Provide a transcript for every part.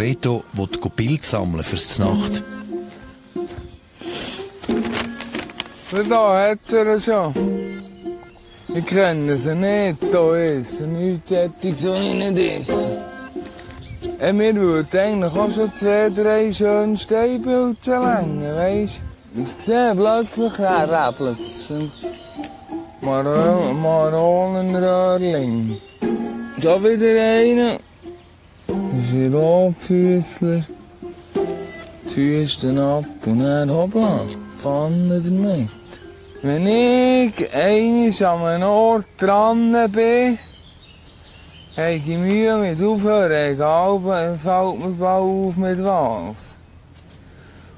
Reto will Bild sammeln fürs Nacht. Da hat sie schon. Ich kenne sie nicht, da sie. Nichts hätte so ich nicht essen. Äh, mir würde eigentlich auch schon zwei, drei schöne Steinbilder länger, weisst du? Ich sehe plötzlich, er. Maro Maronenröhrling. Da wieder einer. Rotfüßler. Die Füße ab und dann hoppla, Pfanne damit. Wenn ich einmal an einem Ort dran bin, habe ich Mühe mit aufhören, egal, fällt mir bald auf mit was.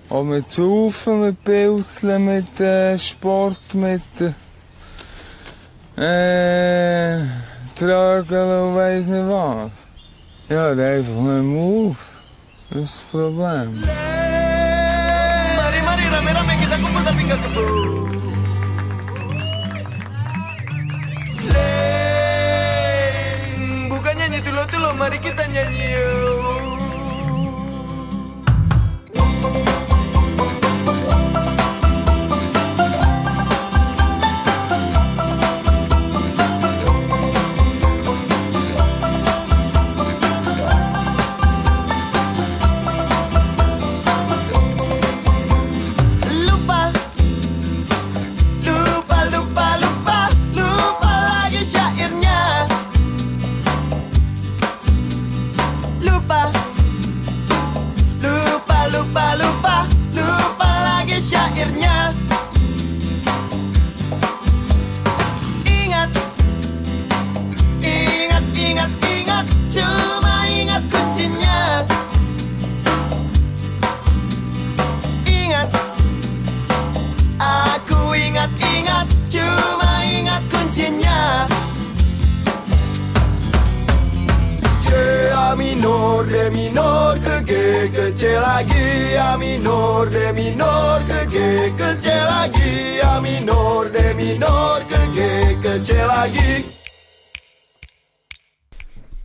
Ob mit Saufen, mit Pilzeln, mit äh, Sport, mit äh, Trögeln und weiss nicht was. Ja, daarvan er mijn moe. Dat is het probleem. Mari, mari kita nyanyi yuk. A minor, D minor, ke G, ke C lagi A minor, D minor, ke G, ke C lagi A minor, D minor, ke G, ke C lagi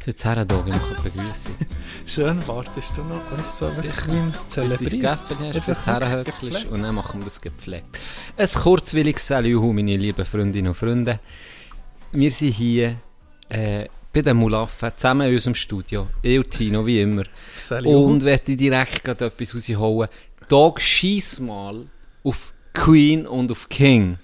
Jetzt her, Dogi, noch eine Begrüßung. Schön, wartest du noch? Weißt du, so wirklich Sicher. wie man es Bis du. Geffen hast, Ich bis du herhöckelst gepflegt. und dann machen wir das gepflegt. Ein kurzwilliges Salut, meine lieben Freundinnen und Freunde. Wir sind hier äh, bei den Mulaffen, zusammen in unserem Studio. Ich und Tino, wie immer. Und werde direkt gerade etwas rausholen. Dog, schieß mal auf Queen und auf King.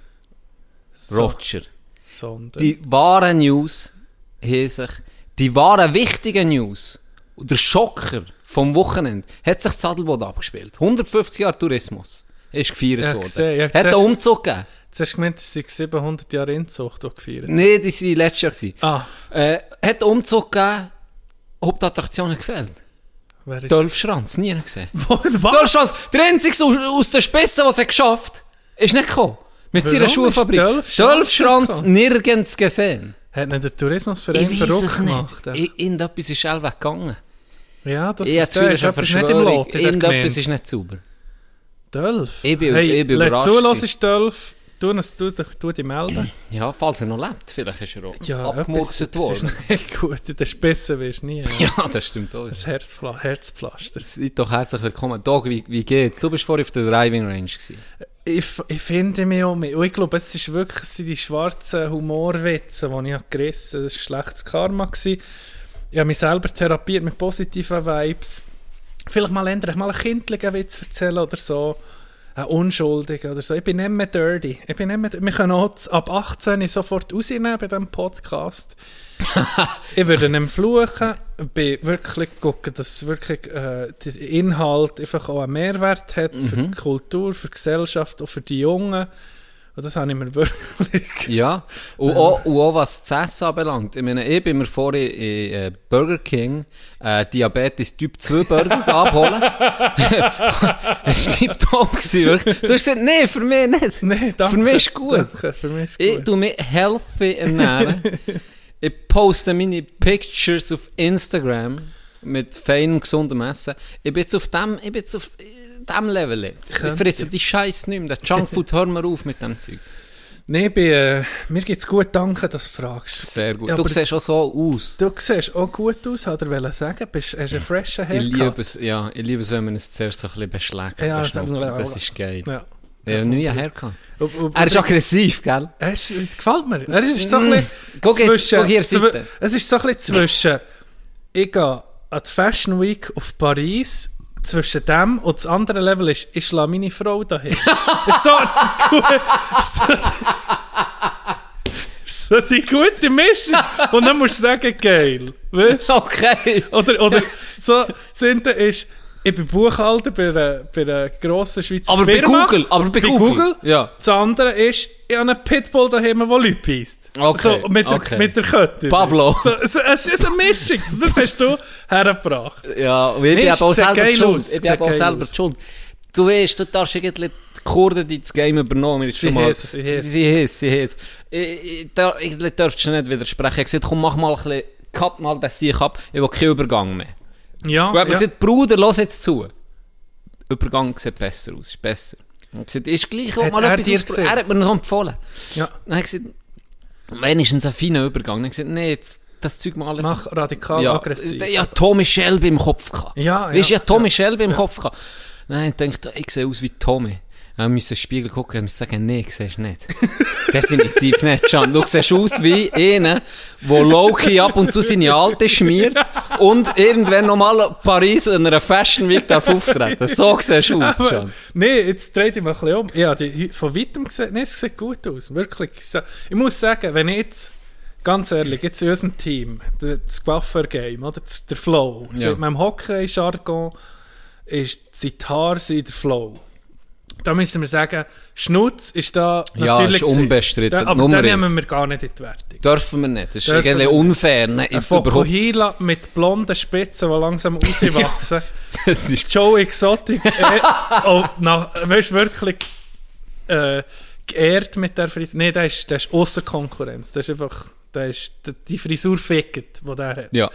Roger. Sondern. Die wahren News haben sich, die wahren wichtigen News, der Schocker vom Wochenende, hat sich Zadelboden abgespielt. 150 Jahre Tourismus ist gefeiert worden. gesehen, hat einen Umzug gegeben? Zuerst gemeint, es sei 700 Jahre Inzucht die gefeiert. Nein, die waren letztes Jahr. Ah, Äh, hat Umzug gegeben, Hauptattraktionen gefällt. wer ist Dolph-Schranz, nie gesehen. Dolph-Schranz, der einzige aus, aus der Spitze, was er geschafft ist nicht gekommen. Mit Warum seiner Schuhfabrik. Gekommen? nirgends gesehen. Hat nicht der Tourismusverein Ich weiß es verrückt gemacht? ja? Irgendetwas ist schnell weggegangen. Ja, das Ich ist, das ist etwas nicht im. Lot Irgendetwas ist nicht sauber. Dolph? Ich bin- hey, ich bin überrascht zu, gewesen. Ist. Du, uns- du, du, dich melden. Ja, falls er noch lebt, vielleicht ist er auch Ja, abgemurkst etwas- worden. Das ist gut. Der Spissen wirst du nie. Ja. Ja, das stimmt auch. Das Herzpfla Herzpflaster. Seid doch herzlich willkommen. Dog, wie, wie geht's? Du bist vorhin auf der Driving Range gewesen. Ich, ich finde mich auch, mit- und ich glaube, es ist wirklich es sind die schwarzen Humorwitze, die ich gerissen habe. Das war schlechtes Karma. Gewesen. Ich habe mich selber therapiert mit positiven Vibes. Vielleicht mal ändern, mal einen kindlichen Witz erzählen oder so. Einen unschuldigen oder so. Ich bin nicht mehr dirty. Ich bin nicht mehr, wir können auch ab 18 sofort rausnehmen bei diesem Podcast. ich würde nicht fluchen, bin wirklich gucken, dass wirklich äh, der Inhalt einfach auch einen Mehrwert hat für die Kultur, für die Gesellschaft, auch für die Jungen. Und das habe ich mir wirklich... Ja, und, auch, und auch was das Essen anbelangt. Ich meine, ich bin mir vorhin in äh, Burger King äh, Diabetes Typ 2 Burger abholen. Es war gewesen, wirklich. Du hast gesagt, nee, für mich nicht. Nee, danke. Für mich ist gut. Danke, für mich ist gut. Ich tue mich healthy ernähren. ich poste meine Pictures auf Instagram mit feinem, gesundem Essen. Ich bin jetzt auf dem, ich bin jetzt auf äh, dem Level jetzt. Ich fresse die Scheiße nicht mehr. Der Junkfood, hör mal auf mit dem Zeug. Nee, bei, äh, mir geht's gut, danke, dass du fragst. Sehr gut. Ja, du aber- siehst auch so aus. Du siehst auch gut aus, hat er wollen sagen. Bist, hast du einen freshen Ich liebe Haircut? es, ja, ich liebe es, wenn man es zuerst so ein bisschen beschlägt. Ja, so- das ist geil. Ja. Ja, nie hergekommen. Und- und- Er ist aggressiv, gell? Es ist- gefällt mir. Er ist so ein bisschen Guck jetzt, guck hier Seite. Es ist so ein bisschen zwischen, ich gehe an die Fashion Week auf Paris, zwischen dem und das andere Level ist, ich schlage meine Frau dahin. so, das so, so die gute Mischung. Und dann musst du sagen, geil. Weißt? Okay. Oder, oder so, das ist, ich bin Buchhalter bei einer, bei einer grossen Schweizer Aber bei Firma. Google, aber bei Bei Google. Google? Ja. Das andere ist, ich habe einen Pitbull daheim, der Leute beißt. Okay, So, mit, der, okay. mit der Kette. Pablo. So, so, es ist eine Mischung. Das hast du hergebracht. Ja, und ich es aber auch selber die schuld. Ich es aber auch selber die schuld. Du weißt, du darfst irgendwie die Kurden die das Game übernommen. Sie mal, sie. Sie sie heiss. Ich, ich, ich darfst du nicht widersprechen. Ich habe gesagt, komm, mach mal ein bisschen, cut mal das Sieg ab. Ich will keinen Übergang mehr. Ja, Und ich habe ja. gesagt, Bruder, lass jetzt zu. Übergang sieht besser aus, ist besser. Ich habe gesagt, ist gleich, Hat mal er etwas gesehen? Er hat mir noch empfohlen. ja. Dann habe ich gesagt, wenigstens ein feiner Übergang. Dann habe ich gesagt, nee, jetzt, das Zeug mal alle Mach radikal ja, aggressiv. Ja, Tommy Shelby im Kopf gehabt. Ja, Weißt du, ja, ja, Tommy Shelby im Kopf gehabt. Nein, ich dachte, ich sehe aus wie Tommy. Wir müssen Spiegel gucken und sagen, nee, ich sehe nicht. Definitiv nicht, Can. Du siehst aus wie einer, der Loki ab und zu seine Alte schmiert und irgendwann nochmal Paris in einer Fashion Week darf auftreten. So siehst du aus, Can. nee, jetzt dreh dich mal ein bisschen um. Ja, die, von weitem gesehen, nee, es sieht gut aus. Wirklich. Ich muss sagen, wenn ich jetzt, ganz ehrlich, jetzt in unserem Team, das Coiffeur-Game, oder das, der Flow, Ja. ja. meinem Hockey-Jargon ist sind die Haare sind der Flow. Da müssen wir sagen, Schnutz ist da Ja, natürlich ist unbestritten. Da, aber Nummer den nehmen wir gar nicht in die Wertung. Dürfen wir nicht. Das ist Dürfen irgendwie unfair. Ne? Ein. Fokuhila mit blonden Spitzen, die langsam rauswachsen. Das ist Joe Exotic, äh, oh, na, weißt du, wirklich äh, geehrt mit der Frisur. Nein, der ist, der ist außer Konkurrenz. Der ist einfach, der ist, die- Frisur fickt, die der hat. ja.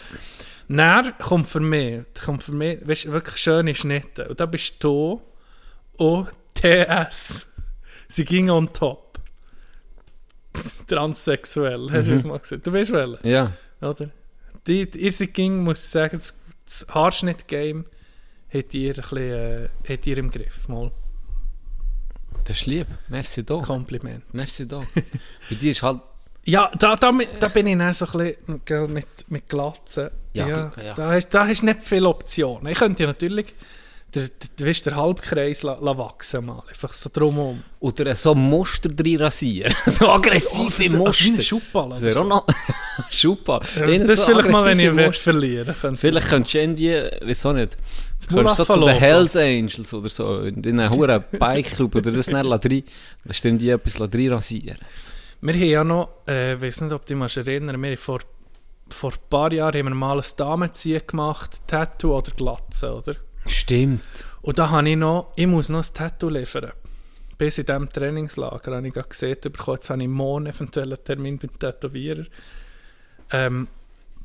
Dann kommt für mich, kommt für mich, weißt wirklich schöne Schnitte. Und da bist du und TS. Sie ging on top. Transsexuell, hast du es mal gesehen? Du weißt wel, Ja. oder? Die, die, ihr seid ging, muss ich sagen, das, das Haarschnitt-Game hat ihr, ein bisschen, äh, hat ihr im Griff. Mal Das ist lieb. Merci doch. Kompliment. Merci doch. Bei dir ist halt Ja, da, da, da bin ich dann so ein bisschen gell, mit, mit Glatzen. Ja, Ja, ja. Da, hast, da hast du nicht viele Optionen. Ich könnte ja natürlich der, der, der, weißt, der Halbkreis la, la wachsen mal. Einfach so drumherum. Oder so Muster drin rasieren. so aggressive Oh, Muster. Wie ein Schubball. Das wäre auch so. noch... Schuppa. Ja, das ist vielleicht mal, wenn ich werde verlieren könnte. Vielleicht könntest du irgendwie, wieso nicht, Das könntest du so zu den. Hells Angels oder so, in einen hohen Bike-Club oder das nicht drin, da stehen die etwas drin rasieren. Wir haben ja noch, äh, ich weiß nicht, ob du dich erinnern wir haben vor, vor ein paar Jahren haben wir mal ein Damenziehen gemacht, Tattoo oder Glatze, oder? Stimmt. Und da habe ich noch, ich muss noch ein Tattoo liefern. Bis in diesem Trainingslager habe ich gesehen, jetzt habe ich morgen eventuell einen Termin beim Tätowierer. Ähm,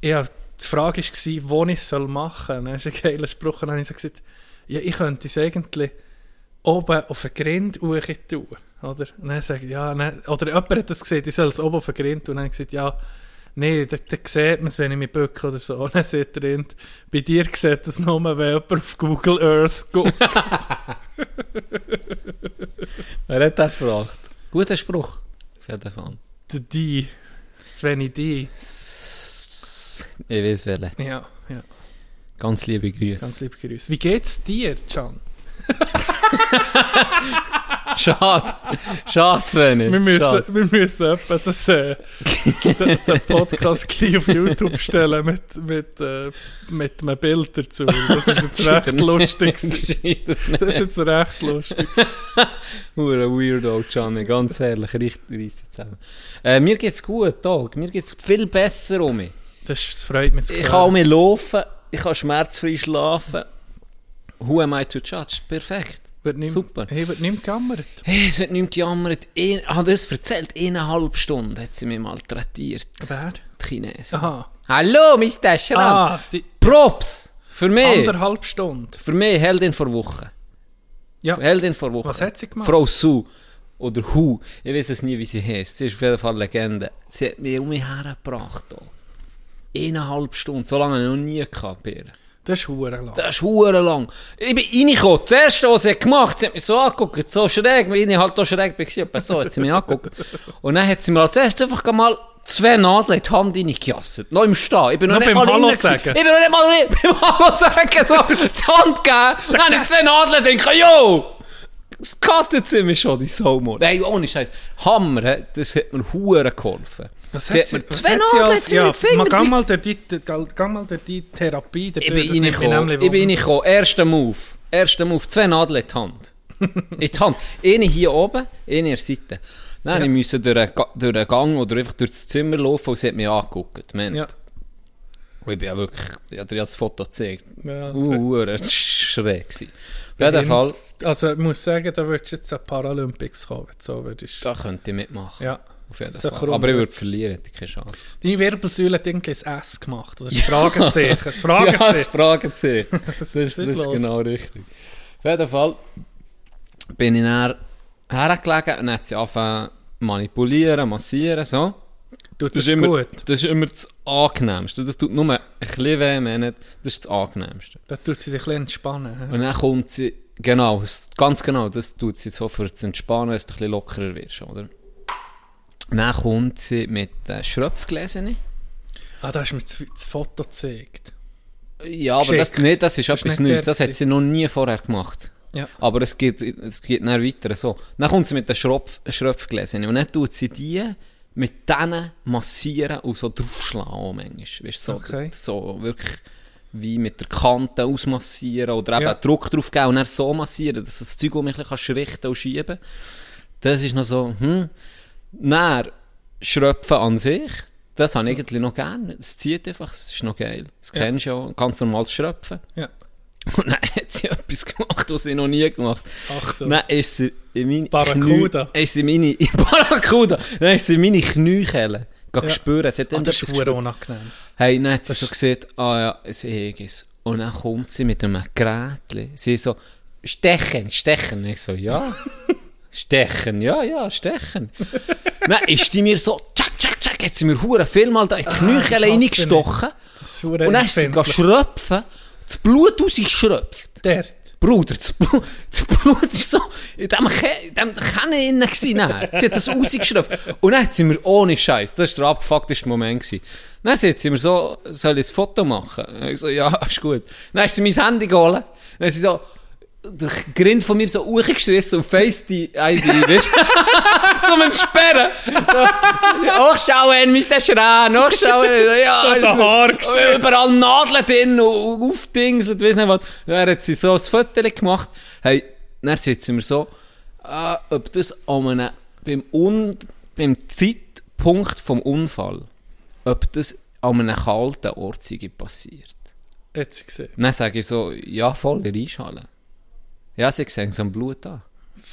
ja, die Frage war, wo ich es machen soll. Das ist ein geiler Spruch. Und dann habe ich gesagt, ja, ich könnte es eigentlich oben auf den Grind tun. Oder? Und dann sagt ja, nein. oder jemand hat das gesehen, ich soll es oben auf den Grind tun. Und dann habe ich gesagt, ja, Nein, da, da sieht man es, wenn ich mich bücke oder so. Dann der Rind, bei dir sieht das nur, wenn jemand auf Google Earth guckt. Wer hat das gefragt? Guter Spruch. Auf jeden Fall. Der Die. Sveni Die. Ich weiß welchen. Ja, ja. Ganz liebe Grüße. Ganz liebe Grüße. Wie geht's dir, Can? Schade. Schade, Sveni. Wir müssen, Schade. wir müssen etwa das, äh, den, den Podcast gleich auf YouTube stellen mit, mit, äh, mit einem Bild dazu. Das ist jetzt recht lustig. Das ist jetzt recht lustig. Hure Weirdo, Gianni, ganz ehrlich, richtig reißt zusammen. Äh, mir geht's gut, Tag. Mir geht's viel besser um mich. Das, freut mich zu Ich kann auch mehr laufen, ich kann schmerzfrei schlafen. Who am I to judge? Perfekt. Wird nicht, Super. Hey, wird nicht gejammert. Hey, es wird nicht gejammert. Ich habe das erzählt. Eineinhalb Stunden hat sie mich mal traktiert. Wer? Die Chinesin. Aha. Hallo, Mr. Schramm. Ah, die Props! Für mich. anderthalb Stunden. Für mich Heldin vor Woche. Ja. Heldin vor Woche. Was hat sie gemacht? Frau Su. oder Hu, ich weiß es nie, wie sie heißt. Sie ist auf jeden Fall Legende. Sie hat mich um mich hergebracht. hier. Eineinhalb Stunden, so lange habe ich noch nie gehabt. Das ist hure lang. Das ist hure lang. Ich bin reingekommen. Das erste, was sie hat gemacht, sie hat mich so angeguckt, so schräg, weil ich halt auch schräg war, so hat sie mich angeguckt. Und dann hat sie mir als erstes einfach mal zwei Nadeln in die Hand reingejasset. Noch im Stehen. Ich bin noch, Noch nicht mal Hallo sagen. Ich bin noch nicht mal rein, beim Hallo sagen, so die Hand gegeben. Und dann habe ich zwei Nadeln denke, yo! Das cuttet sie mir schon, die Somo. Nein, ohne Scheiß. Hammer, das hat mir hure geholfen. Was sie hat zwei Nadeln hat sie in den Finger Gang mal durch die, mal durch die Therapie. Ich bin reingekommen. Ich bin reingekommen. Erster Move. Erster Move. Zwei Nadeln in die Hand. in die Hand. Eine hier oben, eine an der Seite. Dann Ja. ich musste durch einen, durch einen Gang oder einfach durch das Zimmer laufen und sie hat mich angeguckt. Man. Ja. Und ich bin ja wirklich, ich habe dir ja das Foto gezeigt. Ja, Uh, so. uh, das war schräg. gewesen. Auf jeden Fall, Also ich muss sagen, da würdest du jetzt an Paralympics kommen, so würdest. da könnte ich mitmachen. Ja. Auf jeden So Fall. Aber ich würde verlieren, hätte ich keine Chance. Deine Wirbelsäule hat irgendwie ein S gemacht. Oder ein Fragezeichen. Ein Ja, das Fragezeichen. Fragezeichen. Das ist, das ist genau richtig. Auf jeden Fall bin ich dann hergelegen und hat sie angefangen manipulieren, massieren, so. Tut Das das, ist, immer, gut? das ist immer das Angenehmste. Das tut nur ein bisschen weh, Ende. das ist das Angenehmste. Da tut sie dich ein bisschen entspannen. hä? Und dann kommt sie, genau, das- ganz genau, das tut sie so für zu entspannen, dass du ein bisschen lockerer wirst, oder? Dann kommt sie mit äh, Schröpfgläschen. Ah, da hast du mir das, das Foto gezeigt. Ja, aber das, nee, das ist Das ist etwas nicht Neues. Das hat sie noch nie vorher gemacht. Ja. Aber es geht, es geht dann weiter so. Dann kommt sie mit den Schröpf, Schröpfgläschen und dann tut sie die mit denen massieren und so draufschlagen manchmal. Weißt, du, so, Okay. so wirklich wie mit der Kante ausmassieren oder eben Ja. Druck drauf geben und dann so massieren, dass das Zeug um mich ein bisschen richten und schieben Das ist noch so, hm. Dann Schröpfen an sich, das habe ich eigentlich noch gerne. Es zieht einfach, es ist noch geil. Das Ja. kennst du ja, ganz normales Schröpfen. Ja. Und dann hat sie etwas gemacht, was sie noch nie gemacht hat. Achtung. Dann ist sie in meine Barracuda. Knie, ist sie meine, Barracuda. Dann ist sie in meine Kniekelle. Ja. spüren. Sie hat dann das ist unangenehm. Hey, dann hat sie so gesehen, ah ja, es ist Und dann kommt sie mit einem Gerät. Sie so, stechen, stechen. Ich so, ja. stechen, ja, ja, stechen. dann ist die mir so, tschak, tschak, tschak, hat sie mir hure viel mal da in die Ah, ich reingestochen. Ist Und dann ist sie schröpfen, das Blut rausgeschröpft. Dort. Bruder, das Blut, das Blut ist so in dem, Ke- in dem Kenne innen gewesen. Sie hat das rausgeschröpft. Und dann sie mir ohne Scheiß, das war der abgefuckteste Moment gewesen. Dann sagt sie mir so, soll ich ein Foto machen? Ich so, ja, ist gut. Dann hat sie mein Handy geholt. Dann hat sie so, der Grind von mir so hochgestrissen und Face die ID, weißt du? Zum Entsperren. So, hochschauen, Mr. Schran, hochschauen. Ja, So der. Haar Und. Überall Nadeln drin und aufdingselt, weiss nicht was. Dann hat sie so ein Foto gemacht. Hey, dann sie mir so, äh, ob das an einem, beim, Un, beim Zeitpunkt vom Unfall, ob das an einem kalten Ort passiert. Hat sie gesehen. Dann sage ich so, ja, voll Eishalle. Ja, sie sehen so am Blut an.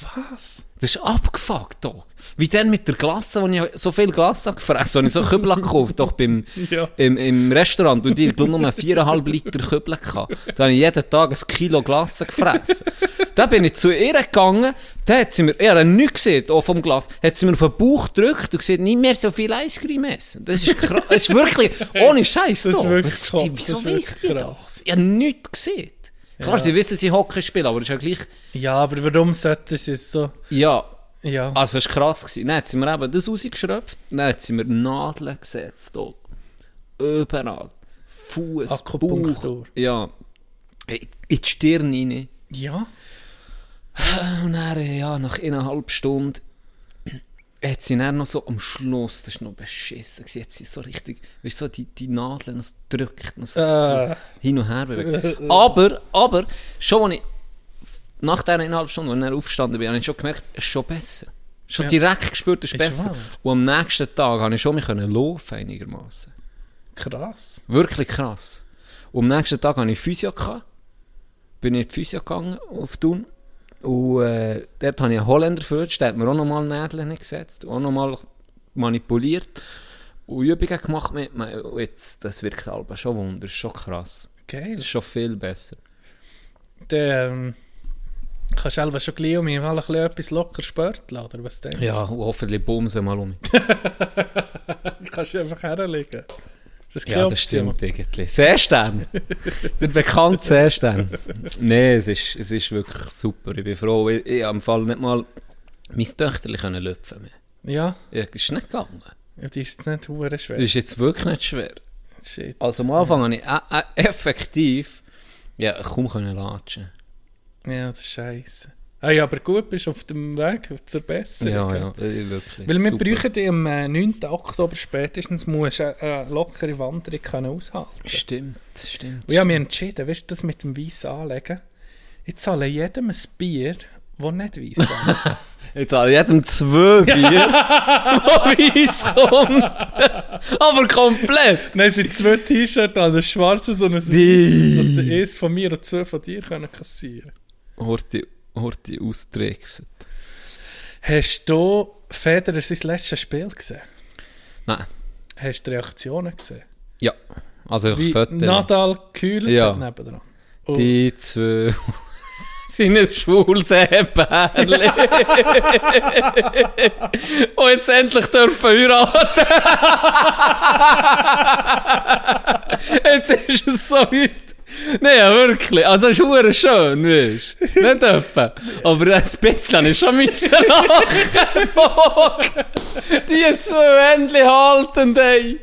Was? Das ist abgefuckt, Dog. Wie denn mit der Glasse, wo ich so viel Glasse gefressen habe, ich so Kübel gekauft, doch beim, Ja. im, im Restaurant und ich glaube nur 4,5 Liter Kübel gehabt. Da habe ich jeden Tag ein Kilo Glasse gefressen. da bin ich zu ihr gegangen, da hat sie mir, ich habe nichts gesehen, auch vom Glas, hat sie mir auf den Bauch gedrückt und gesagt, nicht mehr so viel Eiscreme essen. Das ist krass, das ist wirklich, ohne Scheiß, das Wieso die krass. das? Ich habe nichts gesehen. Klar, Ja. sie wissen, sie Hockey spielen, aber das ist ja gleich, Ja, aber warum sollte sie es so... ja, Ja. also, es war krass. Gewesen. Dann sie mir eben das rausgeschröpft, dann sie mir Nadeln gesetzt. Hier. Überall. Fuß, Bauch. Akupunktur. Ja. In die Stirn rein. Ja? Und dann, ja, nach eineinhalb Stunden hat sie dann noch so am Schluss, das war noch beschissen, gewesen, hat sie so richtig, weißt du, so die, die Nadeln noch so drückt, noch so Äh. hin und her bewegt. aber, aber, schon als ich nach dieser eineinhalb Stunden, als ich aufgestanden bin, habe ich schon gemerkt, es ist schon besser. Schon Ja. direkt gespürt, es ist Ist besser. wahr. Und am nächsten Tag habe ich schon mich laufen einigermaßen. Krass. Wirklich krass. Und am nächsten Tag hatte ich Physio. Gehabt. Bin ich in die Physio gegangen, auf Thun. Und äh, dort habe ich einen Holländer geführt, der hat mir auch nochmal Nägel gesetzt, auch nochmal manipuliert. Und Übungen gemacht mit mir. Und jetzt, das wirkt aber schon Wunder, schon krass. Geil. Das ist schon viel besser. Dann ähm, Kannst du schon gleich um mich mal ein bisschen etwas locker spörteln, oder was denkst du? Ja, und hoffentlich bumsen mal um. Kannst du einfach herlegen. Das Ja, das stimmt irgendwie. Seestern. Der bekannte Seestern. Nein, es ist, es ist wirklich super. Ich bin froh. Ich, ich habe im Fall nicht mal mein Töchterchen können lüpfen mehr. Ja, Ja, das ist nicht gegangen. ja, die ist jetzt nicht schwer. Das ist jetzt wirklich nicht schwer. Shit. Also am Anfang habe ich äh, äh, effektiv ja, kaum können latschen. Ja, das ist scheiße. Ah, ja, aber gut, bist du auf dem Weg zur Besserung. Ja, ja, äh, wirklich. Weil wir super. brauchen am äh, 9. Oktober spätestens musst du eine, eine lockere Wanderung können aushalten Stimmt, stimmt. Und ich habe mich entschieden, weißt du, das mit dem Weiss anlegen. Ich zahle jedem ein Bier, das nicht weiss anlegt. Jetzt alle jedem zwei Bier, wo weiss kommt. Aber komplett. Nein, es sind zwei T-Shirts an, ein schwarzes und ein weißes, dass sie eins von mir und zwei von dir können kassieren Horti, Horti austrickset. Hast du Federer sein letztes Spiel gesehen? Nein. Hast du Reaktionen gesehen? Ja, also ich Fotos. Nadal gekühlt Ja. hat nebendran. Und Die zwei sind ein schwules Ehepärchen. Und jetzt endlich dürfen heiraten. jetzt ist es so weit. Nein, wirklich. Also, es ist schön, weißt du? Nicht etwa. Aber ein bisschen ich schon müssen lachen. Die zwei Händchen halten, ey.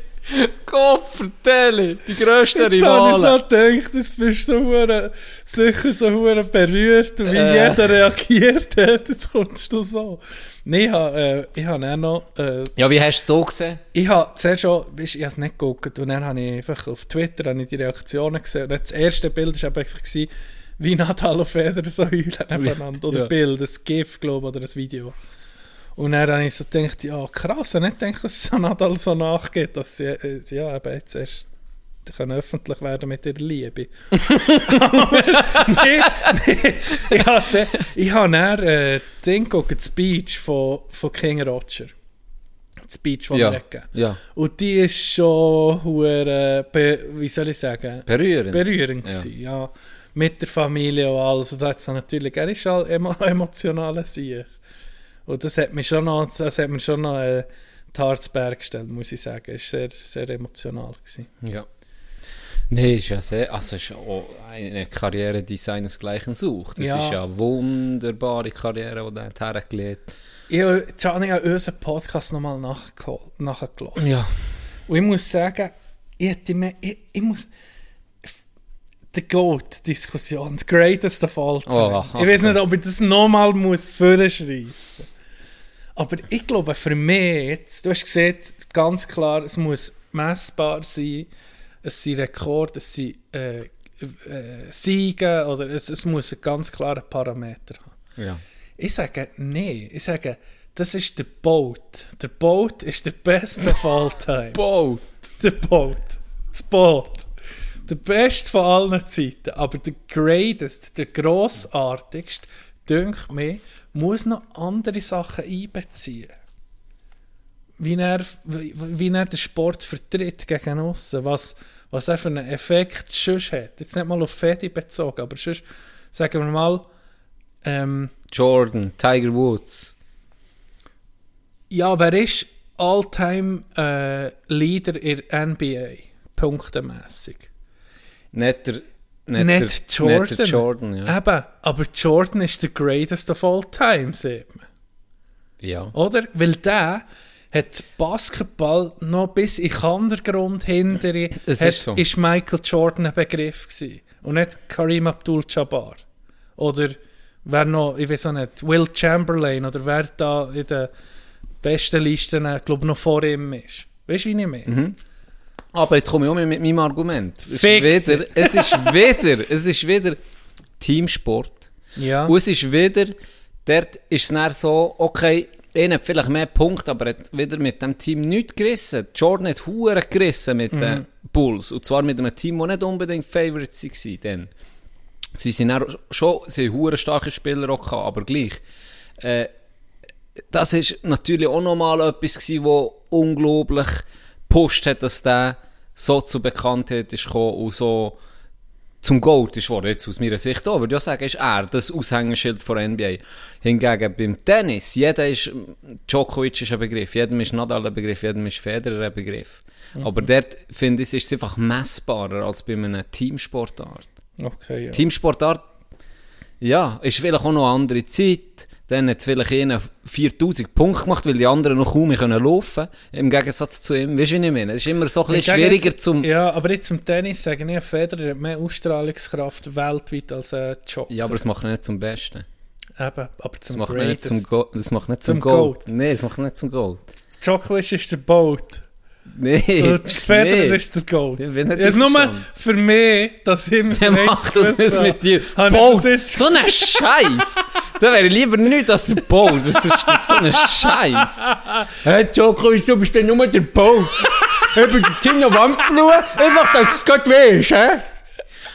Gott, vertelle. Die grössten Jetzt habe ich so gedacht, jetzt bist du so hure- sicher so hure berührt und wie Äh. jeder reagiert hat, jetzt kommst du so. Nein, ich habe, äh, ich habe auch noch, äh, Ja, wie hast du es gesehen? ich habe zuerst schon, weißt, ich habe es nicht geguckt und dann habe ich einfach auf Twitter habe ich die Reaktionen gesehen und das erste Bild war einfach gewesen, wie Nadal und Federer so heulen nebeneinander. Oder Ja. ein Bild, ein GIF, glaube ich, oder ein Video. Und dann habe ich so gedacht, ja krass, ich habe nicht gedacht, dass es an Nadal so nachgeht, dass sie äh, ja, eben jetzt erst die können öffentlich werden mit ihrer Liebe. nee, nee, ich habe ich habe dann äh, das Speech von, von King Roger. Das Speech, das Ja. gegeben. Ja. Und die ist schon be, wie soll ich sagen, Berührend. berührend Ja. gewesen, ja. Mit der Familie und alles. Und da hat's dann natürlich, er ist halt emo, emotionaler Sieg. Und das hat mich schon noch, das hat mir schon noch äh, die Harzberg gestellt, muss ich sagen. Es war sehr, sehr emotional. Gewesen. Ja. Nee, ist ja sehr, also ist auch eine Karriere, die seinesgleichen sucht. Das Ja. ist ja eine wunderbare Karriere, die er hat hergelegt Ich habe Gianni hat unseren Podcast nochmal nachgelassen. Ja. Und ich muss sagen, ich hätte mir, ich, ich muss, die GOAT-Diskussion, the greatest of all time. Oh, ich weiß nicht, ob ich das nochmal muss vorschreissen. Aber ich glaube, für mich jetzt, du hast gesehen, ganz klar, es muss messbar sein, es sind Rekorde, es sind äh, äh, Siege, oder es, es muss einen ganz klaren Parameter haben. ja. Ich sage, nee, ich sage, das ist der Boat. Der Boat ist der beste of all time. Boat. Der Boat. Das Boot. Der beste von allen Zeiten. Aber der greatest, der grossartigste, denke mir, muss noch andere Sachen einbeziehen. Wie er, wie, wie er den Sport vertritt gegen aussen. Was, was er für einen Effekt sonst hat. Jetzt nicht mal auf Fedi bezogen, aber sonst, sagen wir mal, ähm, Jordan, Tiger Woods. Ja, wer ist All-Time äh, Leader in der NBA? Punktemässig. Nicht der, Nicht, der, Jordan. Nicht der Jordan, ja. Eben, aber Jordan ist der greatest of all time, sieht man. ja. Oder? Weil der hat Basketball noch bis in den Untergrund hinter. Es hat, ist so. ist Michael Jordan ein Begriff gewesen. Und nicht Kareem Abdul-Jabbar. Oder wer noch, ich weiß auch nicht, Will Chamberlain oder wer da in den besten Listen, glaube noch vor ihm ist. Weißt du, wie ich meine? Mhm. Aber jetzt komme ich auch mit meinem Argument. Es ist Fick wieder, es ist wieder, es ist wieder Teamsport. Ja. Und es ist wieder, dort ist es dann so, okay, er hat vielleicht mehr Punkte, aber er hat wieder mit dem Team nichts gerissen. Jordan hat Huren gerissen mit den Bulls. Und zwar mit einem Team, das nicht unbedingt Favorites war. Dann. Sie sind dann schon, sie Huren starke Spieler auch gehabt, aber gleich. Äh, das ist natürlich auch nochmal etwas gewesen, wo unglaublich gepusht hat, dass der so zur Bekanntheit ist gekommen und so zum Gold ist worden, jetzt aus meiner Sicht auch, würde ich sagen, ist er das Aushängeschild von NBA. Hingegen beim Tennis, jeder ist, Djokovic ist ein Begriff, jedem ist Nadal ein Begriff, jedem ist Federer ein Begriff. Aber dort, finde ich, ist es einfach messbarer als bei einer Teamsportart. Okay, ja. Teamsportart, ja, ist vielleicht auch noch eine andere Zeit. Dann hat vielleicht einer 4000 Punkte gemacht, weil die anderen noch kaum mehr können laufen Im Gegensatz zu ihm. Weißt du, wie ich meine? Es ist immer so ein bisschen schwieriger jetzt- zum... Ja, aber jetzt zum Tennis sage ich, Federer hat mehr Ausstrahlungskraft weltweit als ein Joker. Ja, aber das macht ihn nicht zum Besten. Eben, aber Das zum macht ihn nicht zum. Go das macht nicht zum, Zum Gold. Gold. Nein, das macht nicht zum Gold. Djokovic ist der Boat. Nein. Und Federer nee. ist der Gold. Ich bin nicht Jetzt nur für mich, dass ich mir Wer macht das mit dir? Bolt! So ein Scheiß! Da wäre lieber nicht als der Bolt. Was ist das so ein Scheiß? Hey, Djokovic, du bist ja nur der Boot. Über die Tina Wandflur, einfach, dass du gerade weißt, hä?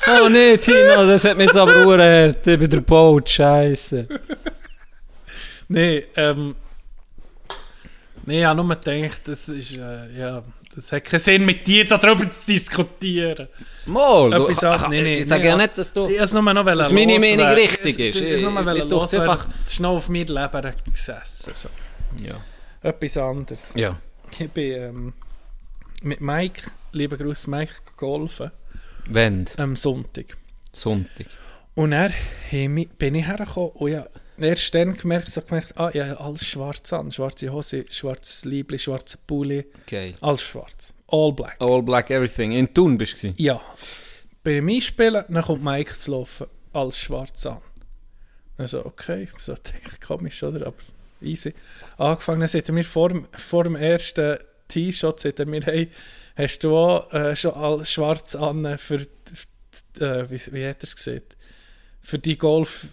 Oh nee, Tino, das hat mich jetzt aber urhört. Ich bin der Bolt, Scheiße. Nee, ähm. Nee, ich habe nur gedacht, das ist, äh, ja, das hat keinen Sinn, mit dir darüber zu diskutieren. Mal, du, Etwas anderes. Nee, nee, ich sage nee, ja nicht, dass du... Ich nur noch Dass meine. Meinung richtig Ich- ist. Ich, ich, Ich- ich loswerden. einfach- noch auf mir Leben gesessen. So. Ja. Etwas anderes. Ja. Ich bin ähm, mit Mike, lieber Gruß Mike, golfen Wenn, am Sonntag. Sonntag. Und er bin ich hergekommen und ja, erst dann gemerkt, so gemerkt, ah, ja, alles schwarz an. Schwarze Hose, schwarzes Liebli, schwarzer Pulli, Geil. alles schwarz. All black. All Black Everything. In Thun bist du. Ja. Bei mir spielen, dann kommt Mike zu laufen, alles schwarz an. Also, okay, so denke ich, komisch, oder? Aber easy. Angefangen, dann sagt er mir vor, dem- vor dem ersten T-Shot, sagt er mir, hey, hast du auch äh, schon alles schwarz an für, die- für die, äh, wie, wie hat er es gesagt? Für die Golf,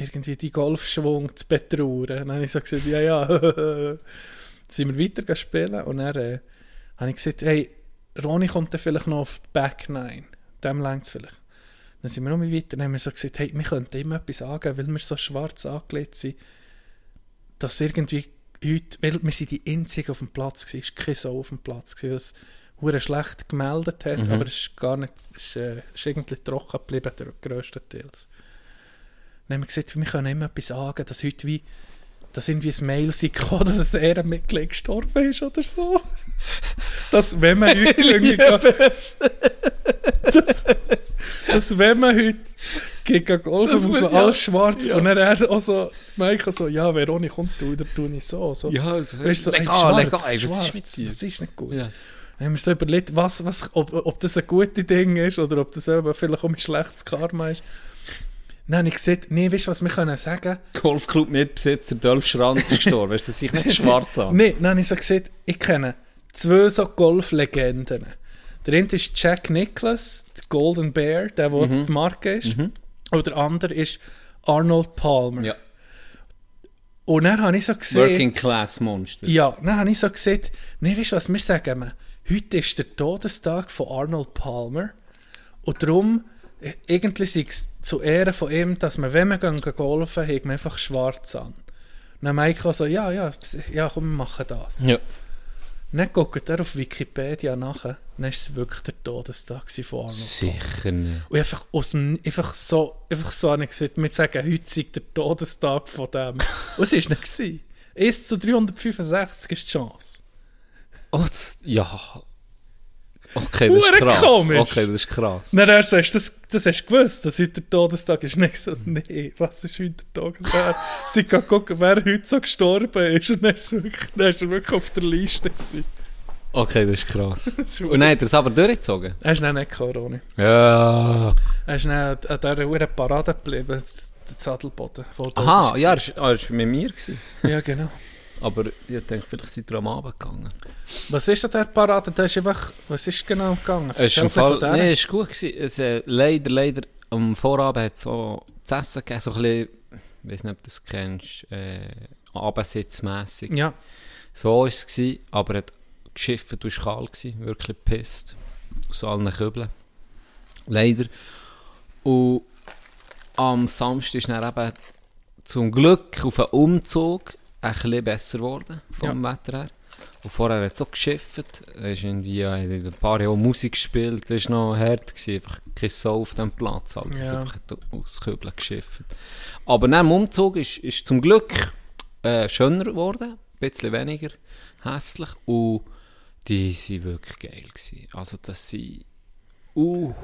irgendwie die Golfschwung zu betrauern. Dann habe ich so gesagt, ja, ja, Dann sind wir weiter spielen und dann äh, habe ich gesagt, hey, Ronny kommt dann vielleicht noch auf die Back 9. Dem längt es vielleicht. Dann sind wir noch mal weiter. Dann haben wir so gesagt, hey, wir könnten immer etwas angeben, weil wir so schwarz angelegt sind, dass irgendwie heute, weil wir sind die Einzigen auf dem Platz gewesen, es war keine Sau auf dem Platz gewesen, was hure schlecht gemeldet hat, Mhm. aber es ist gar nicht, es ist, äh, es ist irgendwie trocken geblieben, der grösstenteils. Dann haben wir gesagt, wir können immer etwas angeben, dass heute wie, dass irgendwie ein Mail gekommen, dass ein Ehrenmitglied gestorben ist oder so. dass wenn man heute irgendwie dass, dass wenn man heute gegen Golfen Das muss man ja. alles schwarz Ja. und dann er auch so, das Michael so, ja, Veronik kommt du, oder tu ich so. so. Ja, also, Weißt so, ey, legal, schwarz, legal. Ey, schwarz, ist mit dir? Das ist nicht gut. Ja. Dann haben wir so überlegt, was, was, ob, ob das ein gutes Ding ist oder ob das eben vielleicht auch ein schlechtes Karma ist. Dann habe ich gesagt, nee, weißt du, was wir können sagen? Golfclub-Mitbesitzer Dolph Schranz ist gestorben. Weißt du, sich nicht schwarz an. Nee, dann habe ich so gesagt, ich kenne zwei so Golflegenden. Der eine ist Jack Nicklaus, der Golden Bear, der, der Mhm. die Marke ist. Und der andere ist Arnold Palmer. Ja. Und dann habe ich so gesehen... Working Class Monster. Ja, dann habe ich so gesagt, nee, weißt du was, wir sagen heute ist der Todestag von Arnold Palmer und darum, irgendwie sei es zu Ehren von ihm, dass wir, wenn wir gehen golfen, haben wir einfach schwarz an. Und dann Michael so, ja, ja, ja, komm, wir machen das. Ja. Dann guckt er auf Wikipedia nachher, dann ist es wirklich der Todestag von Arnold Sicher nicht. und einfach, aus dem, einfach so, einfach so habe ich gesagt, wir sagen, heute sei der Todestag von dem. Und es war nicht. gewesen. 1 zu 365 ist die Chance. Oh, das, ja. Okay, das ist krass. komisch. Okay, das ist krass. Dann hast du das, das hast du gewusst, dass heute der Todestag ist. Nicht so, nee, was ist heute der Todestag? Sie kann gucken, wer heute so gestorben ist. Und dann ist er wirklich, dann ist er wirklich auf der Liste. Gewesen. Okay, das ist krass. Das ist Und dann hat er es aber durchgezogen. Er ist dann nicht Ronny. Ja. Er ist dann an dieser Uhr Parade geblieben, der Zadelboden. Aha, ja, er war mit mir. Gewesen. Ja, genau. Aber ich denke, vielleicht seid ihr am Abend gegangen. Was ist an der Parade? Da ist einfach, was ist genau gegangen? Es ist Fall, nee, es war gut. Gewesen. Es, äh, leider, leider, am Vorabend hat es so zu essen gegeben, so ein bisschen, ich weiß nicht, ob du das kennst, äh, abendsitzmässig. Ja, So war es, gewesen, aber hat geschifft und es war kalt, gewesen, wirklich gepisst. Aus allen Kübeln. Leider. Und am Samstag ist dann eben zum Glück auf einen Umzug ein bisschen besser geworden, vom Wetter her. Und vorher hat es auch geschifft. Er ist irgendwie ja, hat ein paar Jahre Musik gespielt. Das war noch hart. Gewesen. Einfach kein Sau auf dem Platz. Halt. Ja. Ja. Einfach aus Kübeln geschifft. Aber nach dem Umzug ist, ist zum Glück äh, schöner geworden. Ein bisschen weniger hässlich. Und die waren wirklich geil. Gewesen. Also das sind uh,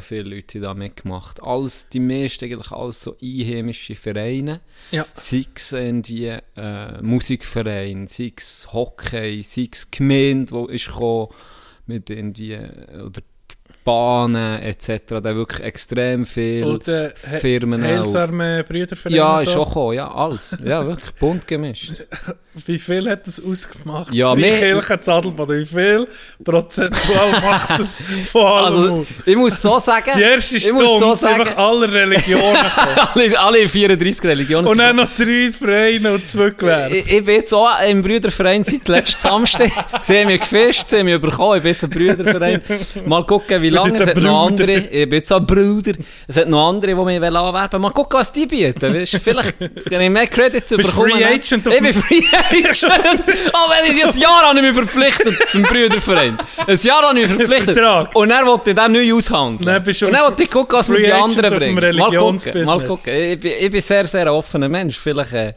viele Leute da mitgemacht. Alles, die meisten eigentlich alles so einheimische Vereine. Ja. Sei es irgendwie äh, Musikverein, sei es Hockey, sei es Gemeinde, wo ist gekommen, mit irgendwie, äh, oder Bahnen etc. Da wirklich extrem viele Oder He- Firmen auch. Heilsarmee, Brüderverein. Ja, ist so. auch gekommen, ja, alles. Ja, wirklich bunt gemischt. Wie viel hat das ausgemacht? Ja, Wie mehr- Kirche Zadelboden, wie viel prozentual macht das von allem Also, aus? ich muss so sagen, Die erste ich Stunde muss so sind einfach sagen, alle Religionen alle, alle 34 Religionen Und sind dann noch drei Vereine und zwei Gewerbe. Ich, ich bin jetzt auch im Brüderverein seit letzten Samstag. Sie haben mich gefischt, sie haben mich bekommen. Ich bin jetzt ein Brüderverein. Mal gucken, wie lange. Es hat noch andere. Ich bin jetzt auch ein Bruder. Es hat noch andere, die mich anwerben wollen. Mal gucken, was die bieten. Vielleicht kann ich mehr Credits bekommen. Auf Ich bin Free Agent. Aber wenn ich ein Jahr ich mich verpflichtet im Brüderverein. Ein Jahr ich mich verpflichtet. Und dann wollte ich den neu aushandeln. Dann bist du Und dann wollte ich gucken, was Free die anderen bringen. Mal gucken. Mal gucken. Ich bin, ich bin sehr, sehr offener Mensch. Vielleicht äh,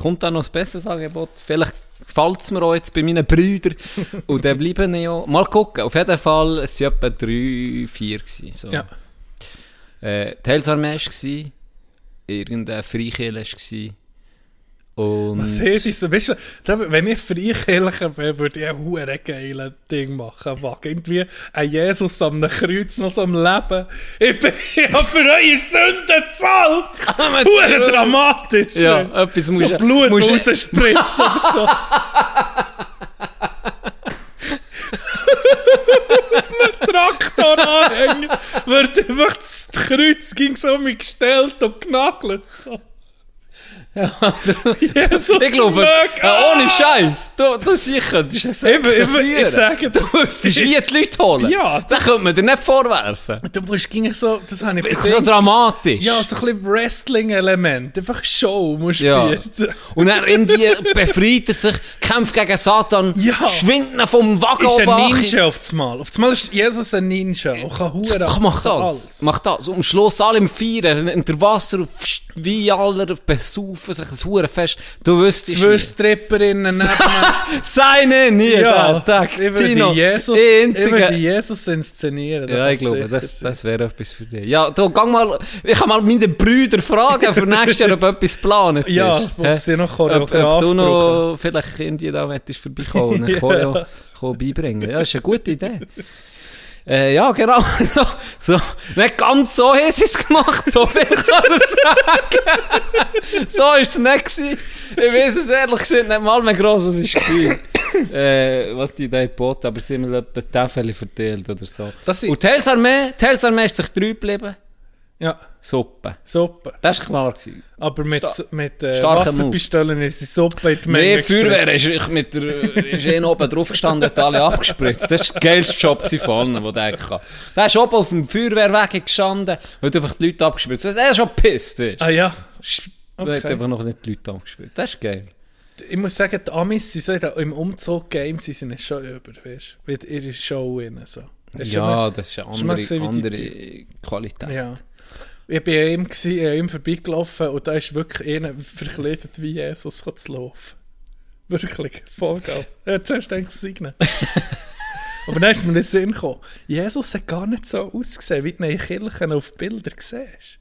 kommt da noch ein besseres Angebot. Vielleicht gefällt es mir auch jetzt bei meinen Brüdern. Und dann bleiben ich ja. Mal gucken. Auf jeden Fall, es waren etwa drei, vier. Gewesen, so. Ja. Äh, die Heilsarmee war, irgendein Freikirche war. Und Was hätte ich so, weißt du, da, wenn ich Freikirche wäre, würde ich ein hure geiles Ding machen. Wag. Irgendwie ein Jesus am Kreuz noch so am Leben. Ich bin hab für eure Sünden gezahlt. Hure dramatisch. Ja, ey. etwas so musst du- Blut musst du- rausspritzt oder so. Einem Traktor anhängen, wird einfach das Kreuz ging so mit gestellt und genagelt. Jesus ich glaube, möge- äh, ohne Scheiß, du, du sicher, das ist ein Ich, sage, das Du wie die Leute holen. Ja, das könnte man dir nicht vorwerfen. Du musst ging so, das habe ich So dramatisch. Ja, so ein bisschen Wrestling-Element. Einfach Show musst du Ja. Und dann irgendwie befreit er sich, kämpft gegen Satan, Ja. schwingt ihn vom Wagen Ist ein. Ninja auf das Mal. Auf das Mal ist Jesus ein Ninja. Und kann Huren Ach, mach das. Mach das. Und am Schluss alle im Feiern, unter Wasser, und pfst, wie alle besaufen sich ein Hurenfest. Du wüsstest Zwei. Stripperinnen neben Seine nie, Ja, Tag. ich würde Tino, Jesus, einzige- würde Jesus inszenieren. Ja, ich glaube, das, das wäre etwas für dich. Ja, du, gang mal, ich kann mal meine Brüder fragen für nächstes Jahr, ob etwas geplant ist. Ja, ob sie noch ob, Choreograf ob du noch vielleicht irgendwie da vorbeikommen und. Choreo, Choreo beibringen. Ja, ist eine gute Idee. Äh, ja, genau. So, so, nicht ganz so haben sie es gemacht, so viel kann ich sagen. so war es nicht. Gewesen. Ich weiß es ehrlich gesagt nicht mal mehr gross, was es war. äh, was die da geboten aber sie haben mir etwa Tafel verteilt oder so. Das Und die Heilsarmee, die Heilsarmee ist sich treu geblieben. Ja, Suppe. Suppe. Das war klar. Gewesen. Aber mit, Sta- mit äh, Wasserpistolen ist die Suppe in die Menge Nee, Feuerwehr ist, mit der, ist eh oben drauf gestanden, hat alle abgespritzt. Das war der geilste Job von allen, den ich kann. Der ist oben auf dem Feuerwehrweg gestanden und einfach die Leute abgespritzt. Er ist schon pisst, weißt. Ah ja. Er hat Okay. einfach noch nicht die Leute abgespritzt. Das ist geil. Ich muss sagen, die Amis sind so im Umzug-Game sie sind schon über, weißt du? Mit ihrer Show rein, so. Schon mal- Ja, das ist eine andere, gesehen, andere Qualität. Ja. Ich bin ihm, gsi, an ihm vorbeigelaufen und da ist wirklich einer verkleidet wie Jesus zu laufen. Wirklich, Vollgas. Jetzt hast du gedacht, segnen. Aber dann ist mir in den Sinn gekommen, Jesus hat gar nicht so ausgesehen, wie du in den Kirchen auf Bildern siehst.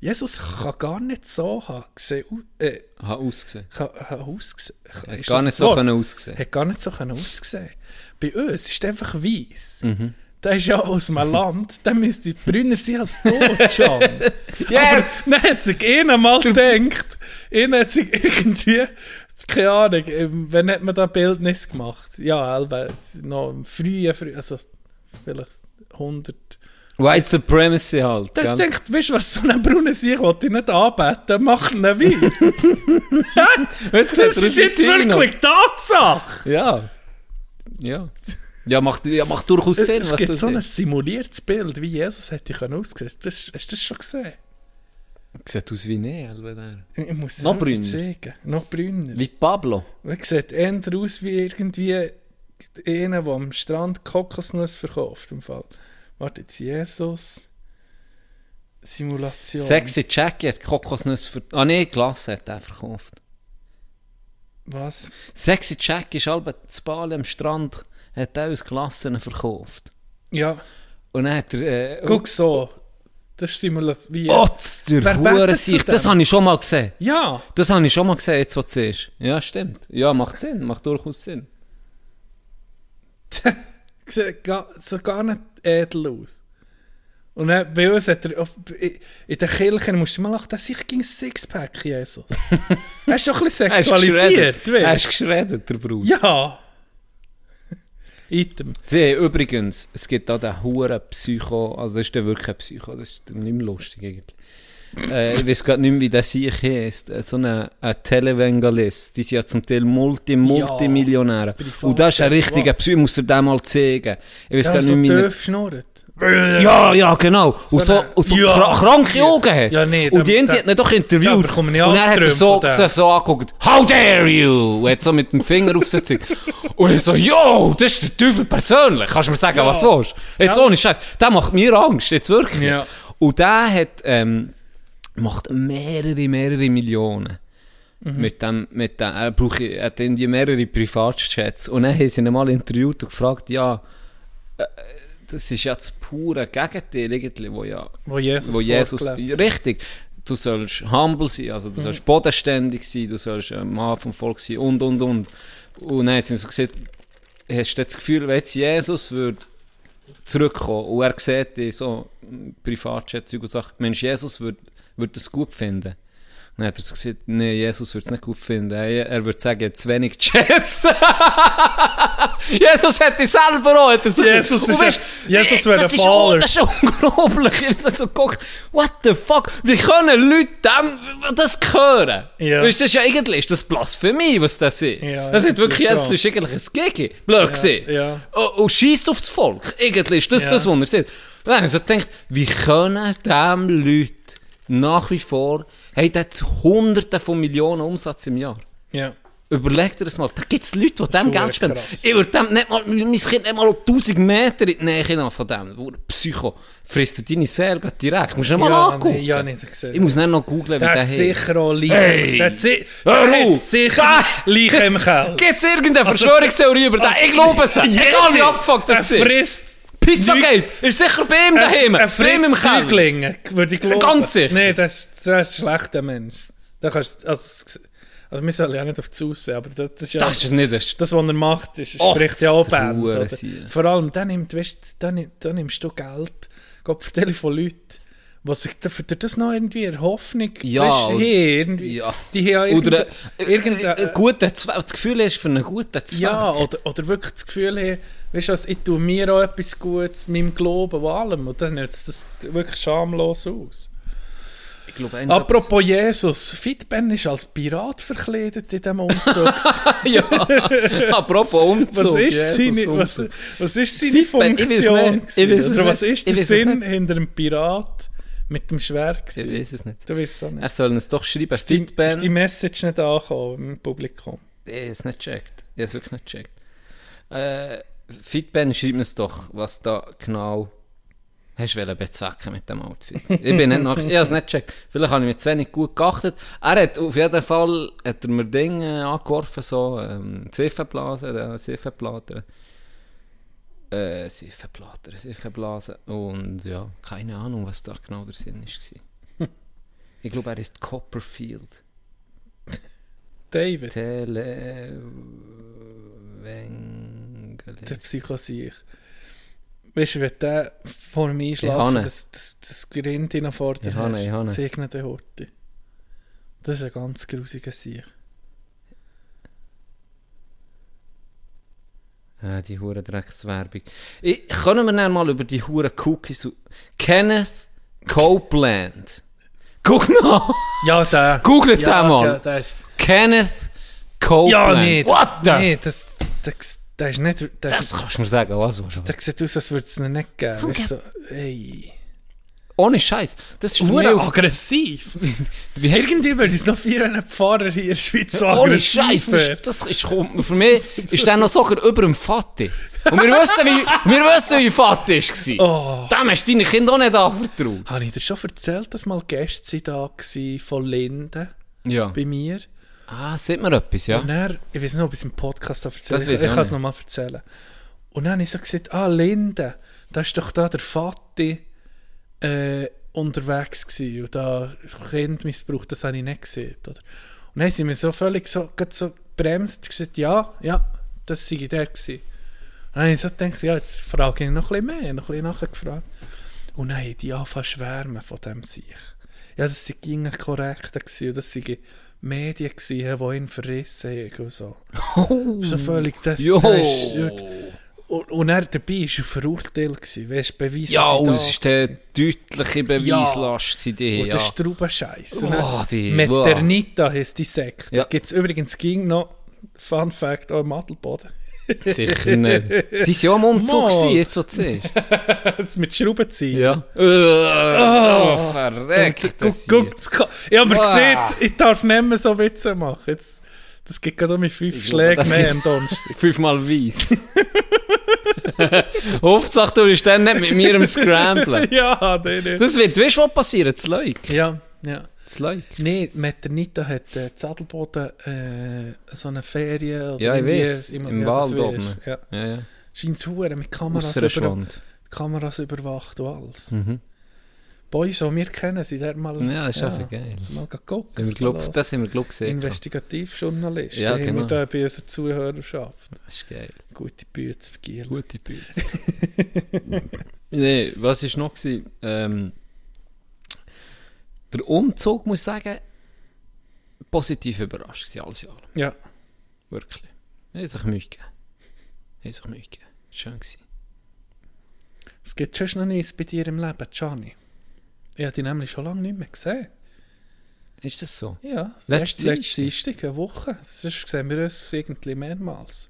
Jesus kann gar nicht so haben gesehen, äh, Hat ausgesehen. kann, ausgesehen. Hat gar nicht so können aussehen. Hat gar nicht so können aussehen. Bei uns ist er einfach weiss. Mhm. Der ist ja aus einem Land, der müsste brüner sein als schon. Yes! Aber dann hat sich einer mal gedacht, einer hat sich irgendwie, keine Ahnung, ähm, wann hat man da Bildnis gemacht? Ja, Elbe, noch im frühen, früh, also vielleicht 100. White Supremacy halt. Der gell? denkt, weißt du was, so einen braunen Sieg wollte ich nicht anbeten, mach ihn weiss. Das ist jetzt wirklich Tatsache. Ja. Ja. Ja, macht, ja, macht durchaus Sinn, es was gibt du so ein simuliertes Bild, wie Jesus hätte können aussehen. Das, hast du das schon gesehen? Sieht aus wie Neil, wenn er... Ich muss es Noch brünner. zeigen. Noch brünner. Wie Pablo. Er sieht eher aus wie irgendwie einer, der am Strand Kokosnuss verkauft. Im Fall. Warte, jetzt Jesus. Simulation. Sexy Jackie hat Kokosnuss ver... Ah nee, Glas hat er verkauft. Was? Sexy Jackie ist halb zu Bali am Strand, hat er aus Glassen verkauft. Ja, Und dann hat er... Äh, guck so. Das ist Simulation. Wie? Oh, das der Wer Hure betet zu sich. Das habe ich schon mal gesehen. Ja. Das habe ich schon mal gesehen, jetzt was du siehst. Ja, stimmt. Ja, macht Sinn. Macht durchaus Sinn. Sieht gar, so gar nicht edel aus. Und dann, bei uns hat er, auf, in der Kirche, musst du mal lachen, dass ich ein Sixpack, Jesus. er ist schon ein bisschen Er sexualisiert. Er ist geschreddert, der Bruder. Ja. Item. Sie, übrigens, es gibt da den Huren Psycho, also das ist der wirklich ein Psycho, das ist nicht mehr lustig eigentlich. äh, ich weiß gerade nicht mehr, wie der sich heißt. Äh, So ein, Televangelist. Die sind ja zum Teil Multi, Multimillionäre. Privat- Und das ist ein richtiger Psycho, muss dir den mal zeigen. Ich weiß Ja, gar nicht mehr. Ja, ja, genau. Und so, eine- und so Ja, kra kranke ja. Augen hat. Ja, nee, und die Indie hat ihn doch interviewt. und er hat er Albträume so, so, so angeguckt, How dare you? Und hat so mit dem Finger auf gezeigt. Und ich so, yo, das ist der Teufel persönlich. Kannst du mir sagen, was du willst? Jetzt Ja. ohne Scheiß. Der macht mir Angst, jetzt wirklich. Ja. Und der hat, ähm, macht mehrere, mehrere Millionen. Mhm. Mit dem, mit dem, er braucht, er hat irgendwie mehrere Privatjets. Und dann haben sie ihn mal interviewt und gefragt, ja, äh, das ist ja das pure Gegenteil, irgendwie, wo ja, Wo Jesus, wo Jesus, richtig, du sollst humble sein, also du sollst bodenständig sein, du sollst ein Mann vom Volk sein und, und, und. Und dann haben sie so gesagt, hast du das Gefühl, wenn jetzt Jesus würde zurückkommen und er sieht in so Privatjet und sagt, Mensch, Jesus würde würd das gut finden. Dann hat er so gesagt, nee, Jesus würde es nicht gut finden. Er, er würde sagen, zu wenig Jets. Jesus hätte selber auch. Hat so Jesus gesagt. Und ist weisst, ein- Jesus wäre ein Baller. Das ist unglaublich. Ich habe so geguckt, what the fuck, wie können Leute dem, das hören? Ja. Weißt, das ist ja eigentlich ist das Blasphemie, was das ist. Ja, das ist wirklich. Jesus ist eigentlich ein Gigi. Blöd gesehen. ja. Und, und schießt auf das Volk. Irgendwie ist das Ja. das, was er sieht. Und dann habe ich so gedacht, wie können dem Leute nach wie vor, hey, der hat hunderte von Millionen Umsatz im Jahr. Ja. Überleg dir das mal. Da gibt es Leute, die dem Geld spenden. Ich würde dem nicht mal, mein Kind nicht mal 1000 Meter in die Nähe von dem. Psycho. Frisst du deine Seele direkt. Musst du nicht mal Ja, angucken. nee, ja, nicht gesehen. Ich muss nicht noch googlen, wie Der heißt. sicher auch Leichen. Hey! Der hat, si Hör der hat auf! sicher Leichen im Keller. Gibt es irgendeine Verschwörungstheorie über den? Ich glaube es. Egal wie abgefuckt das Er ist. frisst Pizzagate ist sicher bei ihm daheim. Er frisst Keller. Säuglinge, würde ich glauben. Ganz sicher. Nein, das ist, das ist ein schlechter Mensch. Da kannst, also, also wir sollen ja nicht auf die aussehen, aber das ist ja... Das ist nicht das. das, was er macht, ist, spricht ja auch das Band. Vor allem, dann, nimmt, weißt, dann, dann nimmst du Geld, Gott vertelle von Leuten, was sich für das noch irgendwie eine Hoffnung Ja, weißt, haben, irgendwie, ja. Die haben Oder irgendein- Zweck. Das Gefühl ist für einen guten Zweck. Ja, oder, oder wirklich das Gefühl haben, weißt du ich tue mir auch etwas Gutes, meinem Glauben und allem. Und dann nützt das wirklich schamlos aus. Ich glaube, Apropos Jesus, Fitben ist als Pirat verkleidet in diesem Umzug. ja. Apropos Umzug. was, ist Jesus, seine, Umzug. was, was ist seine Fitben, ich weiß Funktion? nicht. Ich weiß es gewesen? Oder was nicht. ist der es Sinn nicht. hinter einem Pirat mit dem Schwert? Ich weiß es nicht. Du wirst es auch nicht. Er soll uns doch schreiben. Ist die, Fitben. ist die Message nicht angekommen im Publikum? Ich habe es nicht gecheckt. Ich habe es wirklich nicht gecheckt. Äh, Fitben schreibt uns doch, was da genau hast du bezwecken mit dem Outfit. Ich bin nicht nach, ich habe es nicht gecheckt. Vielleicht habe ich mir zu wenig gut geachtet. Er hat auf jeden Fall, hat er mir Dinge angeworfen, so, ähm, Seifenblasen, äh, Seifenblasen. Äh, Seifenblasen, Seifenblasen. Und ja, keine Ahnung, was da genau der Sinn war. Ich glaube, er ist Copperfield. David, Tele... der Psychosiech. Weißt du, wenn der vor Ich Einschlafen das, das, das Grind noch vor dir Ich habe, hast, ich habe. den Horti. Das ist ein ganz grusiger Sieg. Ja, die hure Dreckswerbung. Ich, können wir dann mal über die hure Cookies... Kenneth Copeland. Guck mal! Ja, der. Googelt ja, den mal. Ja, der ist, Kenneth ja Copeland. nee, What das, the... nee, das, das, das ist nicht... Das, das kannst du mir sagen, war schon. das sieht aus, als würde es ihn nicht geben. Du, so, ey. Ohne Scheiß. Das ist auf- aggressiv. wie Irgendwie würde es noch vier einen Pfarrer hier in der Schweiz so Ohne Scheiß, das, ist- das ist, für mich ist der noch sogar über dem Vati. Und wir wissen, wie, wir wissen, wie Vati war. Oh. Dem hast du deine Kinder auch nicht anvertraut. Habe ich dir schon erzählt, dass mal Gäste da waren von Linden Ja. bei mir? Ah, sieht man etwas, ja? Und dann, ich weiß nicht, ob ich es im Podcast erzählt Das habe. Ich, ich kann es nochmal erzählen. Und dann habe ich so gesagt, ah, Linde, da ist doch da der Vati äh, unterwegs gewesen und da Kindmissbrauch, das habe ich nicht gesehen. Oder? Und dann sind wir so völlig so, so bremst und gesagt, ja, ja, das sei der gewesen. Und dann habe ich so gedacht, ja, jetzt frage ich noch ein bisschen mehr, noch ein bisschen nachgefragt. Und dann haben die angefangen schwärmen von dem sich. Ja, das sei korrekt gewesen das sei Medien gewesen, die ihn verrissen haben und so. so völlig, das, Jo. das ist wirklich- und, und er dabei war er verurteilt gewesen, weißt du, Beweise Ja, und es ist der deutliche Beweislast ja. die, und ja. das ist Traubenscheiss. Oh, die- heisst die Sekte. Ja. Gibt es übrigens ging noch, Fun Fact, auch im Adelboden. Sicher nicht. Die sind ja am Umzug, gewesen, jetzt zu sehen. Das mit Schrauben ziehen. Ja. Oh, verreckt. Guck, guck, kann- ich habe Wow. gesehen, ich darf nicht mehr so Witze machen. Jetzt, das gibt gerade mit fünf Ich Schlägen glaube, mehr am Donnerstag. Fünfmal weiss. Hauptsache, du bist dann nicht mit mir am Scramblen. ja, nee, nee. Das wird, weißt du, was passiert? Das Leuk. Ja, ja. Das Leuk. Nee, Meternita hat äh, Zadelboden äh, so eine Ferien. Oder Ja, ich weiß. immer- Im ja, Wald oben. Ja. Ja, ja. Scheint es mit Kameras, über. Kameras überwacht und alles. Mhm. Boys, die wir kennen, sind dort mal, Ja, das ist einfach geil. mal geguckt. Haben wir, glaub, so das haben wir, ich, gesehen. gehabt. Investigativjournalisten Ja, haben wir genau. da bei unserer Zuhörerschaft. Das ist geil. Gute zu begielen. Gute Pizza. nee, was war noch? Gewesen? Ähm, der Umzug, muss ich sagen, positiv überrascht gewesen, alles Jahr. Ja. Wirklich. Hat sich Mühe gegeben. Hat sich Mühe gegeben. Schön gewesen. Es gibt schon noch nichts bei dir im Leben, Gianni. Ich habe dich nämlich schon lange nicht mehr gesehen. Ist das so? Ja, letzte Dienstag? Dienstag, eine Woche. Sonst sehen wir uns irgendwie mehrmals.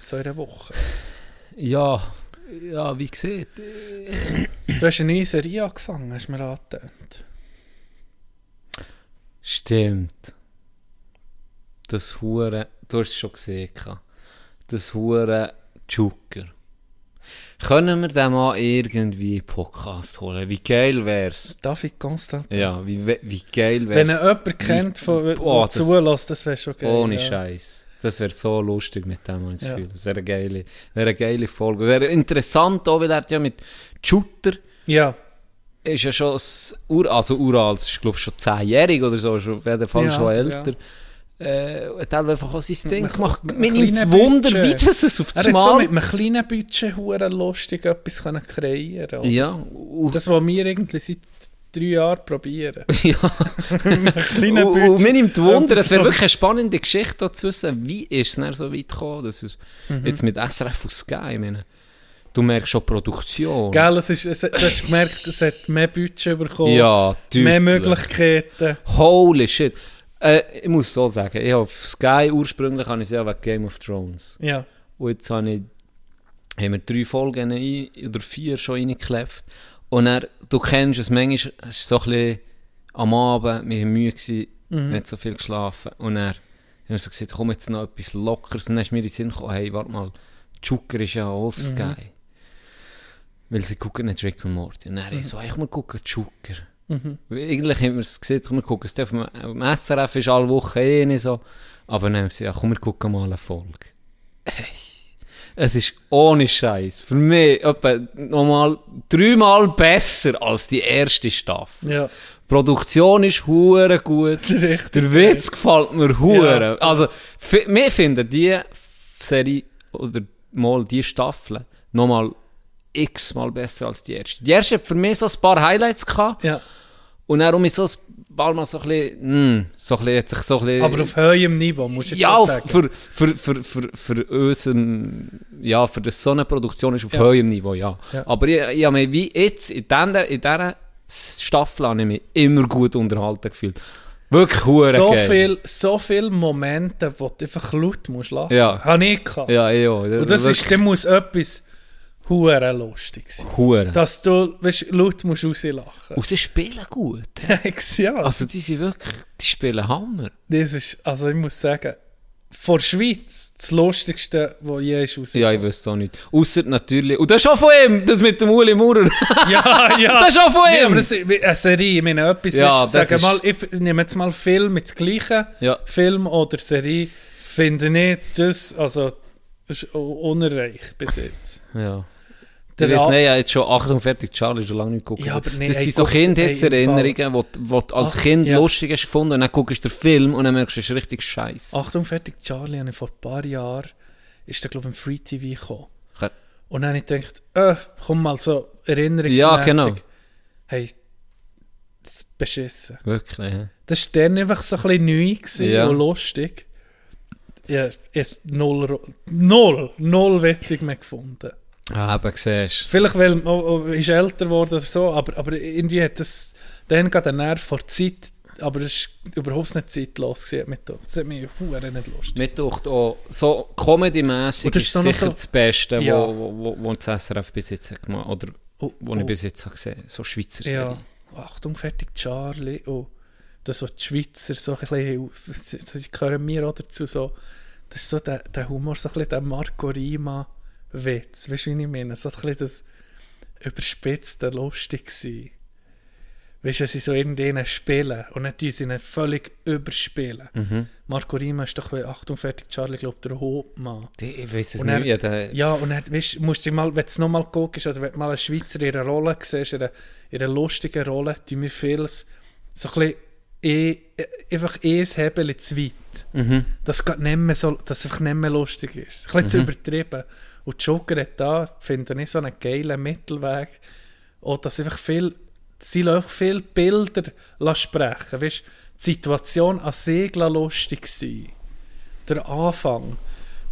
So in einer Woche. Ja, ja, wie gesagt. Du hast eine neue Serie angefangen, hast du mir angetönt. Stimmt. Das Hure, du hast es schon gesehen. Das Hure Joker. Können wir den mal irgendwie in den Podcast holen? Wie geil wär's? David Konstantin. Ja, wie, wie geil Wenn wär's? er jemanden kennt, von, der das- zulässt, das wäre schon geil. Ohne ja. Scheiß. Das wäre so lustig mit dem, habe ich das Ja. Gefühl. Das wäre eine geile, wäre eine geile Folge. Wäre interessant auch, weil er ja mit Shooter Ja, ist ja schon das Ur, also uralt, ist glaube schon zehnjährig oder so, ist auf jeden Fall Ja, schon älter. Äh, hat er einfach auch sein Ding gemacht. Mir nimmt es Wunder, Budget. wie das es auf er das hat so mit einem kleinen Budget hure lustig etwas können kreieren oder? ja, und, Das, was wir irgendwie seit drei Jahren probieren. ja. Mit einem kleinen und, und mir nimmt Wunder, es wäre wirklich eine spannende Geschichte zu wissen, wie ist es so weit gekommen, dass es Mhm. jetzt mit SRF und Sky, ich meine, du merkst schon Produktion. Gell, es ist, es, du hast gemerkt, es hat mehr Budget bekommen, Ja, mehr deutlich. Möglichkeiten. Holy shit. Äh, ich muss so sagen, ich habe auf Sky ursprünglich habe ich es ja wegen Game of Thrones. Ja, Und jetzt habe ich, haben wir drei Folgen oder vier schon reingeklebt. Und er, du kennst es manchmal, es ist so ein bisschen am Abend, wir waren müde, gewesen, Mhm. nicht so viel geschlafen. Und er haben so gesagt, komm jetzt noch etwas Lockeres. Und dann ist mir in den Sinn gekommen, hey, warte mal, Zucker ist ja auf Sky. Weil sie gucken nicht Rick und Morty. Und dann mhm. ich so, komm, wir gucken Zucker. Mhm. Eigentlich haben wir es gesehen, komm, wir gucken es auf dem, SRF ist alle Woche eh nicht so. Aber dann haben wir gesagt, ja, komm, wir gucken mal eine Folge. Hey, es ist ohne Scheiß für mich etwa nochmal dreimal besser als die erste Staffel. ja, Produktion ist hure gut. richtig. Der Witz gefällt mir hure. Ja. Also, wir finden die Serie oder mal die Staffel nochmal x-mal besser als die erste. Die erste hat für mich so ein paar Highlights gehabt. Ja, Und darum ist so ein paar Mal so ein bisschen, mh, so ein bisschen, hat sich so ein bisschen... aber auf höherem Niveau, musst du jetzt ja, auch sagen. für, für, für, für, für unseren, ja, für das so eine Produktion ist auf Ja. höherem Niveau, ja. Ja. Aber ich, ich habe mich wie jetzt, in dieser, in dieser Staffel habe ich mich immer gut unterhalten gefühlt. Wirklich hure so geil. viel, so viele Momente, wo du einfach laut musst lachen. Ja. Habe ich gehabt. Ja, ja. Und das ist, dann muss etwas hure lustig. Hure. Dass du, weißt, laut musst rauslachen. Und sie spielen gut. ja, Also die sind wirklich, die spielen Hammer. das ist, also ich muss sagen, vor der Schweiz das Lustigste, was je ist rausgekommen. Ja, ich wüsste auch nicht. Ausser natürlich, und das ist auch von ihm, das mit dem Uli Maurer. Ja, ja. Das ist auch von Ja, ihm. aber das ist eine Serie, ich meine, etwas Ja, ist, sagen ist- mal, ich nehme jetzt mal Film mit das Gleiche, Ja. Film oder Serie, finde ich das, also, das ist unerreicht bis jetzt. Ja. Der A- nicht, ich habe jetzt schon Achtung, fertig, Charlie schon lange nicht geguckt. Ja, aber nee, das sind so Kindheitserinnerungen, wo du als Ach, Kind ja. lustig hast gefunden und dann guckst du den Film und dann merkst du, es ist richtig scheiße. Achtung, fertig, Charlie, habe ich vor ein paar Jahren, ist der, glaube ich, im Free TV gekommen. Okay. Und dann habe ich gedacht, äh, komm mal so erinnerungsmäßig. Ja, genau. Hey, ist beschissen. Wirklich, ja. Das war dann einfach so ein bisschen neu gewesen Ja. und lustig. Ja, es null, null, null witzig mehr gefunden. Ah, eben, siehst Vielleicht, weil oh, oh, ist älter geworden oder so, aber, aber irgendwie hat das dann gerade einen Nerv vor Zeit, aber es war überhaupt nicht zeitlos gewesen, mit. Das hat mich verdammt nicht lustig. Mir taucht auch, so comedy-mässig ist ist sicher so- das Beste, Ja. wo, wo, wo, wo das SRF bis jetzt hat gemacht oder Oh, wo ich oh. bis jetzt habe gesehen so Schweizer Ja, Serie. Achtung, fertig, Charlie. Oh, das, was die Schweizer so ein bisschen, das gehören mir auch dazu, so, das ist so der, der Humor, so ein bisschen der Marco Rima-Witz, weißt du, wie ich meine? So ein bisschen das überspitzte, lustig sein. Weißt du, sie so irgendeinen spielen und dann tun sie ihn völlig überspielen. Mhm. Marco Rima ist doch bei Achtung, fertig, Charlie, glaube der Hauptmann. Ich weiß es Und nicht, er- ja, der, Ja, und dann, weißt, musst du mal, wenn du es nochmal guckst, oder wenn du mal einen Schweizer in einer Rolle siehst, in einer, in einer lustigen Rolle, die mir vieles so ein bisschen eh, eh, einfach eh ein Hebel zu weit. mhm. Dass es nicht mehr so, dass es einfach nicht mehr lustig ist. Ein bisschen zu übertrieben. Und Joker hat da, finde ich, so einen geilen Mittelweg. Auch, dass einfach viel, sie einfach viele Bilder sprechen. Weißt, die Situation an sich lassen lustig sein. Der Anfang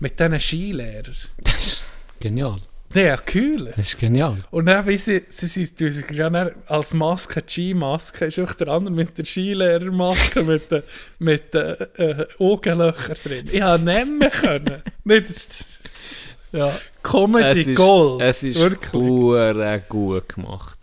mit diesen Skilehrern. das ist genial. Ja, kühl. Das ist genial. Und dann, wie sie, sie, sie, sich ja dann als Maske, Skimaske, ist auch der andere mit der Skilehrermaske, mit den, mit den äh, Augenlöchern drin. Ich habe mehr können. Nicht, das ist, ja, Comedy Es ist, Gold. es ist wirklich. gut gemacht.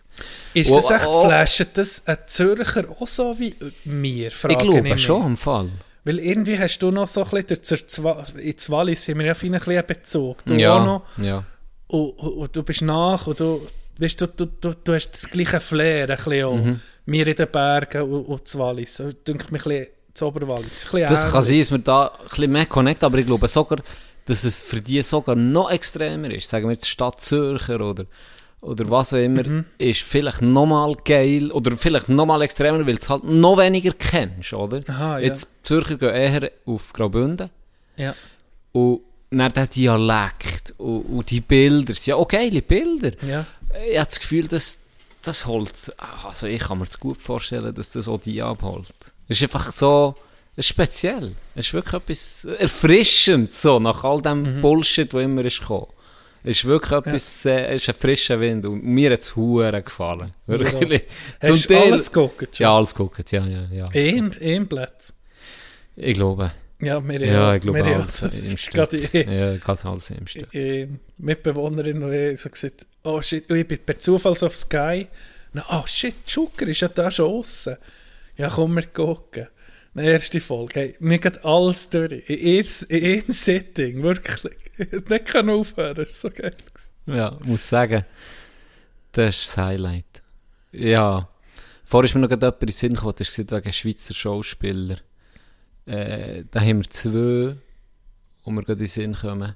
Ist Oh, das echt, oh. flasht das ein Zürcher auch so wie mir? Frage Ich glaube mich. schon im Fall. Weil irgendwie hast du noch so ein bisschen, der zur Zwa in Wallis sind wir ja ihn ein bisschen Bezug. Du Ja, noch. ja. und, und, und du bist nach und du, weißt, du, du, du, du hast das gleiche Flair, ein bisschen auch. Mhm. Wir in den Bergen und, und das Wallis. So, denke mich ein bisschen zu Oberwallis. Ein bisschen Das kann ähnlich. sein, dass wir da ein bisschen mehr connect, aber ich glaube sogar, dass es für die sogar noch extremer ist. Sagen wir jetzt Stadt Zürcher oder, oder was auch immer, Mhm. ist vielleicht nochmal geil oder vielleicht nochmal extremer, weil du es halt noch weniger kennst, oder? Aha, ja. Jetzt Zürcher gehen eher auf Graubünden Ja. und dann der Dialekt und, und die Bilder, es sind ja auch geile Bilder. Ja. Ich habe das Gefühl, dass das holt, also ich kann mir das gut vorstellen, dass das auch die abholt. Es ist einfach so, ist speziell. Es ist wirklich etwas erfrischend, so, nach all dem Mhm. Bullshit, der immer ist gekommen. Es ist wirklich etwas, sehr, es ist ein frischer Wind und mir hat es hure gefallen. Wirklich. Hast du alles geguckt? Ja, alles geguckt, ja, ja, ja. Ein, ein Platz. Ich glaube. Ja, wir Ja, ich glaube, wir alles im Stück. gerade ich- Ja, ganz alles im Stück. äh, Mitbewohnerin, die so gesagt oh shit, und ich bin per Zufall so auf Sky. Na, oh shit, Zucker ist ja da schon aussen. Ja, komm, wir gucken. Erste Folge, hey, mir geht alles durch. In, einem Setting, wirklich. Ich nicht kann aufhören, das ist so geil. Ja, ich muss sagen, das ist das Highlight. Ja, vorher ist mir noch gerade jemand in den Sinn gekommen, das gesagt wegen Schweizer Schauspieler. Äh, da haben wir zwei, wo wir gerade in den Sinn kommen.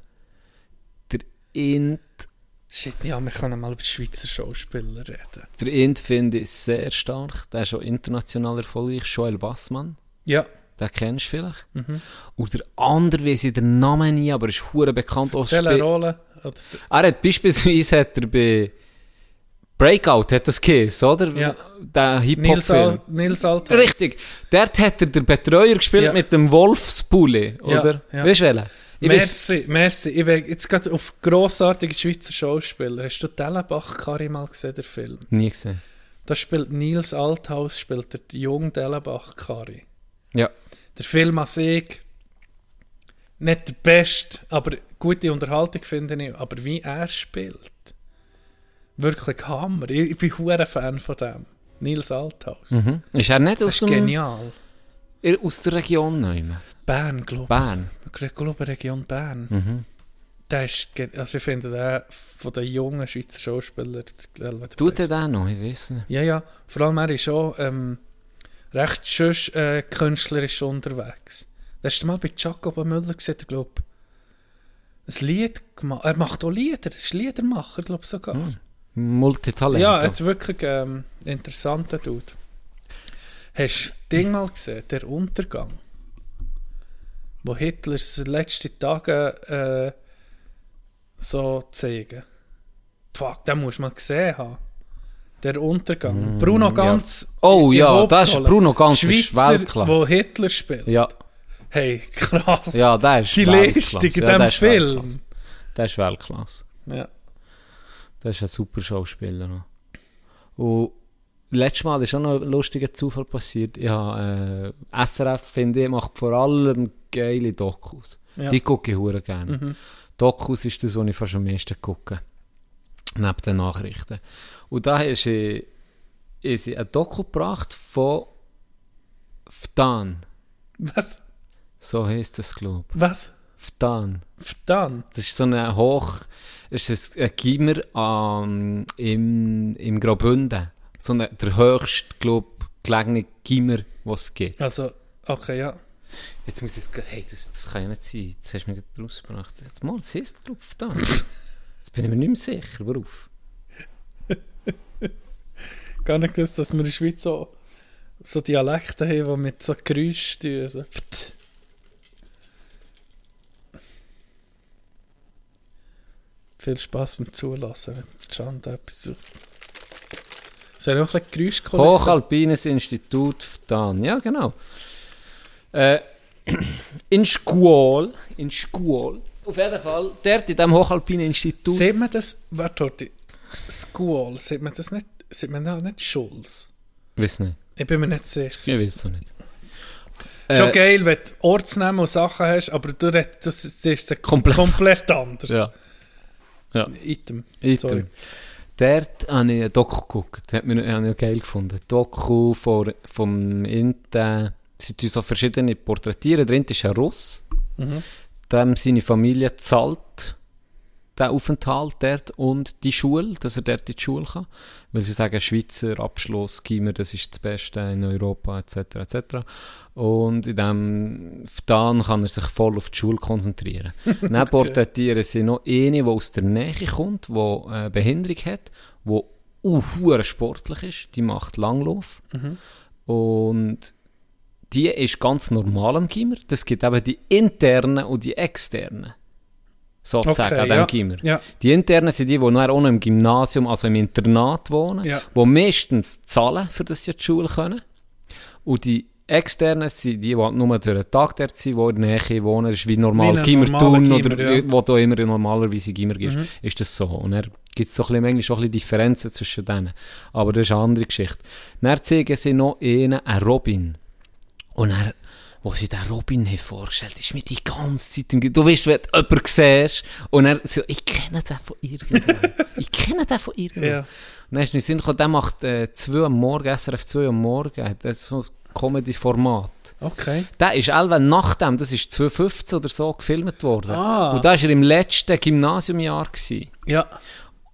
Der Int, Shit, ja, wir können mal über Schweizer Schauspieler reden. der Int finde ich sehr stark. Der ist schon international erfolgreich. Joel Bassmann, Ja. den kennst du vielleicht. Mhm. Und der andere weiss ich den Namen nie, aber ist hure bekannt. aus Spiel- Rolle. Er hat beispielsweise hat er bei Breakout hat das geheißen, oder? Ja. Der Nils, Hip-Hop-Film. Al Nils. Richtig. Dort hat er den Betreuer gespielt Ja. mit dem Wolfspulli, Ja, oder? ja. Weißt du welchen? Ich weiss- Merci, merci. Ich will jetzt gerade auf grossartige Schweizer Schauspieler. Hast du Dellenbach Kari mal gesehen, der Film? Nie gesehen. Da spielt Nils Althaus, spielt der junge Dellenbach Kari. Ja. Der Film an sich nicht der beste, aber gute Unterhaltung finde ich. Aber wie er spielt, Wirklich Hammer. Ich, ich bin hure Fan von dem. Nils Althaus. Mhm. Ist er nicht aus, ist dem, genial. aus der Region nehmen? Bern, glaube Bern. ich. Ich glaube, Region Bern. Mhm. Der ist, also ich finde, der von den jungen Schweizer Schauspielern Tut er den noch? Ich weiß nicht. Ja, ja. Vor allem er ist auch ähm, recht schön äh, künstlerisch unterwegs. Das du mal bei Jacob Müller gesehen, glaube ich. Ein Lied gemacht. Er macht auch Lieder. Er ist Liedermacher, glaube ich sogar. Hm. Multitalent. Ja, jetzt wirklich ähm, interessanter Dude. Hast du Ding mal gesehen? Der Untergang. Wo Hitlers letzte Tage äh, so zeigen. Fuck, den musst du mal gesehen haben. Der Untergang. Bruno Ganz. Oh in ja, das ist. Bruno Ganz ist Schweizer, Weltklasse. wo Hitler spielt. Ja, Hey, krass. ja, der ist Die. Leistung in Ja, diesem ist Film. Der ist Weltklasse. Ja. Das ist ein super Schauspieler. Und letztes Mal ist auch noch ein lustiger Zufall passiert. Ja, äh, SRF, finde ich, macht vor allem geile Dokus. Ja. Die gucke ich hure gerne. Mhm. Dokus ist das, was ich fast am meisten gucke. Neben den Nachrichten. Und da ist sie, ist sie ein Doku gebracht von Ftan. Was? So heisst das, glaube ich. Was? Ftan. Dann. Das ist so ein Hoch... Das ist ein Gimmer ähm, im, im Graubünden. So eine, der höchste, glaube gelegene Gimmer, was es gibt. Also, okay, ja. Jetzt muss ich es... Hey, das, das kann ja nicht sein. Jetzt hast du mich gerade rausgebracht. Jetzt mal, das heisst, glaube ich, Ftan. Jetzt bin ich mir nicht mehr sicher. Worauf? Gar nicht gewusst, dass wir in der Schweiz so, so Dialekte haben, die mit so Geräuschen tun. So. Pft. Viel Spass beim Zulassen, wenn Can da etwas sucht. Soll ich noch ein bisschen Geräusch Hochalpines Institut Ftan. Ja, genau. Äh, in Schuol, in Schuol, auf jeden Fall, dort in diesem Hochalpinen Institut. Sieht man das, warte, School, sieht man das nicht, sieht man da nicht Schulz? Weiß nicht. Ich bin mir nicht sicher. Ich weiß es auch nicht. Schon Äh, geil, wenn du Ortsnamen und Sachen hast, aber du redest, es Komplett- komplett, anders. Ja. Ja. Item. Item. Sorry. Dort habe ich ein Doku geguckt. Das hat habe ich geil gefunden. Doku von, vom Inten. Sie tun so verschiedene porträtieren. Drin ist ein Russ. Mhm. Dem seine Familie zahlt den Aufenthalt dort und die Schule, dass er dort in die Schule kann. Weil sie sagen, Schweizer Abschluss, Gimmer, das ist das Beste in Europa, etc. etc. Und in dem Ftan kann er sich voll auf die Schule konzentrieren. Dann porträtieren sie noch eine, die aus der Nähe kommt, die eine Behinderung hat, die uh, sportlich ist, die macht Langlauf. Und die ist ganz normal am Gimmer. Das gibt eben die internen und die externen. Sozusagen Okay, an dem ja. Gimmer. Ja. Die internen sind die, die nachher auch im Gymnasium, also im Internat wohnen, Ja. die meistens zahlen, für das sie in die Schule können. Und die externen sind die, die halt nur durch den Tag dort sind, die in der Nähe wohnen. Das ist wie normal Wie Gimmer tun oder ja. Mhm. wo du immer normalerweise Gimmer gehst, ist das so. Und dann gibt es so ein bisschen, schon ein Differenzen zwischen denen. Aber das ist eine andere Geschichte. Dann zeigen sie noch einen, einen Robin. Und er, wo sie den Robin haben vorgestellt ist mir die ganze Zeit im Ge- Du weißt, wenn du jemanden siehst und er so, ich kenne den von irgendwo. ich kenne den von irgendwo. Ja. Und dann ist mir Sinn gekommen, der macht äh, 2 am Morgen, SRF 2 am Morgen, das so ein Comedy-Format. Okay. Der ist allweil nach dem, das ist 2015 oder so, gefilmt worden. Ah. Und da war er im letzten Gymnasiumjahr. Gewesen. Ja.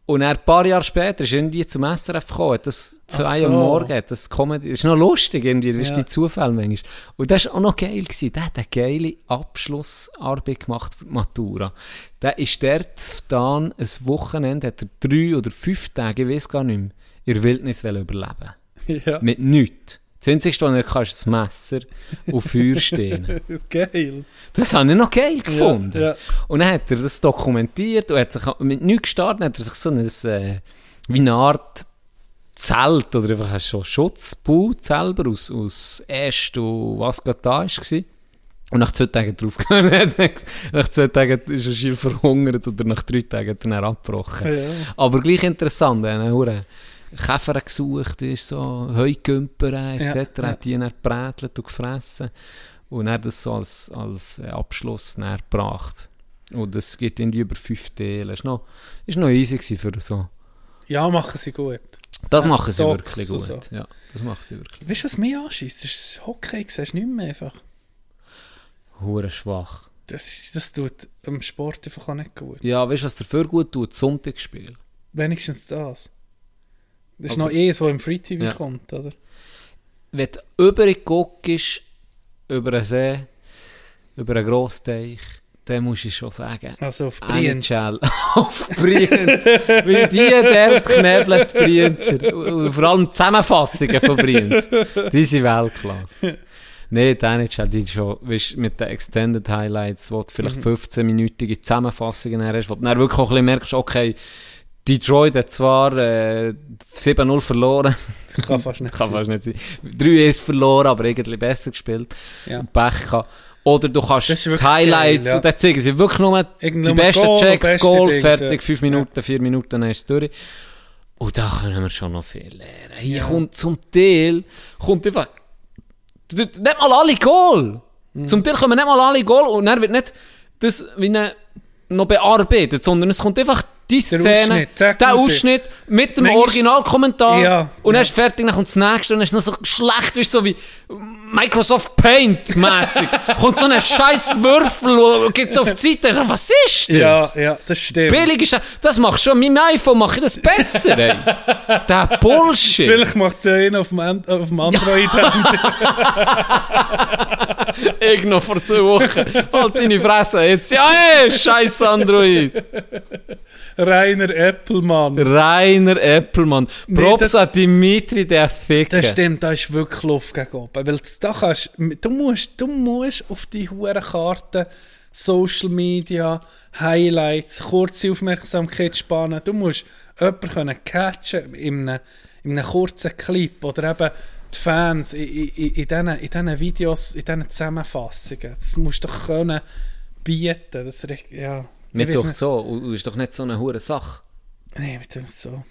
Und dann, ein paar Jahre später ist er irgendwie zum SRF gekommen, hat das zwei so. am Morgen, das Comedy, das ist noch lustig irgendwie, das ist Ja. die Zufall manchmal. Und das war auch noch geil gewesen, der hat eine geile Abschlussarbeit gemacht für die Matura. Der ist dort dann, ein Wochenende, hat er drei oder fünf Tage, ich weiß gar nicht mehr, in der Wildnis überleben. Ja. Mit nichts. Das Einzige, was er kann, ist das Messer und Feuer stehen. Geil. Das habe ich noch geil gefunden. ja. Und dann hat er das dokumentiert und hat sich mit nichts gestartet, hat er sich so ein, äh, wie eine Art Zelt oder einfach so Schutz gebaut selber aus, aus Ästen und was gerade da war. Und nach zwei Tagen draufgegangen. nach zwei Tagen ist er schier verhungert oder nach drei Tagen er dann abgebrochen. Ja. Aber gleich interessant, er einen Käfer gesucht, ist so Heugümper etc. Ja, hat die dann gebrätelt und gefressen. Und er das so als, als Abschluss gebracht. Und das geht irgendwie über fünf Teile. Ist noch, ist noch easy für so Ja, machen sie gut. Das machen sie Docs wirklich gut. so. Ja, das machen sie wirklich. Weißt du, was mich anschießt? Das ist das Hockey, siehst du nicht mehr einfach. Hure schwach. Das, ist, das tut im Sport einfach auch nicht gut. Ja, weißt du, was dafür gut tut? Sonntagsspiel. Wenigstens das. Das ist Aber- noch eh so im Free TV Ja. kommt, oder? Wenn du überguckst über einen See, über einen grossen Teich, dann musst du schon sagen. Also auf Brienz. Auf Brienz. Weil die der knebelt Brienzer. Und Vor allem die Zusammenfassungen von Brienz. Die sind Weltklasse. Nein, die NHL, die schon, weißt, mit den Extended Highlights, wo du vielleicht 15-minütige Zusammenfassungen hast, wo du dann wirklich auch ein bisschen merkst, okay, Detroit hat zwar äh, 7-0 verloren, Das kann fast nicht kann sein. fast nicht sein. 3-1 verloren, aber irgendwie besser gespielt. Ja. Und Pech gehabt. Oder du kannst die Highlights geil, ja. und dann zeigen sie wirklich nur Irgendwie die besten Goal, Checks, beste Goals, Dings, fertig, ja. 5 Minuten, 4 Minuten, dann ist es durch. Und da können wir schon noch viel lernen. Hier Ja. kommt zum Teil, kommt einfach, nicht mal alle Goal. Mhm. Zum Teil kommen nicht mal alle Goal und dann wird nicht das wie eine, noch bearbeitet, sondern es kommt einfach die Der Szene, Ausschnitt, zack, der. Ausschnitt mit dem Manchmal- Originalkommentar Ja, und dann ja. ist fertig, dann kommt das nächste und dann ist noch so schlecht, weißt, so wie Microsoft Paint mäßig. kommt so ein scheiß Würfel und geht auf die Seite. Ich so, Was ist das? Ja, ja, das stimmt. Billig ist das. Das machst du schon. Meinem iPhone mache ich das besser, ey. Der Bullshit. Vielleicht macht es ja einer auf dem, An- auf dem. Ich noch vor zwei Wochen. Halt deine Fresse. Jetzt, ja, ey, scheiß Android. Reiner Applemann. Reiner Applemann. Nee, Props das- an Dimitri, der Ficker. Das stimmt, da ist wirklich Luft gegen oben. Weil da kannst, du, musst, du musst auf die hohen Karten Social Media, Highlights, kurze Aufmerksamkeit spannen. Du musst jemanden können catchen in einem, in einem kurzen Clip oder eben die Fans in, in, in, diesen, in diesen Videos, in diesen Zusammenfassungen. Das musst du doch können bieten. Das ja. Mir doch so. Und ist doch nicht so eine hure Sache. Wir tun es so.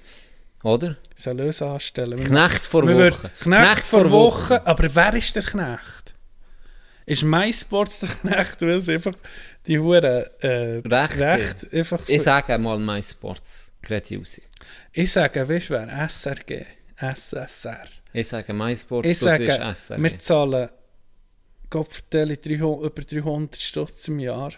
Oder? Soll Löse anstellen. Wir- Knecht vor wir Woche. würden- Knecht, vor Woche. Aber wer ist der Knecht? Ist MySports der Knecht, weil es einfach die Huren äh, Recht Recht einfach. Ich sage mal MySports. Gerade raus. ich sage, weißt du wer? SRG. SSR. Ich sage MySports, Ich sage, ist SRG. wir zahlen 300, über 300 Stutz im Jahr.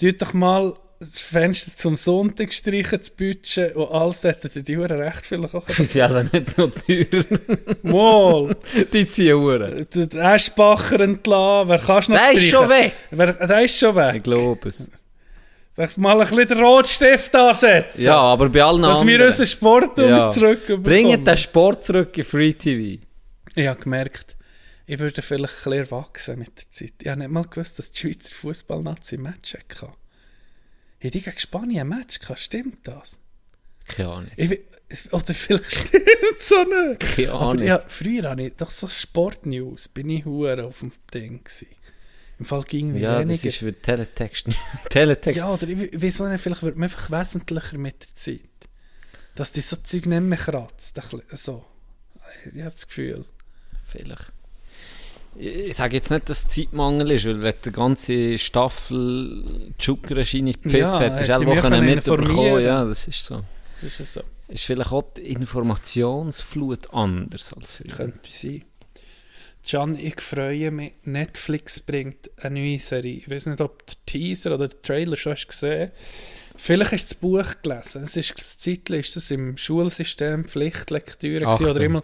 Tut doch mal das Fenster zum Sonntag streichen, das Budget und alles, da hätten die Huren recht vielleicht auch. Die sind aber nicht so teuer. Mal! Die ziehen Uhren. Der Eschbacher entlassen, wer kannst noch Der ist schon weg. Wer, der ist schon Ich weg. glaube es. Mal ein bisschen den Rotstift ansetzen? Ja, aber bei allen Dass wir anderen. unseren Sport Ja. ja. zurück Bringen den Sport zurück in Free TV. Ich habe gemerkt, ich würde vielleicht ein bisschen erwachsen mit der Zeit. Ich habe nicht mal gewusst, dass die Schweizer Fußballnazi ein Match hatte. Ich gegen Spanien ein Match gehabt? Stimmt das? Keine Ahnung. Ich, oder vielleicht stimmt es so nicht. Keine Aber Ahnung. ja, früher habe ich doch so Sportnews, bin ich hure auf dem Ding gewesen. Im Fall ging Ja, weniger. das ist für Teletext. Teletext. Ja, oder ich auch nicht, vielleicht wird man einfach wesentlicher mit der Zeit. Dass die so Zeug nicht mehr kratzt. So. Ich habe das Gefühl. Vielleicht. Ich sage jetzt nicht, dass es Zeitmangel ist, weil wenn die ganze Staffel Joker scheine Pfiff Ja, hat, ich mich Wochen mitbekommen. Ja, das ist so. Das ist so. Ist vielleicht auch die Informationsflut anders als früher. Könnte sein. Can, ich freue mich. Netflix bringt eine neue Serie. Ich weiß nicht, ob der Teaser oder der Trailer schon hast gesehen Vielleicht hast du das Buch gelesen. Es ist, das Titel ist das im Schulsystem Pflichtlektüre gewesen, oder immer,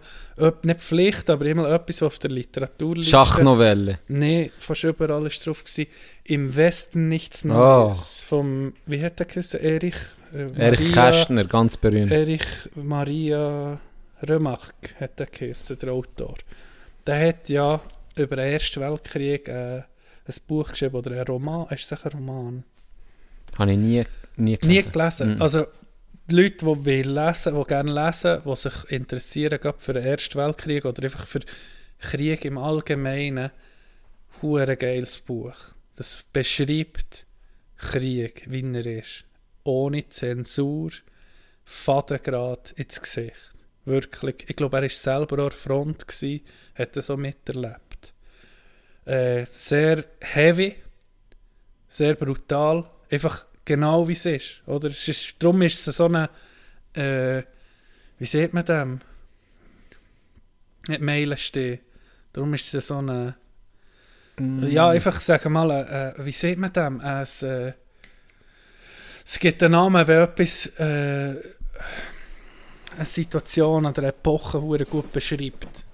nicht Pflicht, aber immer etwas, was auf der Literaturliste Schachnovelle. Nee, fast überall war drauf. Gewesen. Im Westen nichts Oh. Neues. Vom, wie hat der geheißen? Erich? äh, Erich Maria- Kästner, ganz berühmt. Erich Maria Römach hat der geheißen, der Autor. Der hat ja über den Ersten Weltkrieg äh, ein Buch geschrieben oder ein Roman. Ist es ein Roman? Habe ich nie, nie gelesen. Nie gelesen. Mhm. Also die Leute, die will lesen, die gerne lesen, die sich interessieren gerade für den Ersten Weltkrieg oder einfach für Krieg im Allgemeinen, hure geiles Buch. Das beschreibt Krieg, wie er ist. Ohne Zensur, Fadengrad ins Gesicht. Wirklich. Ich glaube, er war selber an der Front, gewesen, hat das so miterlebt. Äh, sehr heavy, sehr brutal, einfach genau wie es ist. Oder? Es ist darum ist es so eine äh, wie sieht man dem? Nicht Meilen stehen. Darum ist es so eine, ja, einfach sagen mal, äh, wie sieht man dem? Äh, es, äh, es gibt einen Namen, wenn etwas äh, eine Situation oder eine Epoche gut beschreibt.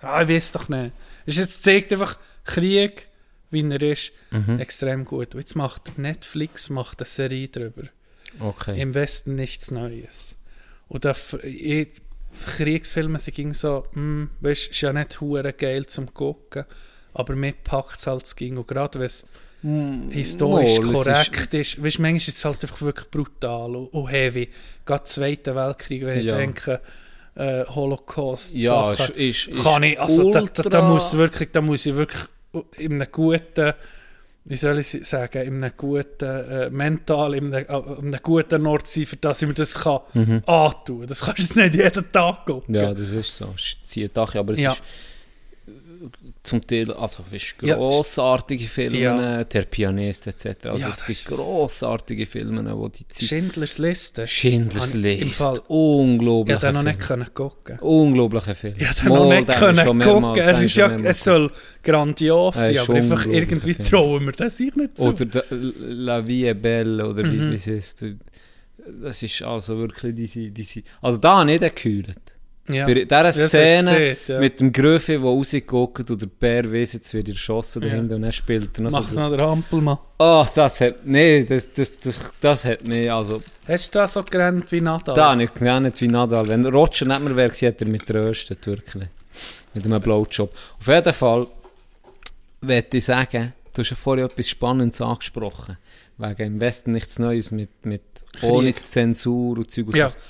Ah, ich weiß doch nicht. Es ist jetzt zeigt einfach Krieg, wie er ist, Mhm. extrem gut. Und jetzt macht Netflix macht eine Serie drüber. Okay. Im Westen nichts Neues. Und da ich, Kriegsfilme sind ging so, hm, weißt, ist ja nicht hure geil zum gucken, aber mir packt es halt das ging. Und gerade wenn es historisch Mal, es korrekt ist, weißt, manchmal ist es halt einfach wirklich brutal und, und heavy. Gerade Zweiter Weltkrieg, wenn Ja. ich denke, äh, Holocaust, Ja, Sachen, ist, ist, ist kann ich, also da, da, da, muss wirklich, da muss ich wirklich in einem guten, wie soll ich sagen, in einem guten, äh, mental, in einem, äh, in einem guten Ort sein, für das ich mir das kann Mhm. antun. Das kannst du nicht jeden Tag gucken. Ja, das ist so. Es zieht Dach, aber es Ja. ist zum Teil, also weißt, Ja. grossartige Filme, Ja. der Pianist etc. Also Ja, es gibt grossartige Filme, wo die Zeit... Schindlers Liste. Schindlers Habe ich im. Fall- Ich Unglaublich. hätte den noch nicht können gucken. Unglaublicher Film. Ich den noch nicht können gucken. Es, ist ja, es soll grandios sein, aber einfach irgendwie Film. trauen wir das sich nicht zu. Oder der- La Vie est Belle, oder wie Mhm. wie es ist. Das ist also wirklich diese... diese also da habe ich gehört. Ja. Bei dieser Szene gesehen, ja. mit dem Gröfe, der rausgeguckt und der Bär weiss, jetzt wird er erschossen Ja. dahinter und er spielt er noch Mach so... noch den Hampelmann. Oh, das hat... Nee, das, das, das, das hat mich... Also, Hast du das so gerannt wie Nadal? da habe ich genannt wie Nadal. Wenn Roger nicht mehr wäre, hätte er mit tröstet, wirklich. Mit einem Blowjob. Auf jeden Fall möchte ich sagen, du hast ja vorher etwas Spannendes angesprochen. Wegen im Westen nichts Neues mit, mit ohne Zensur und Zeug und Ja. Sachen.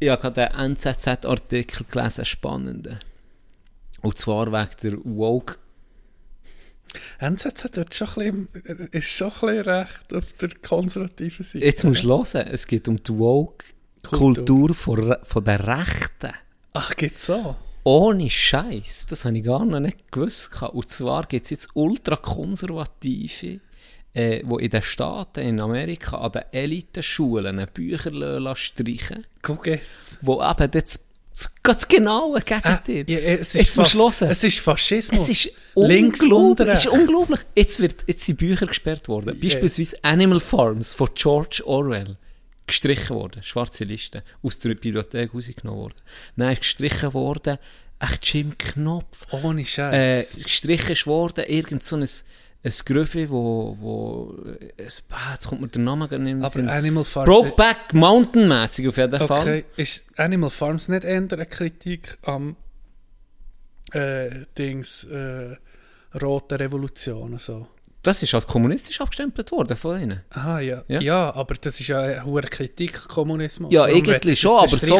Ich habe gerade einen NZZ-Artikel gelesen, spannenden. Und zwar wegen der Woke NZZ wird schon ein bisschen, ist schon ein bisschen recht auf der konservativen Seite. Jetzt musst du hören, es geht um die Woke-Kultur von, von der Rechten. Ach, geht's so? Ohne Scheiß, das habe ich gar noch nicht gewusst. Und zwar gibt es jetzt ultrakonservative, äh, die in den Staaten, in Amerika, an den Elitenschulen Bücher streichen Guck jetzt. wo eben das, das ganz genaue Gegenteil. Ja, es, Jetzt ist musst du fas- hören. es ist Faschismus. Es ist links unglaublich. Es ist unglaublich. Jetzt, wird, jetzt sind Bücher gesperrt worden. Ja. Beispielsweise Animal Farms von George Orwell. Gestrichen worden. Schwarze Liste. Aus der Bibliothek rausgenommen worden. Ist gestrichen worden. Echt Jim Knopf. Ohne Äh, Scheiß. gestrichen ist worden. Irgend so ein, ein Grüffe, wo, wo es, ah, jetzt kommt mir der Name gar nicht mehr Aber Sinn. Animal Farms. Brokeback Mountain mäßig auf jeden Fall. Okay, ist Animal Farms nicht eher eine Kritik am äh, Dings äh, Rote Revolution? So. Das ist als kommunistisch abgestempelt worden von ihnen. Aha, ja. Ja. ja. aber das ist ja eine hohe Kritik Kommunismus. Ja, Warum das schon, aber so,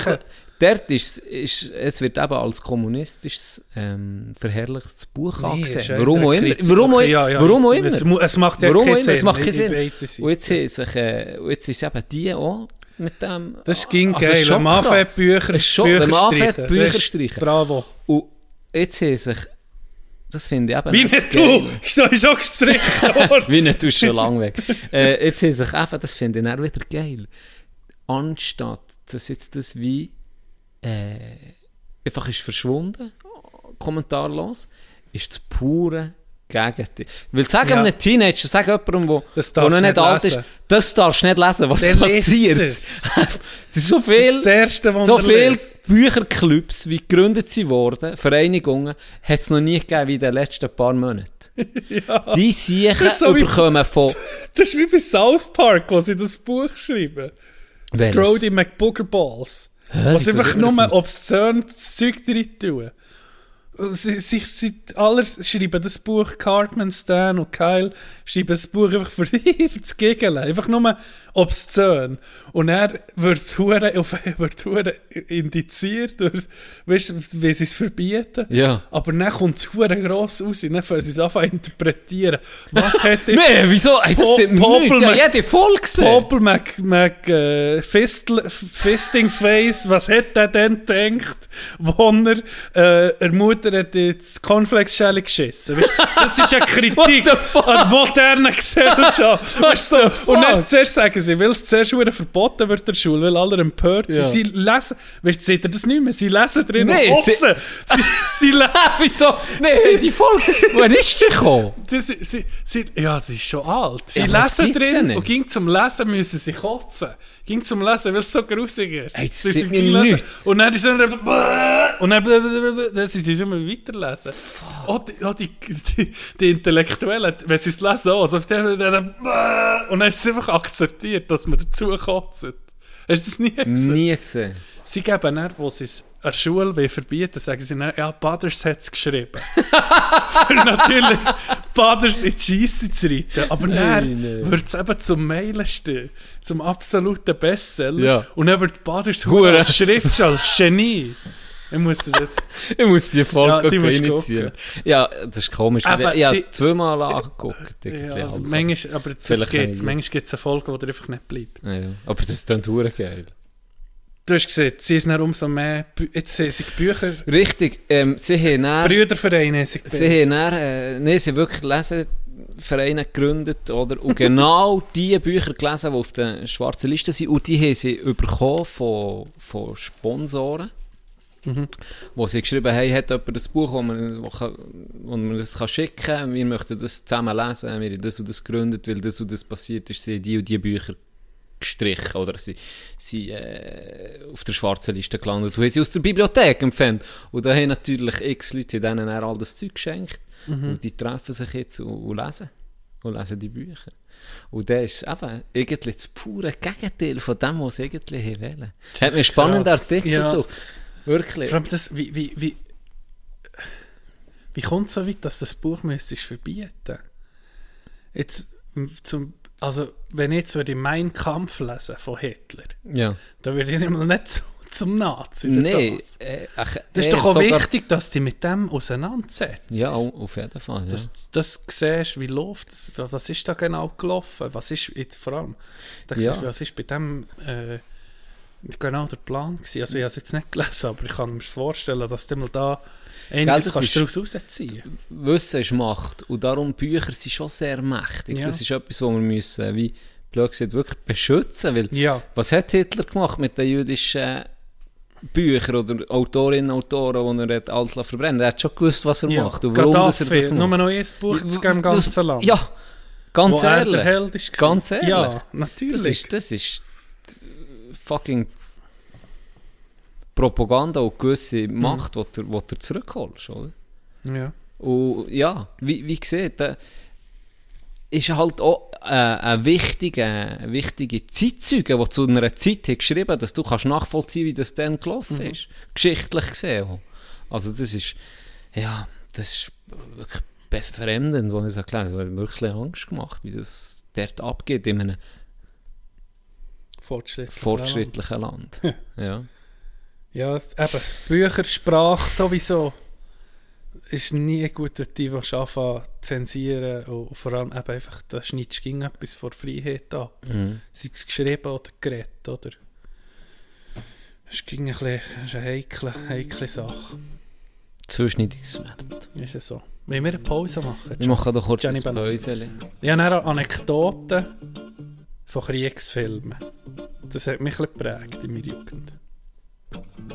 dort ist, ist, es wird eben als kommunistisches ähm, verherrlichtes Buch Nee, ist angesehen. Warum auch immer. Warum, auch, ja, ja. warum auch immer. Es, es macht ja Warum keinen Sinn. es macht keinen in- in Sinn. Und jetzt, haben sich, äh, jetzt ist eben die auch mit dem... Das ging Also, geil. ist schon krass. Bücher, Ist Bücher streichen. Bücher ist- streichen. Bravo. Und jetzt haben sich... Das finde ich eben Wie nicht du! So ist auch gestrichen worden. Wie nicht, du bist schon lang weg. äh, jetzt haben sich eben, das finde ich dann wieder geil, anstatt, dass jetzt das wie äh, einfach ist verschwunden, kommentarlos, ist das pure Gegenteil. Weil sagen Ja. einem Teenager, sag jemandem, wo, wo noch nicht alt lesen. ist, das darfst du nicht lesen, was Der passiert. es. das ist so Das viel... das Erste, was So viele. Bücherclubs, wie gegründet sie wurden, Vereinigungen, hat es noch nie gegeben wie in den letzten paar Monaten. Die Siechen so überkommen von... Das ist wie bei South Park, wo sie das Buch schreiben. Scrody McBoogerballs. Was einfach nur obszön Zeug drin tun. Und Sie, sie, sie alle schreiben das Buch, Cartman, Stan und Kyle, schreiben das Buch einfach für, für das Gegenteil. Einfach nur obszön. Und er wird es hure- indiziert, durch, weißt wie sie es verbieten. Ja. Aber dann kommt es hure gross raus, dann fangen sie es an zu interpretieren. Was hat jetzt Nee, wieso? Ey, das Po- sind Popel. Ja, jede Folge gesehen. Popel Mac, Mac äh, Fistel, Fisting Face, was hat er denn gedacht, wo er äh, er Mutter Vater hat ins Cornflakes-Schelle geschissen. Weißt, das ist eine Kritik an der modernen Gesellschaft. Weißt, du, und dann zuerst sagen sie, weil es zuerst wieder verboten wird in der Schule, weil alle empört sind. Ja. Sie lesen, weißt du, seht ihr das nicht mehr? Sie lesen drin Nee, und sie- kotzen. Sie, sie lesen. Wieso? Nee, die Folge. Wann ist die gekommen? Das, sie, sie, ja, das ist schon alt. Sie Ja, lesen ja drin nicht. und ging zum Lesen müssen sie kotzen. Ging zum Lesen, weil es so grusig ist. Ey, das Sie sagt sind mir nichts. Und dann ist dann und dann dann sind sie immer weiterlesen. Auch die, auch die, die, die Intellektuellen, wenn sie es lesen, also auf dem, und dann ist es einfach akzeptiert, dass man dazu kotzt. Hast du das nie gesehen? Nie gesehen. Sie geben dann, wo sie es an der Schule verbieten sagen sie dann, ja, Baders hat es geschrieben. Für natürlich Baders in die Scheisse zu reiten. Aber dann wird es eben zum Mailen stehen. Zum absoluten Bestseller. Ja. Und dann wird Baders Hure. Hure als Schriftsteller, als Genie. Ich muss das... Ich muss die Folge Ja, die initiieren. Ja, das ist komisch. Aber ich habe zweimal angeguckt. Ja, also. manchmal, aber das nicht. Manchmal gibt es eine Folge, der einfach nicht bleibt. Ja. Aber das ist dann geil. Du hast gesehen, sie sind dann umso mehr... Jetzt sind sie Bücher... Richtig, ähm, sie haben dann... Brüdervereine haben sie Sie haben dann, äh, nee, sie wirklich Lesevereine gegründet, oder? Und genau die Bücher gelesen, die auf der schwarzen Liste sind, und die haben sie bekommen von, von Sponsoren. Wo sie geschrieben haben, hat jemand ein Buch, wo man, wo kann, wo man das kann schicken kann, wir möchten das zusammen lesen, wir haben das und das gegründet, weil das und das passiert ist, sie haben die und die Bücher gestrichen oder sie, sie äh, auf der schwarzen Liste gelandet und haben sie aus der Bibliothek empfangen. Und da haben natürlich x Leute denen all das Zeug geschenkt und die treffen sich jetzt und, und lesen. Und lesen die Bücher. Und das ist eben irgendwie das pure Gegenteil von dem, was sie eigentlich wollen. Hat mir einen spannenden. Artikel Ja. durch. Wirklich. Vor allem das, wie, wie, wie, wie kommt es so weit, dass das Buch müsstest verbieten? Jetzt, zum, also, wenn ich jetzt würde Mein Kampf lesen von Hitler, Ja. dann würde ich nicht mal nicht zu, zum Nazi. Nein. Das, Äh, ach, das ist eher doch auch wichtig, dass du mit dem auseinandersetzt. Ja, au- auf jeden Fall. Ja. Dass du siehst, wie läuft das, wa- was ist da genau gelaufen, was ist, vor allem, da Ja. siehst, was ist bei dem äh, genau der Plan gewesen. Also ich habe es jetzt nicht gelesen, aber ich kann mir vorstellen, dass du mal da einiges das kannst daraus rausziehen Wissen ist Macht. Und darum, Bücher sind schon sehr mächtig. Ja. Das ist etwas, was wir müssen, wie blöd gesagt, wirklich beschützen. Weil, Ja. was hat Hitler gemacht mit den jüdischen Büchern oder Autorinnen und Autoren, die er hat alles verbrennen Er hat schon gewusst, was er ja. macht und warum dass er Gaddafi, das nur macht. noch ein Buch zu geben im ganzen Land. Ja, ganz wo ehrlich. Ganz ehrlich. Ja, natürlich. Das ist, das ist fucking Propaganda und gewisse Mhm. Macht, die du, du zurückholst, oder? ja. Und ja, wie, wie gesagt, äh, ist halt auch äh, eine wichtige, wichtige Zeitzeuge, die zu einer Zeit hat geschrieben dass du kannst nachvollziehen wie das dann gelaufen Mhm. ist. Geschichtlich gesehen auch. Also das ist, ja, das ist wirklich befremdend, was ich so gelesen habe. Es hat wirklich Angst gemacht, wie das dort abgeht in einem Fortschrittlich. fortschrittlichen Land. ja. Ja, es- eben, Bücher, Sprache sowieso ist nie gut, wenn die was anfangen zu zensieren und vor allem eben einfach, da schneidest du etwas vor Freiheit an. Mhm. Sei es geschrieben oder geredet, oder? Ist, gegen ein bisschen, das ist eine heikle, heikle Sache. Zuschneidungswert. Ist es so. Wollen wir eine Pause machen? Wir machen doch kurz ein Bellini. Päuschen. Ich habe Anekdoten von Kriegsfilmen. Das hat mich ein geprägt in meiner Jugend.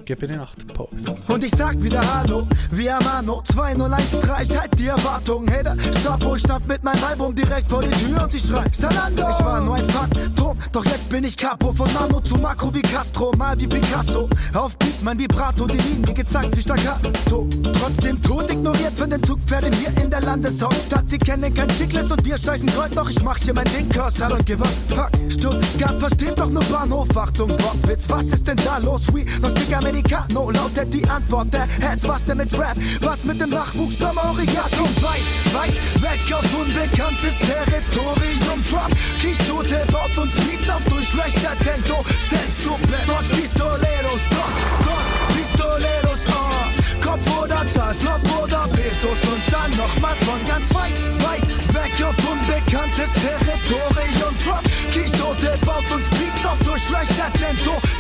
Gebe ich nach der Pause. Und ich sag wieder Hallo, wie Amano 2013, ich halt die Erwartung Hater, Chapeau, ich schnapp mit meinem Album direkt vor die Tür und ich schrei Salando Ich war nur ein Phantom, doch jetzt bin ich Capo Von Nano zu Makro wie Castro, mal wie Picasso. Auf Beats mein Vibrato, die Linie gezeigt wie Staccato. Trotzdem tot ignoriert von den Zugpferden hier in der Landeshauptstadt. Sie kennen kein Zyklus und wir scheißen Kreuz, doch ich mach hier mein Ding, Cursal und up Fuck, Stuttgart versteht doch nur Bahnhof, Achtung, Wortwitz, was ist denn da los? We, no speak Americano, lautet die Antwort der Heads, was denn mit Rap? Was mit dem Nachwuchs, der Maurigas? Und weit, weit weg auf unbekanntes Territorium, Trump, Quixote baut uns Beats auf Durchlöcher, denn du sind super, dos pistoleros, dos, dos pistoleros, oh. Kopf oder Zahl, Flop oder Pesos und dann nochmal von ganz weit, weit weg auf unbekanntes Territorium, Trump, Quixote baut uns Beats auf Durchlöcher, denn du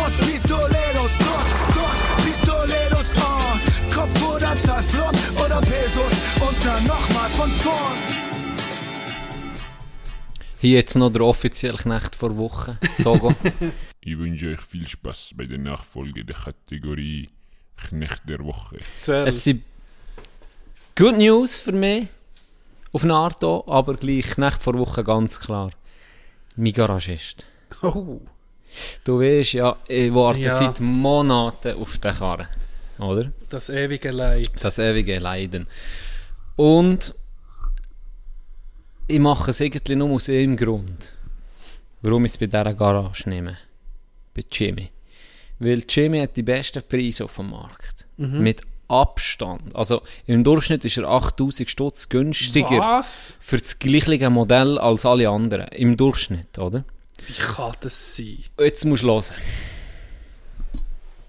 dos pistoleros, dos, dos pistoleros, oh. Kopf oder dann nochmal von vorn. Hier jetzt noch der offizielle Knecht vor Woche. Togo. Ich wünsche euch viel Spaß bei der Nachfolge der Kategorie Knecht der Woche. Zell. es sind Good News für mich. Auf eine Art auch, aber gleich Knecht vor Woche ganz klar. Mein Garagist. Oh. Du weißt ja, ich warte Ja. seit Monaten auf den Karren. Oder? Das ewige Leid. Das ewige Leiden. Und ich mache es irgendwie nur aus einem Grund. Warum ich es bei dieser Garage nehme. Bei Jimmy. Weil Jimmy hat die besten Preise auf dem Markt. Mit Abstand. Also im Durchschnitt ist er 8000 Stutz günstiger Was? für das gleiche Modell als alle anderen. Im Durchschnitt, oder? Wie kann das sein? Jetzt musst du hören.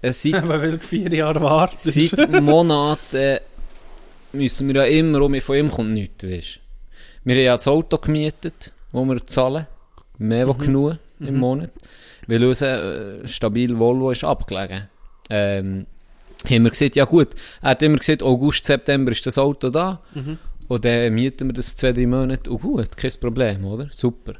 Es seit Aber weil du vier Jahre wartest. Seit Monaten müssen wir ja immer um, von ihm kommt nichts, weißt Wir haben ja das Auto gemietet, wo wir zahlen. Mehr als genug im Monat. Weil unser äh, stabil Volvo ist abgelegen. Ähm, haben wir gesagt, ja gut, er hat immer gesagt, August, September ist das Auto da. Und dann mieten wir das zwei, drei Monate. Und gut, kein Problem, oder? Super.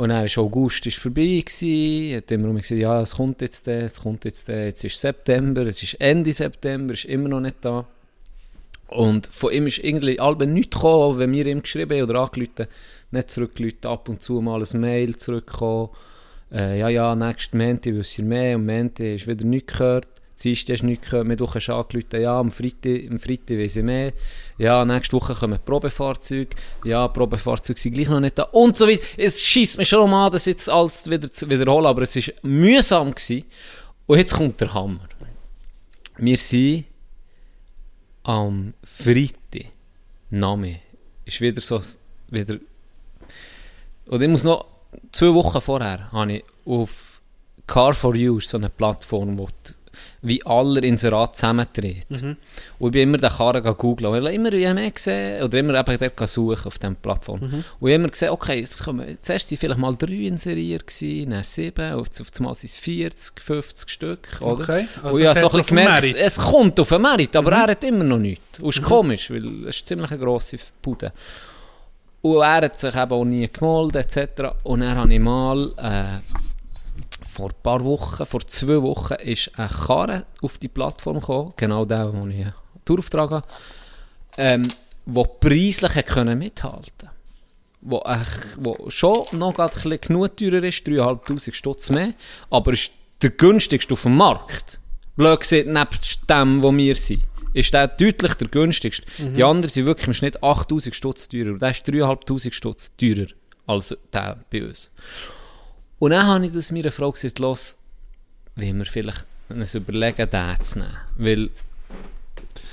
Und dann ist August ist vorbei gewesen, hat immer gesagt, ja, es kommt jetzt, der, es kommt jetzt, der, jetzt ist September, es ist Ende September, ist immer noch nicht da. Und von ihm ist irgendwie halb nichts gekommen, wenn wir ihm geschrieben oder angerufen nicht zurückgerufen, ab und zu mal ein Mail zurückgekommen. Äh, ja, ja, nächsten Montag wisst ihr mehr, und Montag ist wieder nichts gehört. Dienstag du nichts gehört, Mittwoch hast angerufen, ja, am Freitag, am Freitag weiss ich mehr. Ja, nächste Woche kommen Probefahrzeuge. Ja, Probefahrzeuge sind gleich noch nicht da. Und so weiter. Es schießt mich schon mal an, das jetzt alles wieder zu wiederholen, aber es war mühsam. Gewesen. Und jetzt kommt der Hammer. Wir sind am Freitag, Name, ist wieder so, wieder, und ich muss noch, zwei Wochen vorher, habe ich auf Car 4 You, ist so eine Plattform, die, wie alle Inserate zusammentritt. Und ich bin immer den Karren googeln, weil ich immer mehr gesehen, oder immer eben dort suchen auf dieser Plattform. Und ich immer gesehen, okay, es kommen, zuerst waren vielleicht mal drei inseriert, gewesen, dann sieben, auf, auf einmal sind es 40, 50 Stück, oder? Okay, also und ich es habe so ein bisschen gemerkt, es kommt auf den Merit, aber er hat immer noch nichts. Und es ist komisch, weil es ist ziemlich eine grosse Bude. Und er hat sich eben auch nie gemeldet, etc. Und dann habe ich mal, äh, vor ein paar Wochen, vor zwei Wochen, ist ein Karre auf die Plattform gekommen, genau der, wo ich Tourauftrag habe, ähm, wo preislich können mithalten wo, echt, wo schon noch bisschen genug teurer ist, 3'500 Stutz mehr, aber ist der günstigste auf dem Markt. Blöd gesagt, neben dem, wo wir sind, ist der deutlich der günstigste. Die anderen sind wirklich im Schnitt 8000 Stutz teurer. Und der ist 3'500 Stutz teurer als der bei uns. Und dann habe ich das meiner Frau gesagt, los, wollen wir vielleicht uns überlegen, den zu nehmen. Weil,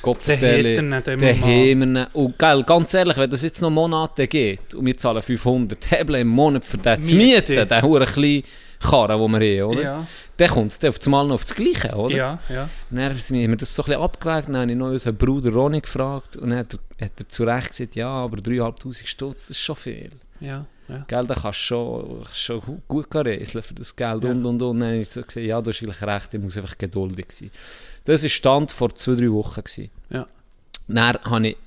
Gott Den ihn. Und gell, ganz ehrlich, wenn das jetzt noch Monate geht und wir zahlen 500 Hebel im Monat für den zu Miete. mieten, den huren kleinen Karren, den wir haben, oder? Ja, Dann kommt es auf einmal noch auf das Gleiche, oder? ja, ja. Und dann haben wir das so ein bisschen abgewägt, dann habe ich noch unseren Bruder Ronny gefragt und dann hat er, hat er zu Recht gesagt, ja, aber 3'500 Stutz, das ist schon viel. ja, ja. Gell, da kannst du schon, schon gu- gut reisen für das Geld Ja. und und und. Dann habe ich so gesagt, ja, du hast eigentlich recht, ich muss einfach geduldig sein. Das war Stand vor zwei, drei Wochen. Gewesen. Ja. Dann habe ich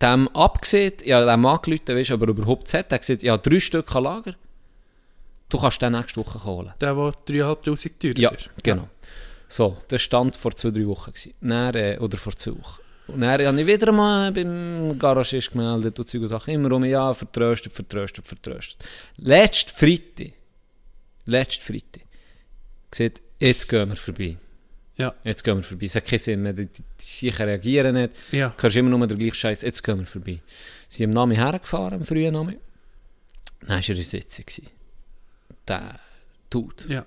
dem abgesehen, ja, dem angerufen, weißt du, ob er überhaupt es hat. Er hat gesagt, ja, drei Stück an Lager. Du kannst den nächste Woche holen. Der, der 3'500 teurer Ja, ist. genau. So, das stand vor zwei, drei Wochen. Gewesen. Dann, äh, oder vor zwei Wochen. Und dann habe ich wieder mal beim Garagist gemeldet und und Sachen. Immer um, ja, vertröstet, vertröstet, vertröstet. Letzten Freitag, letzten Freitag, gesagt, jetzt gehen wir vorbei. Ja. Jetzt gehen wir vorbei. Es hat keinen Sinn mehr, die, die, die sicher reagieren nicht. Ja. Du hörst immer nur den gleichen Scheiß. Jetzt gehen wir vorbei. Sie sind am Nami hergefahren, am frühen Nami. Dann war er in Sitzung. Der Dude. ja.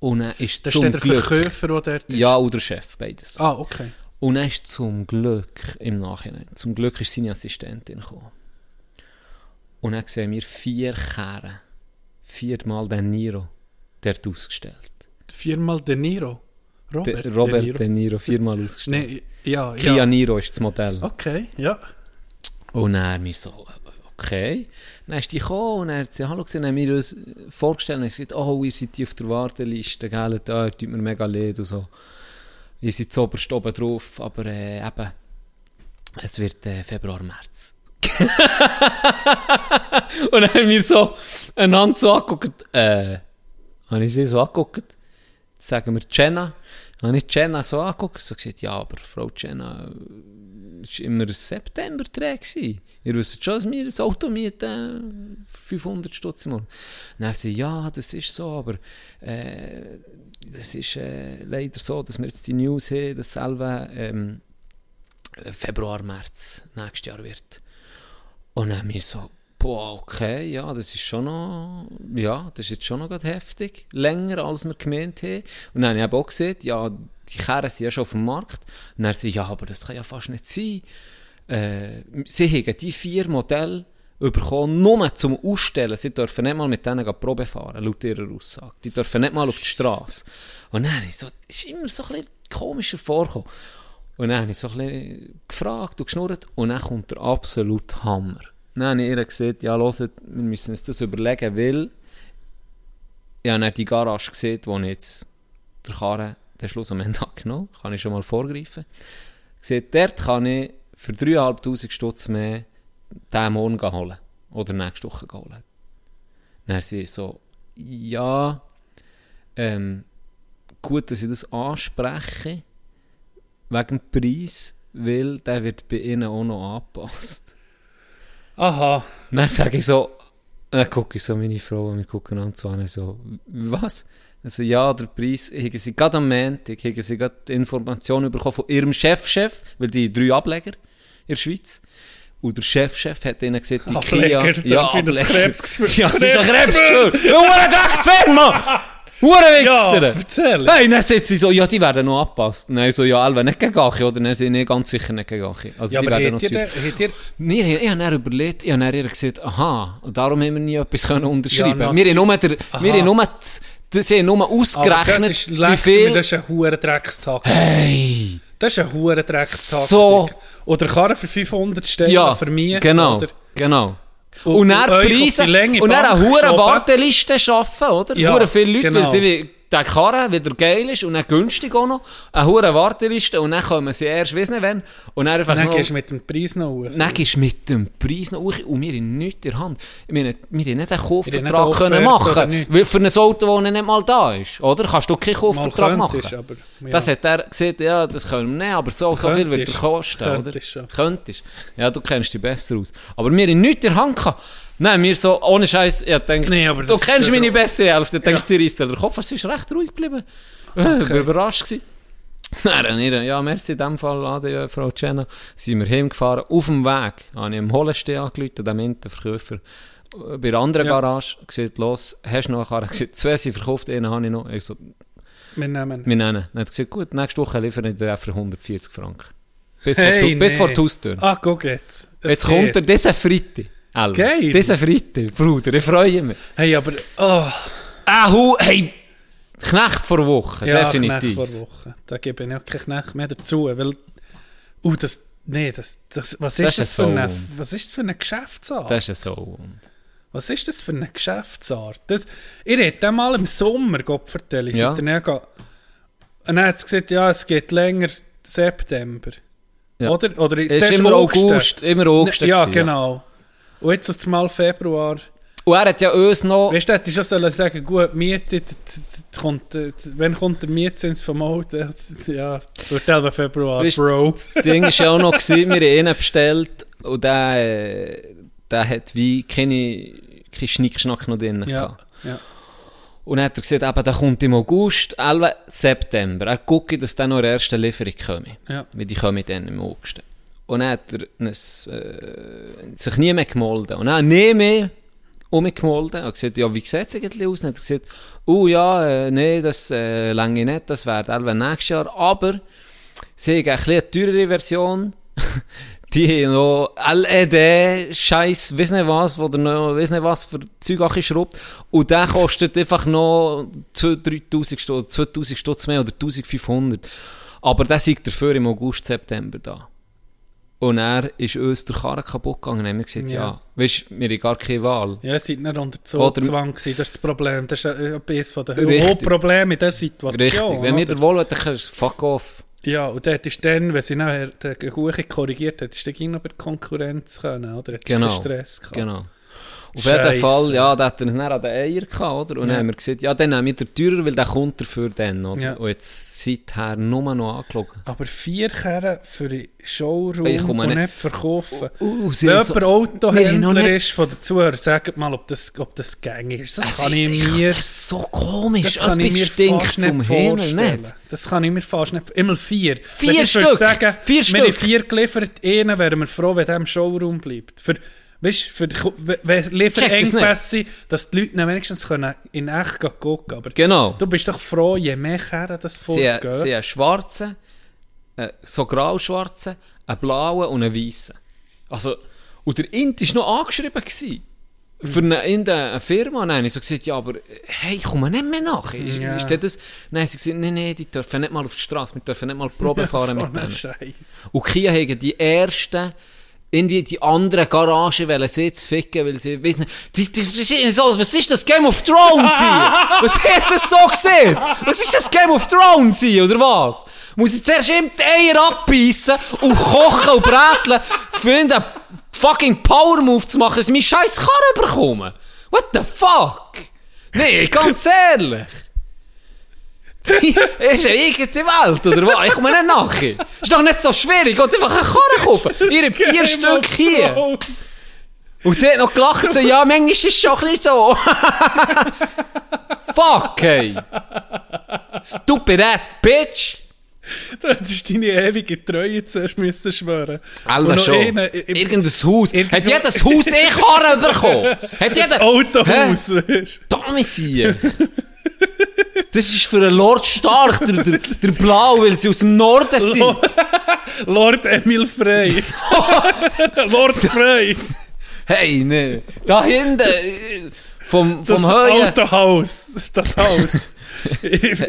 Und dann ist Das zum ist der Glück... Verkäufer, der dort ist. Ja, oder Chef, beides. Ah, okay. Und dann ist zum Glück, im Nachhinein, zum Glück ist seine Assistentin gekommen. Und dann sehen wir vier Kehren, viermal den Niro, der hat ausgestellt. Viermal De Niro. Robert, Der Robert De De Niro. Niro, viermal ausgestellt. Nee, ja, Kia ja. Niro ist das Modell. Okay, ja. Und dann wir so, okay. Dann ist die gekommen und er hat sie Hallo gesehen, dann haben wir uns vorgestellt und er gesagt, oh, ihr seid hier auf der Warteliste, gell, da tut mir mega leid und so. Ihr seid zuoberst oben drauf, aber äh, eben, es wird äh, Februar, März. und dann haben wir so einander so angeguckt, äh, habe ich sie so angeguckt, Jetzt sagen wir Jenna, habe ich Jenna so angeguckt, so gesagt, ja, aber Frau Jenna, es war immer September gewesen. Ihr wisst schon, dass wir ein Auto mieten für 500 Stutz im Monat. Dann sie, ja, das ist so, aber äh, das ist äh, leider so, dass wir jetzt die News haben, dass selber ähm, Februar, März nächstes Jahr wird. Und dann haben wir so, boah, okay, ja, das ist schon noch, ja, das ist jetzt schon noch heftig. Länger, als wir gemeint haben. Und dann habe ich auch gesehen, ja, die Kehren sind ja schon auf dem Markt. Und dann sie, ja, aber das kann ja fast nicht sein. Äh, sie haben die vier Modelle bekommen, nur zum Ausstellen. Sie dürfen nicht mal mit denen Probe fahren, laut ihrer Aussage. Die dürfen nicht mal auf die Straße. Und dann ich so, ist immer so ein bisschen komischer vorgekommen. Und dann habe ich so ein bisschen gefragt und geschnurrt und dann kommt der absolute Hammer. Dann habe ich ihr gesagt, ja, hört, wir müssen uns das überlegen, weil ich habe dann die Garage gesehen, wo ich jetzt der Karren den Schluss am Ende abgenommen kann ich schon mal vorgreifen. Gesagt, dort kann ich für 3'500 Stutz mehr diesen morgen holen. Oder nächste Woche holen. Dann sie so, ja, ähm, gut, dass ich das anspreche, wegen dem Preis, weil der wird bei ihnen auch noch angepasst. Aha. Dann sage ich so, dann gucke ich so meine Frau und wir gucken an zu an, so, was? Also ja, der Preis, haben sie gerade am Montag, haben sie gerade Informationen bekommen von ihrem Chefchef, weil die drei Ableger in der Schweiz. Und der Chefchef hat ihnen gesagt, die Kia... da Ja, das Ableger. Krebsgefühl. Ja, es ist ein Krebsgefühl. Hure Drecksfirma! Hure Ja, Wichser! erzähl. Hey, dann sagt sie so, ja, die werden noch angepasst. Nein, so, ja, Alva, nicht gegen Gachi, oder? Dann sind nicht ganz sicher nicht gegen Gachi. Also, Ja, die werden noch ihr, habt ihr, Wir, ich habe dann überlegt, ich habe dann ihr gesagt, aha, und darum haben wir nie etwas können unterschreiben Ja, Wir haben nur, der, wir haben nur, das- das- sie haben nur ausgerechnet, das wie lecker, viel... das ist ein hoher Dreckstag. Hey! Das ist ein hoher Dreckstag. So. Oder Karren für 500 Stellen Ja, vermieten. genau, Oder? genau. Und- Und, und auf Preise, und dann eine hure. Warteliste schaffen, oder? Ja, Hure viele Leute, genau. weil sie der Karren wieder geil ist und dann günstig auch noch. Eine hure Warteliste und dann kommen sie erst, weiss nicht wann. Und dann einfach Dann noch... gehst du mit dem Preis noch hoch. Dann gehst du mit dem Preis noch hoch und wir haben nichts in der Hand. Wir haben, wir haben nicht einen Kaufvertrag nicht können oder machen weil für ein Auto, das nicht mal da ist. Oder? Kannst du keinen Mal Kaufvertrag machen. könntest, aber... Ja. Das hat er gesagt, ja, das können wir nicht, aber so, so viel wird er Könntest. kosten, oder? Könntest schon. Könntest. Ja, du kennst dich besser aus. Aber wir haben nichts in der Hand gehabt. Nein, wir so, ohne Scheiß, ich denke, Nee, aber du das ist kennst meine beste Hälfte. Dann denkt sie, reißt den Kopf, es ist recht ruhig geblieben. Ich war überrascht. Gewesen. Nein, ihr, ja, merci in dem Fall, Ade, Frau Jenna. Sind wir heimgefahren. Auf dem Weg habe ich im Hollenstehen angerufen, dem Interverkäufer. Bei der anderen Ja. Garage gesagt, los, hast du noch eine Karre? gesagt, zwei sind verkauft, einen habe ich noch. Ich so, Wir nehmen... wir nennen. Dann hat gesagt, gut, nächste Woche liefere ich dir für 140 Franken. Bis, Hey, vor, die- bis nee. vor die Haustür. Ah, guck jetzt. Es Jetzt kommt geht. er, dieser Freitag. Alter. Geil. Dieser Freitag, Bruder, ich freue mich. Hey, aber... Oh, Ah, hu, hey, Knecht vor Woche, ja, definitiv. Knecht vor Woche. Da gebe ich auch keinen Knecht mehr dazu, weil... Uh, das... Nee, das, das, was ist Das das, ist für so eine, was ist das für eine Geschäftsart? Das ist so. Was ist das für eine Geschäftsart? Das, ich hätte mal im Sommer Gott vertellen. Ja. Ja. Ja und dann hat sie gesagt, ja, es geht länger September. Ja. Oder? Oder ist immer August, immer August. Ja, gewesen, genau. Und jetzt auf mal Februar. Und er hat ja uns noch... Weißt du, hätte ich schon sollen sagen, gut, Miete, kommt, äh, wenn kommt der Mietzins vom Auto? Ja, wird 11 Februar, Weißt, Bro. Das Ding war ja auch noch, gewesen, wir haben einen bestellt und der, äh, der hat wie keine, keine Schnickschnack noch drin Ja, gehabt. ja. Und dann hat er gesagt, eben, der kommt im August, 11. September. Er guckt, dass der noch in der ersten Lieferung kommt. Ja. Weil die kommen dann im August. Und dann hat er es, äh, sich nie mehr gemolden. Und dann nie mehr umgemolden. Hat gesagt, ja, wie sieht es eigentlich aus? Und dann hat er gesagt, oh ja, äh, nee, das äh, lange nicht, das wäre etwa nächstes Jahr. Aber sie haben ein eine teurere Version. Die haben noch LED, Scheiß, weiss nicht was, wo der noch, weiss nicht was für Zeug auch schraubt. Und der kostet einfach noch 2.000, 3.000 Stutz, 2.000 Stutz mehr oder 1.500. Aber der siegt dafür im August, September da. Und er ist uns der Karren kaputt gegangen. Dann haben wir gesagt, ja, Ja. weißt du, wir haben gar keine Wahl. Ja, seid nicht unter Zugzwang gewesen, das ist das Problem. Das ist eines von den Richtig. Hauptproblemen in dieser Situation. Richtig. Wenn wir der Wohl dann kannst du fuck off. Ja, und dort ist dann, wenn sie nachher den Kuchen korrigiert hat, ist dann noch bei der Konkurrenz können, oder? Hat Genau. Stress gehabt. Genau. Auf jeden. Fall, ja, da hat er dann an den Eier gehabt, oder? Und Ja. dann haben wir gesagt, ja, dann nehmen wir den teurer, weil der kommt dafür dann, oder? Ja. Und jetzt seither nur noch angeschaut. Aber vier Kerren für den Showroom Ich komme und nicht- verkaufen. Uh, sie Wenn so- Autohändler ist von den Zuhörern, sagt mal, ob das, ob das gängig ist. Das Also, kann ich mir... Das ist so komisch. Das kann ich mir fast nicht vorstellen. nicht. Das kann ich mir fast nicht Immer vier. Vier Stück. Sagen, Vier wir Stück. haben vier geliefert. Einen wären wir froh, wenn der im Showroom bleibt. Für, weißt, für die, Lieferengpässe dass die Leute wenigstens können in echt gucken Aber Genau. du bist doch froh, je mehr Kerren das Sie, vorgehen. sie haben schwarzen, äh, so grau-schwarzen, einen blauen und einen weißen. Also, und der Int war noch angeschrieben. Gewesen. Für eine, in der Firma. Und dann habe ich so gesagt, ja, aber hey, ich komme nicht mehr nach. Ist, Ja. ist das? Dann haben sie gesagt, nein, nein, die dürfen nicht mal auf die Straße, wir dürfen nicht mal Probe fahren so mit denen. Scheiß. Und Kia haben die ersten in die, die anderen Garagen wollen sie jetzt ficken, weil sie wissen, die, die, das ist so, was ist das Game of Thrones hier? Was hast du das so gesehen? Was ist das Game of Thrones hier, oder was? Muss ich zuerst ihm die Eier abbeissen und kochen und bräteln, für ihn den fucking Power Move zu machen, dass ich meinen scheiß Karren bekomme? What the fuck? Nee, ganz ehrlich. Ist eine eigene Welt, oder was? Ich komme nicht nachher. Ist doch nicht so schwierig. Geht einfach einen Karren kaufen. Ihr habt vier Stück hier. Und sie hat noch gelacht, so, ja, manchmal ist es schon ein bisschen so. Fuck, hey. Stupid ass bitch. Du hättest deine ewige Treue zuerst müssen schwören. Noch schon. i- Irgendein Haus. Irgendwo- Hat jedes Haus eh Karren bekommen? Hat Das jeder... Autohaus, weißt Damals hier. Das ist für einen Lord Stark, der, der, der Blau, weil sie aus dem Norden sind. Lord Emil Frey. Lord Frey. Hey, ne. Da hinten, äh, vom, Das vom Höhen. Autohaus. Das Haus. ich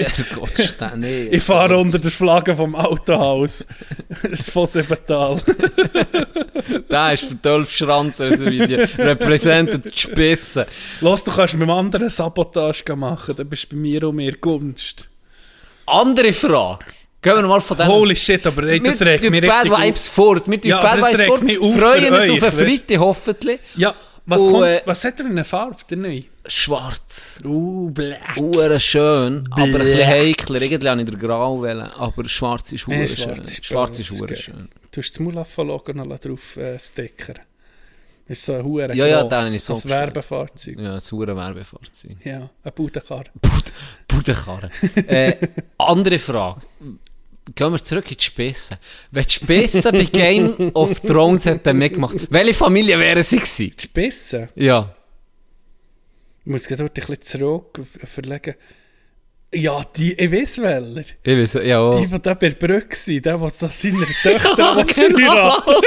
nee. ich fahre unter der Flagge vom Autohaus. Das von Siebental. Der ist für Dolph Schranz, also wie die Representant die Spissen. Los, du kannst mit dem anderen Sabotage machen. Dann bist du bei mir um mir Gunst. Andere Frage. Gehen wir mal von dem. Holy shit, aber ey, das regt mich Bad Vibes fort. Tun Ja, Bad Vibes fort. Freuen uns auf einen? Freitag hoffentlich. Ja, was, Und, kommt, äh, was hat er für eine Farbe, der neu? Schwarz. Uh, black. Uhren schön, aber ein Black. bisschen heikler. Irgendwie habe ich den Grau wählen, aber schwarz ist hure schwarz schön. ist Schwarz ist ist geil. schön. Du hast das Mulafa-Logo noch drauf äh, stickern. Das ist so ein Huren Ja, ja, habe ich so bestellt. Werbefahrzeug. Ja, ein hure Werbefahrzeug. Ja, ein Budenkarre. Budenkarre. äh, andere Frage. Gehen wir zurück in die Spissen. Wenn die Spissen bei Game of Thrones hätten mitgemacht, welche Familie wären sie gewesen? Die Spissen. Ja. Ich muss gerade ein bisschen zurück verlegen. Ja, die, ich weiß welcher. Ich weiß, ja. Die, die da bei der Brücke sind, der, der so seine Töchter genau. verheiratet.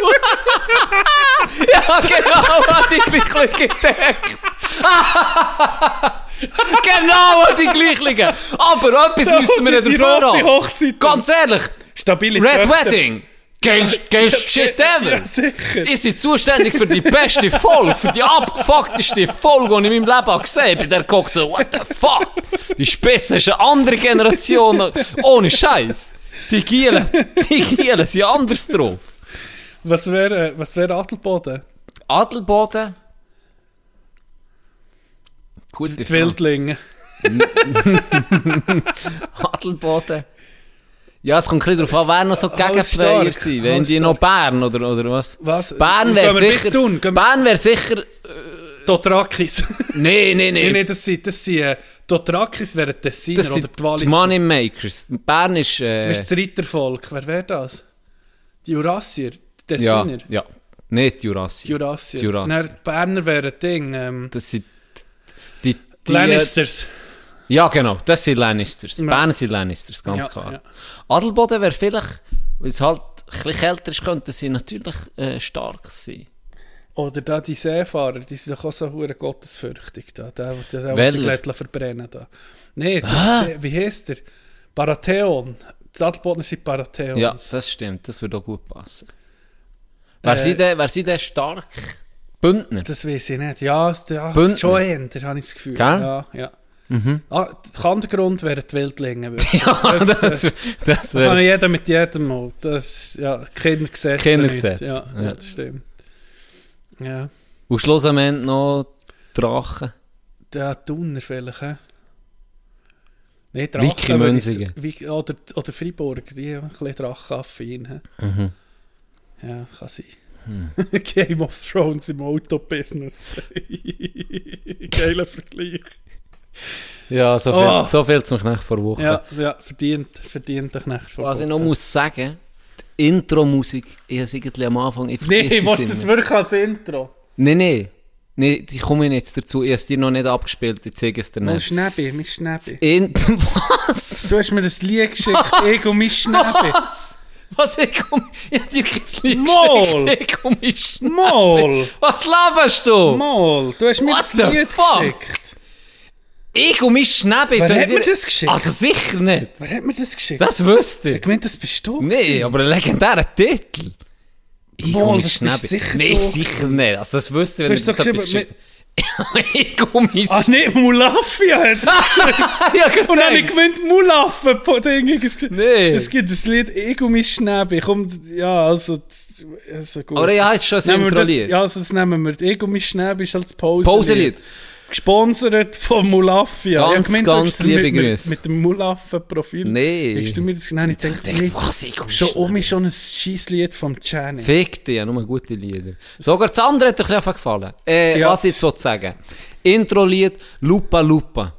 ja, genau, hat die gleich gedeckt. genau, die gleichen. Aber etwas müssen wir rote haben. Ganz ehrlich, Stabile Red Töchter. Wedding. Geilst, geilst Shit ever. Ja, sicher. Ich bin zuständig für die beste Folge, für die abgefuckteste Folge, die ich in meinem Leben gesehen habe. Bei der guckt so, what the fuck? Die Spitze ist eine andere Generation, ohne Scheiß. Die Gielen, die Gielen sind anders drauf. Was wäre was wär Adelboden? Adelboden. Gute Die. Wildlinge. Adelboden. Ja, es kommt ein bisschen darauf an, wer noch so Alles Gegenplayer sind. Wenn die noch Bern oder, oder was? Was? Bern wäre sicher... Bern wäre sicher... Dothrakis. Nee, nee, nee. nee, nee, das sind, das sind äh, Dothrakis wären Tessiner Das oder die die Moneymakers. Bern ist... Äh, Das ist das Rittervolk. Wer wäre das? Die Jurassier? Die ja, Tessiner? ja. Nicht Die Jurassic. Jurassier. Die Jurassier. Dann die Berner wären Ding. Ähm, Das sind die... die die Lannisters. Äh, ja, genau. Das sind Lannisters. Ja. Bern sind Lannisters, ganz Ja, klar. ja. Adelboden wäre vielleicht, weil es halt ein bisschen kälter ist, könnten sie natürlich äh, stark sein. Oder da die Seefahrer, die sind doch auch so hure gottesfürchtig. Da. Der, der, der, der lässt verbrennen da. Nee, Ah. der, wie heißt der? Baratheon. Die Adelbodner sind Baratheons. Ja, das stimmt. Das würde auch gut passen. Wer, Äh, sind denn, wer sind denn stark? Bündner. Das weiß ich nicht. Ja, ja Bündner. schon eher, habe ich das Gefühl. Gell? Ja, ja. Ah, der Hintergrund wäre die Wildlinge. Ja, das, das Das kann wäre... jeder mit jedem mal. Das, ja, Kindergesetz. Kindergesetz, Ja, ja. ja, das stimmt. Ja, Und schlussendlich noch Drachen. der Thuner vielleicht, hä? Nee, würde ich- Münzigen. Oder, oder Freiburger, die haben ein bisschen Drachenaffin. Mhm. Ja, kann sein. Hm. Game of Thrones im Autobusiness. Geiler Vergleich. Ja, so viel, Oh. so viel zum Knecht vor Woche. Ja, ja, verdient, verdient der Knecht vor Was ich noch Woche. muss sagen, die Intro-Musik, ich habe es irgendwie am Anfang, ich Nee, vergesse willst es du das wirklich als Intro? Nein, nein. Nee, die kommen jetzt dazu. Ich habe es dir noch nicht abgespielt, ich zeige es dir Mein nicht. Schnäbi, mein Schnäbi. In Was? Du hast mir das Lied geschickt, Was? ich und mein Schnäbi. Was? Was ich komm... Ich hab dir kein Lied Mol. geschickt, ich komm ich Mal, Was laberst du? mal, du hast mir What das Lied fuck? geschickt. Ich und mein Schnäbi. Wer hat mir das geschickt? Also sicher nicht. Wer hat mir das geschickt? Das wüsste ich ich. meine, das bist du. Nee, gewesen. aber ein legendärer Titel. Ich Mal, und mein das Schnäbi. sicher Nee, du. sicher nicht. Also das wüsste ich, Du wenn hast ich das etwas geschickt Ich und mein Ah, nee, Mulafia hat ja, Und dann habe ich gemeint, Mulaffen. po- Ding, es- Nee. Es gibt das Lied «Ich und mein Schnäbi». Komm, ja, also, das- also gut. Aber ja, ist schon das, Intro-Lied. ja, also das nehmen wir. «Ich und mein Schnäbi» ist als Pause. Pauselied. Gesponsert von Mulafia. Ganz, Ich hab gemeint, ganz hast liebe mit, mit, Grüße. mit dem Mulaffen-Profil. Nee. Hast du mir das Nein, ich denke, dachte, nee, was, «Ich schon um Schnäbi». mich schon ein scheiß Lied vom Gianni. Fick dich, ja, nur gute Lieder. Sogar das andere hat dir ein bisschen gefallen. Äh, Ja. Was ich jetzt so sagen. Intro-Lied Lupa Lupa.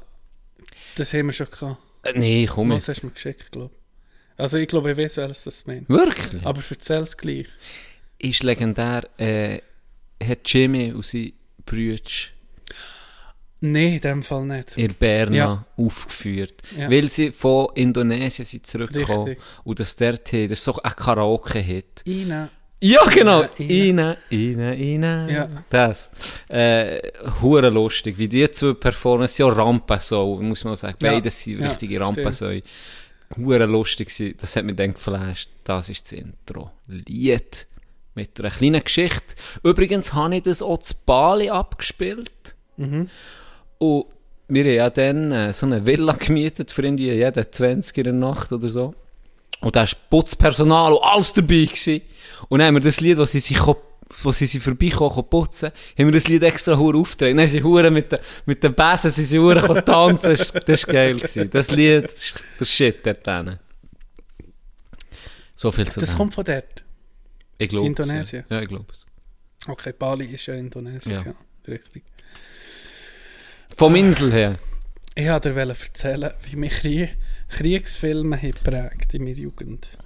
Das haben wir schon gehabt. Äh, nee, komm Was hast jetzt. du mir geschickt, glaube ich. Also ich glaube, ich weiß, welches das meint. Wirklich? Aber erzähl es gleich. Ist legendär, äh, hat Jimmy und seine Brüder Nein, in dem Fall nicht. in Berna Ja. aufgeführt. Ja. Weil sie von Indonesien sind zurückgekommen. Richtig. Und das dort, das ist so ein Karaoke-Hit. Ina. Ja, genau. Ina, Ina, Ina, Ina. Ja. Das. Äh, hure lustig. Wie die zwei performen, ja Rampensau, muss man sagen. Ja. Beides sind Ja, richtige Rampensau. Hure lustig. Das hat mich dann geflasht. Das ist das Intro. Lied. Mit einer kleinen Geschichte. Übrigens habe ich das auch zu Bali abgespielt. Mhm. Und wir haben ja dann äh, so eine Villa gemietet für irgendwie jeden 20 in der Nacht oder so. Und da war Putzpersonal und alles dabei. Gewesen. Und dann haben wir das Lied, was sie sich wo sie sie vorbeikommen, kommen putzen, haben wir das Lied extra hure aufgetreten. Dann sind sie hure mit, den- mit den sind sie hure gekommen tanzen. Das, das war geil. Gewesen. Das Lied, das ist der Shit dort hinten. So viel zu Das dem. kommt von dort. Ich glaube Indonesien? Ja, ja ich glaube es. Okay, Bali ist ja Indonesien. Ja. Ja. richtig. Vom Insel her. Ich wollte dir erzählen, wie mich Krie Kriegsfilme geprägt in meiner Jugend.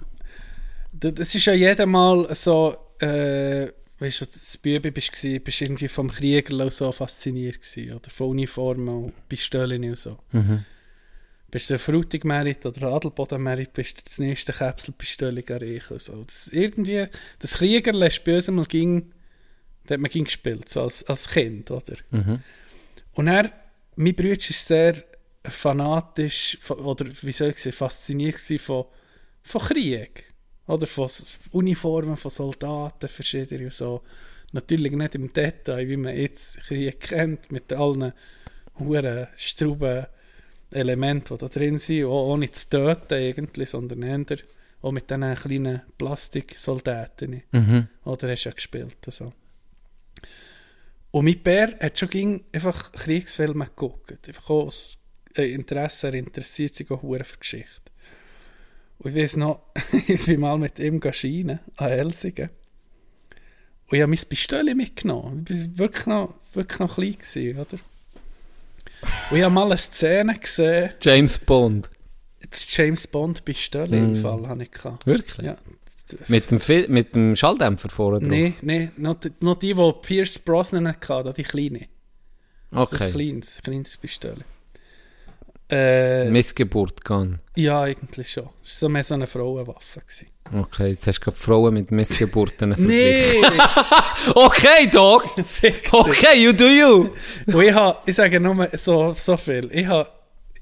Das ist ja jedes Mal so, äh, weißt du, das Bübi bist du, bist irgendwie vom Krieger so fasziniert gewesen, oder von Uniformen und Pistolen und so. Mhm. Bist du Frutig Merit oder Adelboden Merit, bist du das nächste Käpselpistole erreichen. So. Das, irgendwie, das Kriegerle ist bei uns einmal ging, da hat man ging gespielt, so als, als Kind, oder? Mhm. Und er, mein Bruder ist sehr fanatisch, fa- oder wie soll ich sagen, fasziniert von, von Krieg. Oder von Uniformen von Soldaten, verschiedene und so. Natürlich nicht im Detail, wie man jetzt Krieg kennt, mit allen hohen Strauben Elementen, die da drin sind, auch ohne zu töten eigentlich, sondern eher auch mit diesen kleinen Plastiksoldaten. Mhm. Oder hast du ja gespielt. Also. Und mein Bär hat schon einfach Kriegsfilme geguckt. Einfach aus äh, Interesse, er interessiert sich auch für Geschichte. Und ich weiß noch, ich bin mal mit ihm schienen an Elsingen. Und ich habe mein Pistole mitgenommen. Ich war wirklich noch, wirklich noch klein, gewesen, oder? Und ich habe mal eine Szene gesehen, James Bond. das James Bond Pistole im Mm. Fall habe ich. Wirklich? Ja. Mit dem, Fil mit dem Schalldämpfer vorne drauf? Nein, nein, noch die, noch die, die Pierce Brosnan hatte, die kleine. Das ist ein Okay. kleines, kleines Pistole. Äh, Missgeburt kann. ja, eigentlich schon. Es war mehr so eine Frauenwaffe. Gewesen. Okay, jetzt hast du gerade Frauen mit Missgeburten verglichen. Nee! Okay, Dog! Okay, you do you! Und ich, hab, ich sage nur so, so viel. Ich habe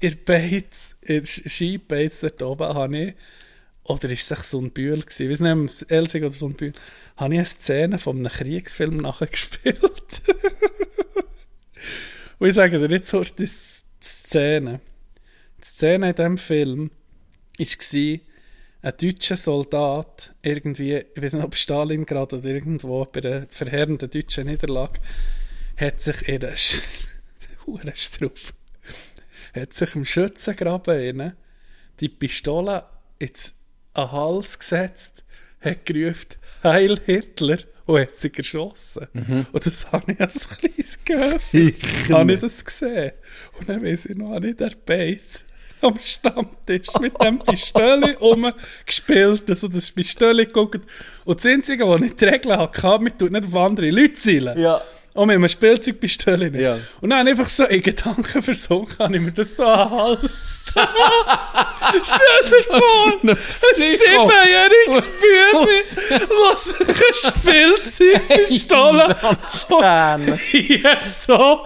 in Beiz, in Skibeiz dort oben, habe ich, oder ist es so ein Bühl gewesen, wie nennen es Elsig oder so ein Bühl, habe ich eine Szene von einem Kriegsfilm nachher gespielt. Und ich sage dir jetzt, so, das Szene. Die Szene in diesem Film war, ein deutscher Soldat, irgendwie, ich weiß nicht, ob Stalingrad oder irgendwo, bei einer verheerenden deutschen Niederlage, hat sich in der hat sich im Schützengraben rein die Pistole ins an den Hals gesetzt, hat gerufen, Heil Hitler, und hat sich erschossen. Und das habe ich als kleines Gehöft, habe ich das gesehen. Und dann weiss ich noch, habe ich der Beiz am Stammtisch mit dem Pistole rumgespielt, also das Pistole geguckt. Und das Einzige, was ich die Regeln hatte, man tut nicht auf andere Leute zielen. Ja. Und mit einem Spielzeugpistole. Ja. Und dann einfach so in Gedanken versunken, habe ich mir das so an Hals Stell dir vor, ein siebenjähriges Bübli, was sich eine Spielzeugpistole ja, so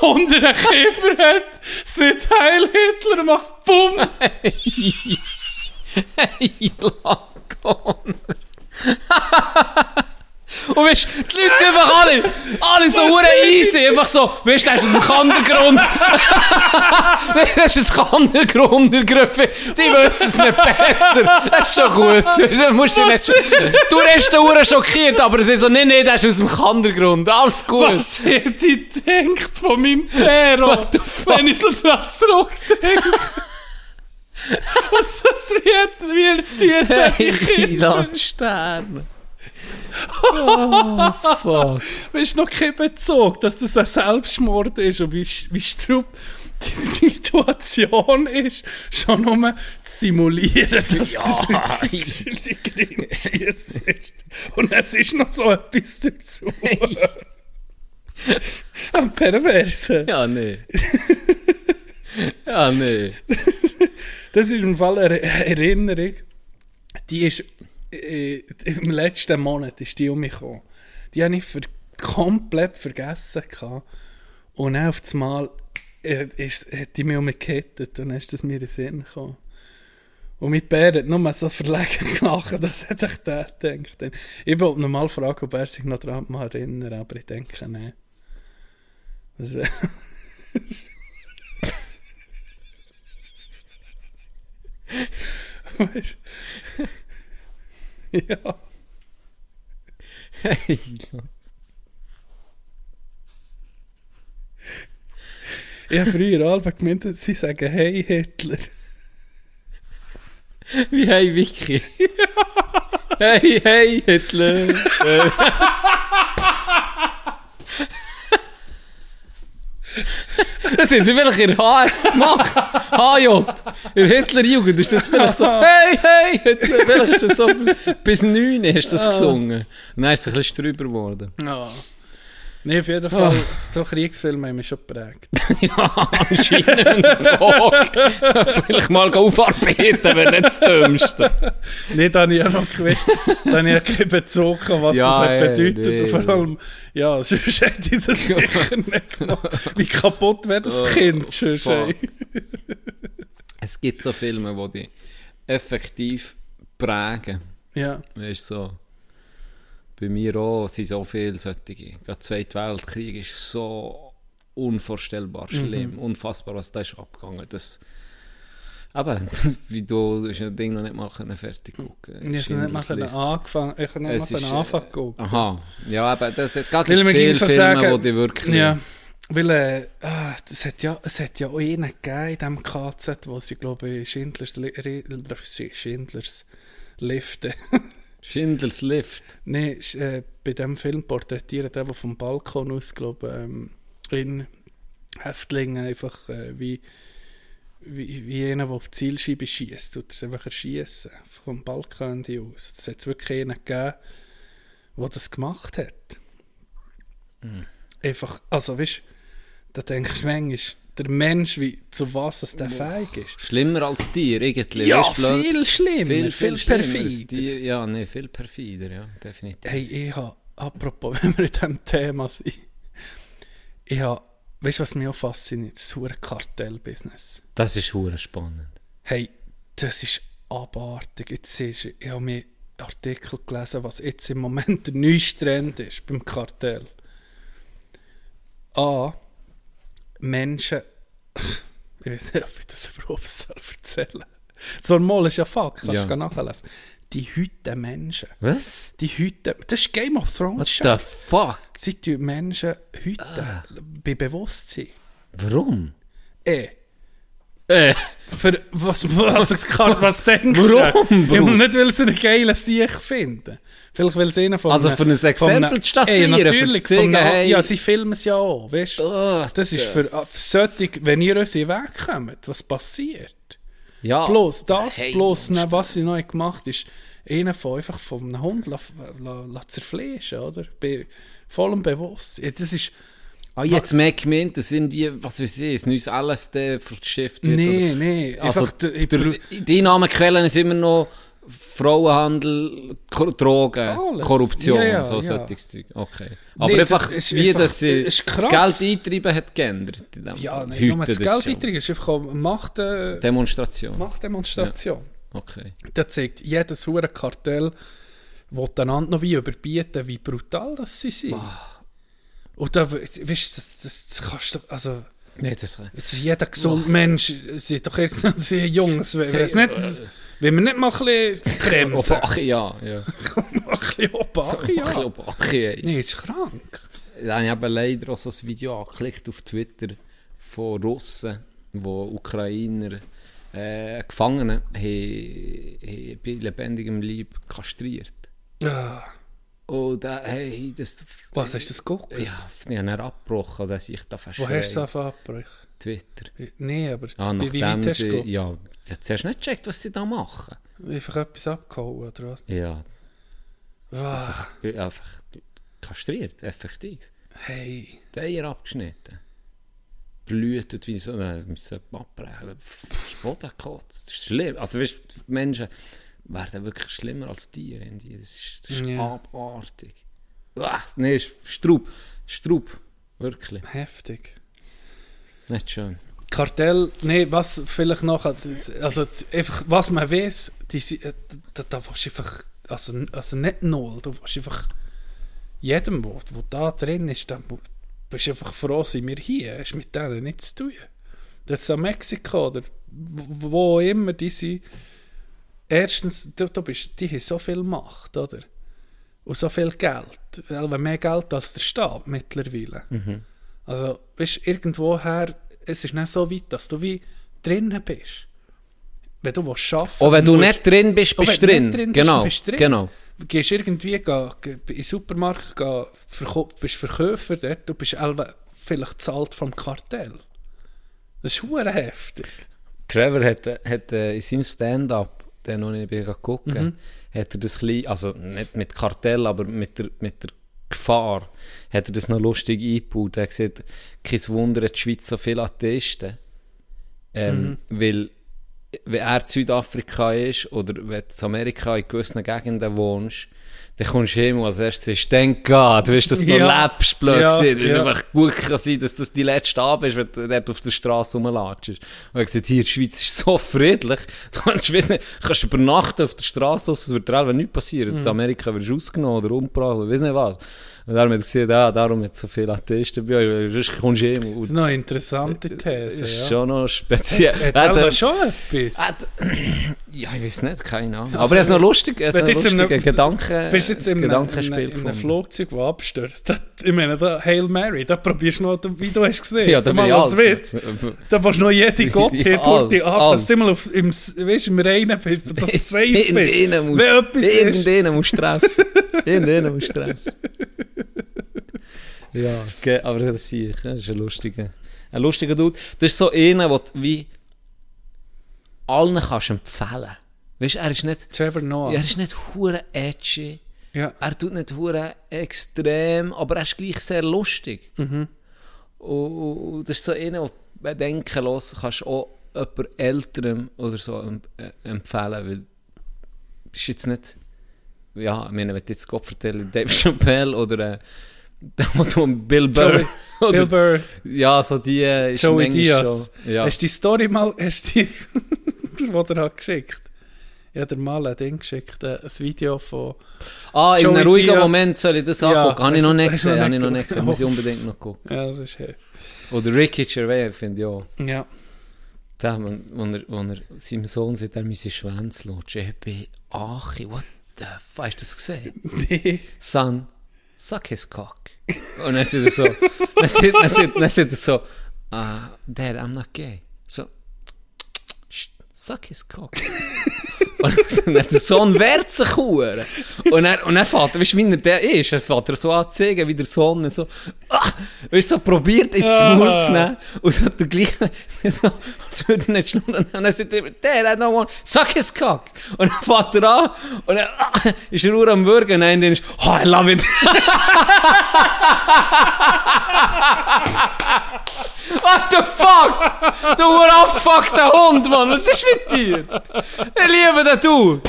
unter den Kiefer hat, seit Heil Hitler macht Bumm. Hey, Laton. Und weißt du, die Leute sind einfach alle, alle so hure easy, einfach so, weißt du, das ist aus dem Kandergrund. das ist ein Kandergrund, der Griffe. Die wissen es nicht besser. Das ist schon gut. Du musst dich nicht, du hast den hure schockiert, aber sie so, nee, nee, das ist aus dem Kandergrund. Alles gut. Was hätte ich gedacht von meinem Pero, wenn ich so dran zurückdenke? Was das wird, erzieht er die Kinder? Sterne. Oh, fuck. Weißt du noch kein Bezug, dass das ein Selbstmord ist und wie, wie strupp die Situation ist, schon nur zu simulieren, dass Ja, der die Kinder schießt. Und es ist noch so etwas dazu. Am Perversen. Ja, nee. ja, nee. Das ist im Fall eine Erinnerung, die ist äh, im letzten Monat ist die um mich gekommen. Die habe ich für, komplett vergessen gehabt. Und dann auf das Mal äh, ist, hat die mich um mich gekettet und dann ist das mir in den Sinn gekommen. Und mit Bär hat nur so verlegen gelacht, das hätte ich da gedacht. Ich wollte noch mal fragen, ob er sich noch daran mal erinnert, aber ich denke, nein. Das wäre... Weißt? Ja. Ich habe früher alle gemeint, sie sagen Hey Hitler. wie hey Vicky. hey, hey, Hitler. Äh. Das sind sie vielleicht in HS gemacht. HJ. In Hitlerjugend ist das vielleicht so, hey, hey, Hitler. Vielleicht ist das so, bis 9 hast du das gesungen. Und dann ist es ein bisschen drüber geworden. Ja. Nee, auf jeden Fall, so Kriegsfilme haben mich schon geprägt. Ja, anscheinend doch. Vielleicht mal aufarbeiten, wäre nicht das Dümmste. nee, da habe ich ja noch gewusst, da habe ich ja keinen Bezug was Ja, das hat bedeutet. nee. Und vor allem, ja, sonst hätte ich das sicher nicht genommen. Wie kaputt wäre das Kind sonst, ey. Es gibt so Filme, die dich effektiv prägen. Ja, Weißt du, so. Bei mir auch sind so viele solche. Gerade der Zweite Weltkrieg ist so unvorstellbar schlimm. Unfassbar, was da ist abgegangen. Das, aber, wie du, hast ja das Ding noch nicht mal können fertig gucken. ich habe nicht mal angefangen, ich habe nicht mal anfangen äh, gucken. Aha. Ja, aber das, das gerade viele Filme, sagen- die wirklich... Ja, weil äh, ah, das hat ja, es hat ja auch einen gegeben in diesem KZ, wo sie, glaube ich, Schindlers, Schindlers Lifte. Schindlers Lift. Nein, äh, bei diesem Film porträtieren der, der vom Balkon aus, glaube ähm, in Häftlingen einfach äh, wie, wie, wie einer, der auf die Zielscheibe schießt, tut er es einfach erschießen. Vom Balkon aus. Das hat es wirklich einen gegeben, der das gemacht hat. Einfach, also weißt du, da denkst du manchmal, der Mensch, wie, zu was es der fähig ist. Schlimmer als Tier, irgendwie. Ja, du, viel schlimmer, viel, viel, als perfider. Tier. Ja, nee, viel perfider, ja, definitiv. Hey, ich habe, apropos, wenn wir in diesem Thema sind, ich habe, weißt du, was mich auch fasziniert? Das hure Kartellbusiness. Das ist hure spannend. Hey, das ist abartig. Jetzt ist, ich habe mir Artikel gelesen, was jetzt im Moment der neueste Trend ist beim Kartell. A. Menschen Ich weiß nicht, ob ich das überhaupt soll erzählen soll. So ein Mal ist ja Fakt, kannst Ja. du nachlesen. Die hüten Menschen. Was? Die hüten. Das ist Game of Thrones. What the Scheiß. fuck? Sie tun Menschen hüten. Ah. Bei Bewusstsein. Warum? Eh. Äh, Für was, was, kann, was denkst Warum, du? Bro? Ja, nicht, weil sie einen geilen Sieg finden. Vielleicht will sie einen von Also für ein Exempel zu statuieren, Ey, natürlich. zu einem- hey- Ja, sie filmen es ja auch, weißt du? oh, Das ist für, für solche, wenn ihr uns in den Weg kommt, was passiert? ja. Bloß das, Hey, bloß ne, was sie neu gemacht ist, einen von einfach einem Hund la, la, la zerfleischen, oder? Bei vollem Bewusstsein. Das ist, Ah, jetzt ich mir, das sind wie, was weiß ich, ein neues LSD verschifft wird. nee, oder- nee, Also, einfach, der, ich der, brau- die Einnahmequellen sind immer noch Frauenhandel, Ko- Drogen, Alles. Korruption, Ja, ja, so ja. solches Zeug. Okay. Aber Nee, einfach, das wie einfach- das das. Geld eintreiben hat geändert. In dem ja, Fall. nein, Heute das das Geld schon. eintragen, ist einfach eine Macht, äh, Demonstration. Machtdemonstration. Okay. Da zeigt jedes hure Kartell, will einander noch wie überbieten, wie brutal das sie sind. Und da, we- weißt du, das, das, das kannst du, also, Nee, das ist jeder gesunde Mensch, sind doch irgendwie Jungs, wenn es nicht, wenn wir nicht mal ein bisschen bremsen, Obach, ja, ja. ein bisschen Obacht, ja. Obach, ey. Nee, ist krank. Da habe ich eben leider auch so ein Video angeklickt auf Twitter von Russen, wo Ukrainer äh, Gefangene haben, haben bei lebendigem Leib kastriert. Ah, Und äh, hey, das... was, hast du das geguckt? Ja, ich habe ihn abgebrochen, dass ich da Wo hast du es abgebrochen? Twitter. Nee, aber Ah, wie, wie weit hast du? Ja, jetzt hast du nicht gecheckt, was sie da machen. Einfach etwas abgehauen, oder was? Ja, Ah, ich bin einfach kastriert, effektiv. hey. Die Eier abgeschnitten. Blühtet wie so, äh, müssen abbrechen. Gekotzt. Das ist schlimm. Also, weißt du, Menschen werden wirklich schlimmer als Tiere. irgendwie. Das ist, das ist Ja. abartig. Ah, nee, ist Strub. Strub. Wirklich. Heftig. Nicht schön. Kartell, nee, was vielleicht noch, also einfach, was man weiß, die, äh, da, da willst du einfach, also, also nicht null, du willst einfach jedem, wo, wo da drin ist, dann mu- bist du einfach froh, sind wir hier, hast mit denen nichts zu tun. Das ist an Mexiko oder wo wo immer die sind, erstens, du, du bist, die haben so viel Macht, oder? Und so viel Geld, weil mehr Geld als der Staat mittlerweile. Also, weißt irgendwoher, es ist nicht so weit, dass du wie drinnen bist. Wenn du willst arbeiten Auch wenn du musst- nicht drin bist, Auch bist du drin. drin bist, Genau. bist du drin. genau. Gehst irgendwie ga, ge- in den Supermarkt, ga, verkau- bist Verkäufer dort, du bist vielleicht zahlt vom Kartell. Das ist heftig. Trevor hat, hat äh, in seinem Stand-up, den noch nicht geguckt, Mhm. hat er das klein, also nicht mit Kartell, aber mit der, mit der Gefahr, hat er das noch lustig eingebaut. Er hat gesagt, kein Wunder, hat die Schweiz so viele Atheisten. Ähm, Mhm. Weil, wenn er in Südafrika ist oder wenn du in Amerika in gewissen Gegenden wohnst, dann kommst du hin und als erstes sagst, thank God, weißt dass du noch Ja. lebst, blöd Ja, weil es ja. einfach gut kann sein, dass das die letzte Abend ist, wenn du dort auf der Straße rumlatschst. Und hat gesagt, hier, die Schweiz ist so friedlich, du kannst, weiss nicht, kannst übernachten auf der Straße, es wird dir nichts passieren. Mhm. In Amerika wirst du ausgenommen oder umgebracht, oder weiss nicht was. Und darum hat er gesagt, ja, darum hat es so viele Atheisten bei euch, weil sonst kommst du hin Das und ist noch eine interessante das These. ist ja. schon noch speziell. Hat, Er hat hat- aber schon etwas. hat- ja, ich weiß nicht, keine Ahnung. Also, Aber er ist noch lustig, er ist noch in lustig, Gedanken, bist jetzt ein in einem, in Gedankenspiel einem, in einem. Flugzeug, das abstürzt. Ich meine, da, Hail Mary, da probierst du noch, wie du hast gesehen, Ja, da mal als. Witz. Da musst du noch jede Gottheit Ja, durch alles, ab, dass du mal auf, im, weißt, im Reinen bist, dass du safe bist. Irgendeinen musst du treffen. Irgendeinen musst du treffen. Ja, aber das sehe ich. Das ist ein lustiger, ein lustiger Dude. Das ist so einer, der wie allen kannst empfehlen. Weißt du, er ist nicht, Trevor Noah. er ist nicht hure edgy. Ja. Er tut nicht hure extrem, aber er ist gleich sehr lustig. Mhm. Und, und, das ist so einer, du denken los, kannst du auch jemand Älterem oder so äh, empfehlen, weil du bist jetzt nicht, ja, ich meine, wenn jetzt Gott erzählen, Dave Chappelle oder äh, der, wo du Bill Burr, Bill Burr, ja, so die äh, ist Joey Diaz. schon, ja. Hast du die Story mal, hast du die, was er hat geschickt? Ich habe dir mal ein Ding geschickt, äh, ein Video von... ah, in Joey einem ruhigen Diaz. Moment soll ich das Ja, angucken, habe ich noch nicht gesehen, habe ich noch nicht gesehen, muss ich unbedingt noch gucken. Ja, das ist he- Oder Ricky Gervais, finde ich auch. Ja. Der, wo, wo, er, wo er seinem Sohn sagt, er müsse Schwänz lutschen. Ich bin, ach, what the fuck, hast du das gesehen? Nee. Son, suck his cock. Und dann sagt er so, dann sagt, dann sagt, dann sagt er so, uh, Dad, I'm not gay. So, "Sh- suck his cock. Und dann hat der Sohn wehrt sich hure. Und dann, und er, weißt du, wie er der ist, er fährt er so anzeigen, wie der Sohn so, ah, weißt so probiert ins Maul zu nehmen. Und so der gleiche, so, als würde er nicht schnurren. Und dann sagt er, Dad, I don't want, suck his cock. Und dann fährt er an, und dann ah, ist er nur am Würgen, und dann ist, oh, I love it. What the fuck? Du abgefuckter Hund, Mann. Was ist mit dir? Ich liebe den du.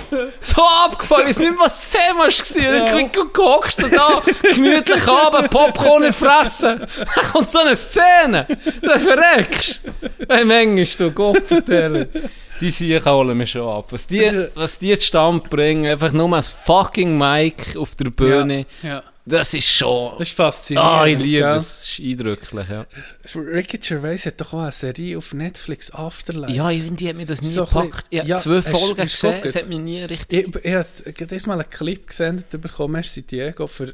So abgefallen. Weiß nicht mehr, was Thema war. Ja. Du guckst so da, gemütlich runter, Popcorn in die Fresse. Da kommt so eine Szene. Dann verreckst Hey, manchmal, du Gott Die Siechen holen mich schon ab. Was die, was die zustande bringen, einfach nur als fucking Mic auf der Bühne, Ja. Das ist schon... Das ist faszinierend. Ah, ich liebe es. Das ist eindrücklich, ja. Ricky Gervais hat doch auch eine Serie auf Netflix, Afterlife. Ja, irgendwie hat mir das nie So gepackt. Ich habe ja, zwei Folgen es gesehen, es hat mich nie richtig... Ich, ich habe das mal einen Clip gesendet bekommen, merci Diego, für,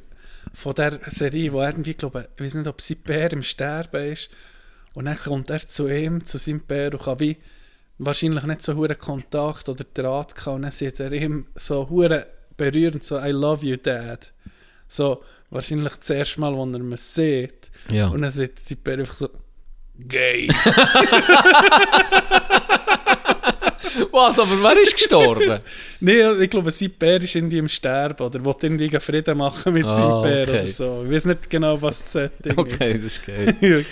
von der Serie, wo er irgendwie, glaube ich, weiß nicht, ob sein Bär im Sterben ist. Und dann kommt er zu ihm, zu seinem Bär und kann wie wahrscheinlich nicht so hohen Kontakt oder Draht gehabt. Und dann sieht er ihm so berührend so I love you, Dad. So wahrscheinlich das erste Mal, wo er mich sieht. Ja. Und dann sieht sein Bär einfach so gay. Was, aber wer ist gestorben? Nee, ich glaube, sein Bär ist irgendwie im Sterben oder will irgendwie Frieden machen mit Ah, seinem Bär okay. oder so. Ich weiß nicht genau, was das Setting okay, das ist geil. ist.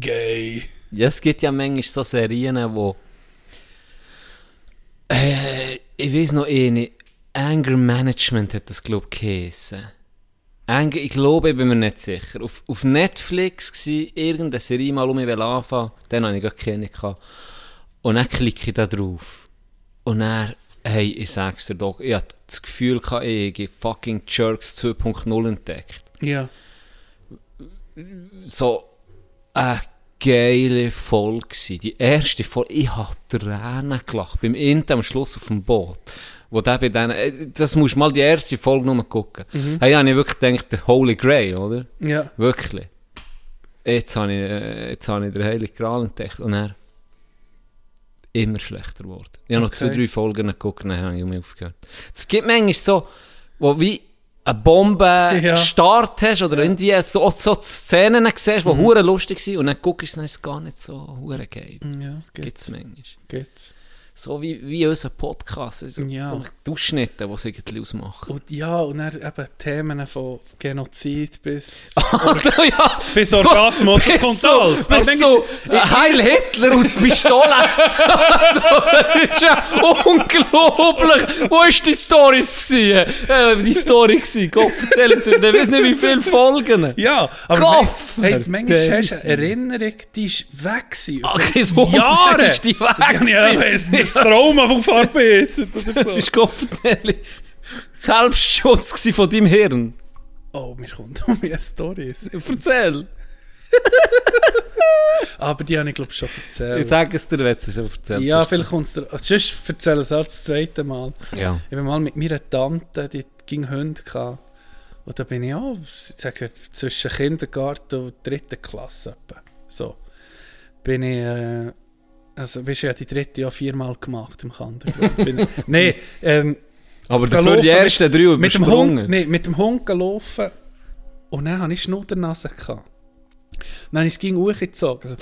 Gay. Ja, es gibt ja manchmal so Serien, wo... Äh, ich weiß noch eine. Anger Management hat das, glaube ich, geheissen. Ich glaube, ich bin mir nicht sicher. Auf, auf Netflix war irgendeine Serie mal um mich anfangen. Dann hatte ich gar keine. gehabt. Und dann klicke ich da drauf. Und dann, hey, ich sag's dir doch, ich hatte das Gefühl, gehabt, ich habe fucking Jerks 2.0 entdeckt. Ja. so eine geile Folge. Die erste Folge, ich habe Tränen gelacht. Beim Int am Schluss auf dem Boot. Wo der bei denen, äh, das musst du mal die erste Folge nur gucken. Hey, habe ich wirklich gedacht, der Holy Grail, oder? Ja. Wirklich. Jetzt habe ich, äh, jetzt habe ich den Heiligen Gral entdeckt. Und er immer schlechter geworden. Ich habe noch Okay. zwei, drei Folgen geguckt, dann habe ich mich aufgehört. Es gibt manchmal so, wo wie eine Bombe Ja. Start hast oder irgendwie so, so Szenen siehst, die hure lustig sind und dann guckst du, es gar nicht so hure geil. Ja, das Gibt gibt's. es manchmal. gibt's. So wie, wie unser Podcast. Also Ja. Die Ausschnitte, die es irgendwie ausmachen. Und ja, und dann eben Themen von Genozid bis, Alter, ja! bis Orgasmus, das Bis kommt so, alles. Bis dann so, Heil Hitler und die Pistole. also, das ist ja unglaublich. Wo war die Stories gewesen? Äh, die Story gewesen. Gott, erzähl jetzt, ich weiß nicht, wie viele Folgen. Ja, aber Gott, hey, manchmal hast du eine Erinnerung, die ist weg gewesen. Okay, so Jahre. ist die weg. Ja, gewesen. weiss nicht, das Trauma oder Das so. ist Gott, ehrlich. Selbstschutz von deinem Hirn. Oh, mir kommt um eine Story. Erzähl. Aber die habe ich glaube schon erzählt. Ich sage es dir, wenn du es schon erzählt ja, vielleicht kommt es dir... Sonst erzähle ich es auch das zweite Mal. Ja. Ich bin mal mit meiner Tante, die ging Hunde gehabt. Und da bin ich auch, ich sage, zwischen Kindergarten und dritten Klasse. So. Bin ich, äh, also, ich habe die dritte ja viermal gemacht im ich- Nein, ähm, Aber dafür die ersten drei mit dem. Hund, nee, mit dem Hund gelaufen und dann hatte ich Schnuddernase. Gehabt. Dann habe ich es ging hochgezogen. Also,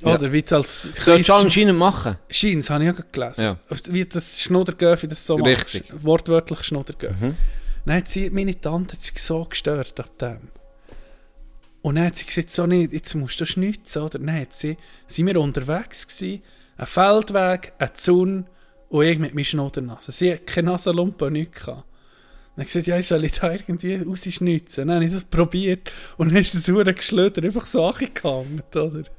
Ja. Oder wie es als Sollst du anscheinend machen. Scheins, habe ich auch gelesen. Ja. Wie das Schnuddergöfi das so Richtig. macht. Wortwörtlich Schnuddergöfi. Mhm. Dann hat sie, meine Tante hat sich so gestört ab dem. Und dann hat sie gesagt, so nicht, jetzt musst du schnitzen, oder? Dann hat sie, sind wir unterwegs gewesen, ein Feldweg, ein Zaun und ich mit meiner Schnuddernase. Sie hat keine Nasenlumpe, nichts gehabt. Dann hat sie gesagt, ja, ich soll da irgendwie rausschnitzen. Dann habe ich das probiert und dann ist das Uhr geschlödert, einfach so angegangen, oder?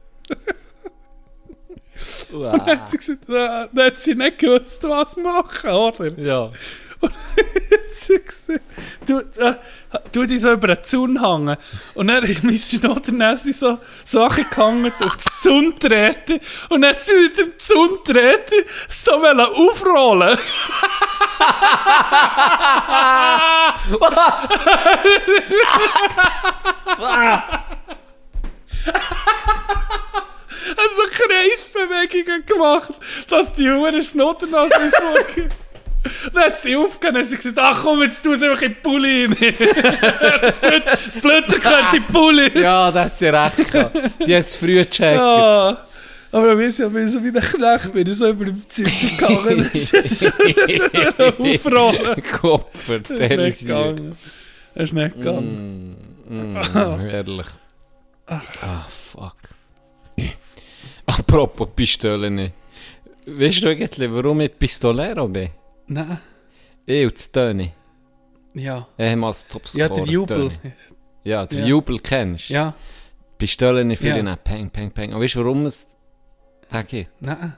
Dann hat sie gesagt, äh, dann hat sie nicht gewusst, was machen, oder? Ja. du, äh, du dich so über den Zaun hängen. Und dann ist mein Schnoddernässe so, so angehangen auf die Zaun treten. Und dann hat sie mit dem Zaun treten so aufrollen. Also Kreisbewegungen gemacht, dass die Hure Schnoddernase ist. Dann hat sie aufgegeben und hat sie gesagt, ach komm, jetzt tu es einfach in den Pulli rein. Blöder gehört in den Pulli. Ja, da hat sie recht gehabt. Die hat es früh gecheckt. Ja. Aber wir sind ja so wie der Knecht, bin ich so über den Zügel gegangen. Das ist so aufrollen. Kopfer, Das der ist nicht gegangen. Das ist nicht gegangen. Mm, ehrlich. Ah, fuck. Apropos Pistolen. Weißt du eigentlich, warum ich Pistolero bin? Nein. Ich und das Töni. Ja. Ehemals Topscorer. Ja, der Jubel. Töni. Ja, der Ja. Jubel kennst du. Ja. Pistolen für Ja. ihn. Peng, peng, peng. Und weißt du, warum es da geht? Nein.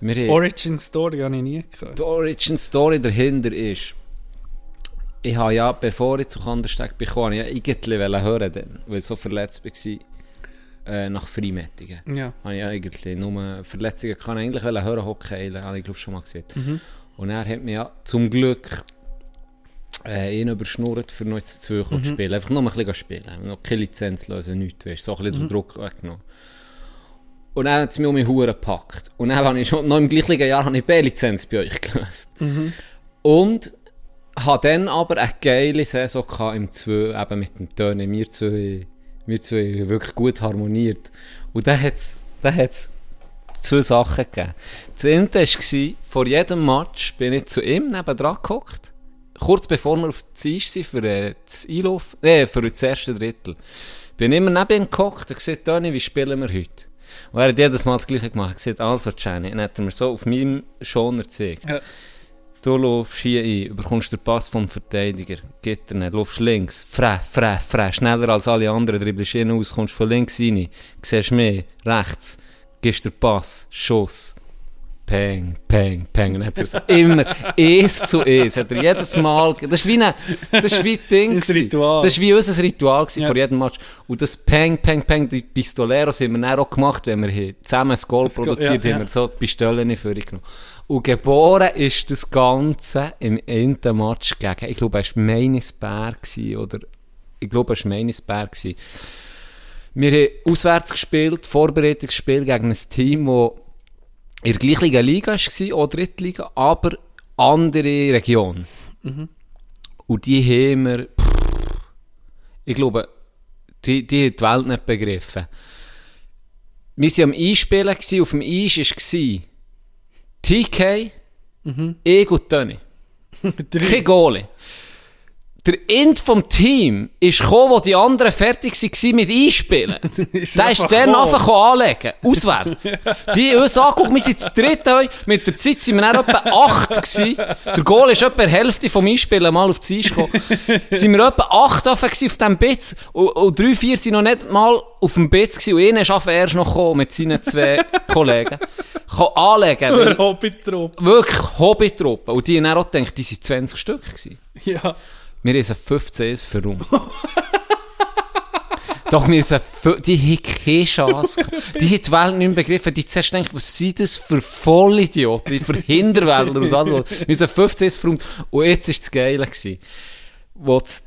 Wir Origin Story habe ich nie gehört. Die Origin Story dahinter ist, ich habe ja, bevor ich zu Kandersteg bekam, ja irgendwie wollen hören, dann, weil ich so verletzt war, äh, nach Freimettingen. Ja. Habe ich ja eigentlich nur Verletzungen kann ich eigentlich hören, Hockey, habe ich glaube schon mal gesehen. Und er hat mir ja zum Glück äh, ihn überschnurrt, für noch jetzt zu zu spielen. Einfach nur ein bisschen spielen. Noch keine Lizenz lösen, nichts, weißt, so ein bisschen den Druck weggenommen. Und dann hat es mich um mich Huren gepackt. Und dann habe ich schon, noch im gleichen Jahr habe ich B-Lizenz bei euch gelöst. Und habe dann aber eine geile Saison gehabt im 2, eben mit dem Töne. Wir zwei, wir zwei haben wirklich gut harmoniert. Und dann hat es dann hat's zwei Sachen gegeben. Das eine war, vor jedem Match bin ich zu ihm nebendran gehockt. Kurz bevor wir auf das Eis sind für äh, das Einlauf, äh, für das erste Drittel. Bin immer neben ihm gehockt und gesagt, Toni, wie spielen wir heute? Und er hat jedes Mal das Gleiche gemacht. Er gesagt, also Jenny, dann hat er mir so auf meinem Schoner gezeigt. Ja. Du laufst hier ein, bekommst den Pass vom Verteidiger, geht er nicht, laufst links, frä, frä, frä, schneller als alle anderen, dribblst ihn aus, kommst von links rein, siehst mehr, rechts, gibst den Pass, Schuss, peng, peng, peng, und hat er so immer eins zu eins, hat er jedes Mal, das ist wie ein, das ist wie ein Ding, gewesen. Ritual. das ist wie unser Ritual Ja. vor jedem Match, und das peng, peng, peng, die Pistoleros haben wir dann auch gemacht, wenn wir hier zusammen ein Goal Goal, produziert ja, haben, ja. wir so die Pistolen vorgenommen. Und geboren ist das Ganze im ersten Match gegen, ich glaube, es war Meinisberg oder ich glaube, es war Meinisberg. Wir haben auswärts gespielt, Vorbereitungsspiel gegen ein Team, das in der gleichen Liga war, auch Drittliga, aber andere Region. Und die haben wir, pff, ich glaube, die, die haben die Welt nicht begriffen. Wir waren am Einspielen, gewesen, auf dem Eis war TK, ich und Tony. Kein Goalie. Der End vom Team ist gekommen, wo die anderen fertig waren mit Einspielen. Der ist dann einfach anlegen. Auswärts. Die haben uns angeguckt, wir sind zu dritt. Mit der Zeit sind wir dann etwa acht gewesen. Der Goal ist etwa die Hälfte vom Einspielen mal auf die Eis gekommen. sind wir etwa acht auf diesem Bitz. Und, und drei, vier sind noch nicht mal auf dem Bitz gewesen. Und einer ist erst noch gekommen mit seinen zwei Kollegen. Kann anlegen. weil- Ein Hobbytrupp. Wirklich Hobbytruppen. Und die haben dann auch gedacht, die sind 20 Stück gewesen. Ja. Wir sie 15 verräumt. Doch, wir sind die haben keine Chance. Die haben die Welt nicht mehr begriffen. Die zuerst denken, was sind das für Vollidioten, für Hinterwäldler aus allem. Wir sind 15 verräumt. Und jetzt war das Geile. Wo das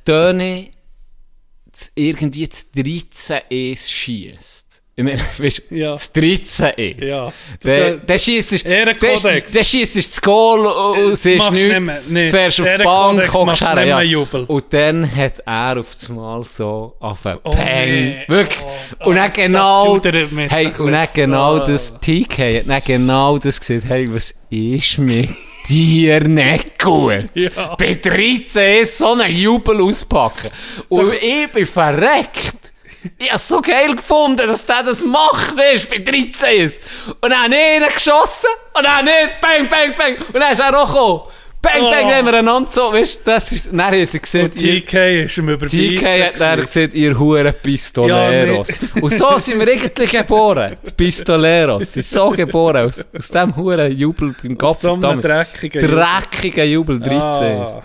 das irgendwie das 13 es schiesst. Ich meine, weißt Ja. das 13 es. Ja. Das Der, ist der schiesst, Ehrenkodex. der schiesst das Goal und siehst Machst nichts, nicht mehr. Nee. fährst auf die Bank, hockst nicht her, ja. Jubel. Und dann hat er auf das Mal so auf einen Oh, Peng. nee. Wirklich. Oh, und dann genau, hey, ein und dann genau Oh. das TK hat dann genau das gesagt, hey, was ist mit dir nicht gut? Ja. Bei 13 ist so einen Jubel auspacken. Und ich bin verreckt. Ich habe so geil gefunden, dass der das macht, weißt bei 13 ist. Und dann habe ich ihn geschossen, und dann nicht, bang, bang, bang. Und dann ist er auch gekommen. Bang, bang, Oh. wenn wir einander so, weißt das ist, dann haben sie gesehen, Und ihr, TK ist ihm überbeissen. TK hat dann gesagt, ihr huren Pistoleros. Und so sind wir eigentlich geboren. Die Pistoleros sind so geboren, aus, aus dem huren Jubel beim Aus so einem dreckigen... Dreckigen Jubel 13. Ah.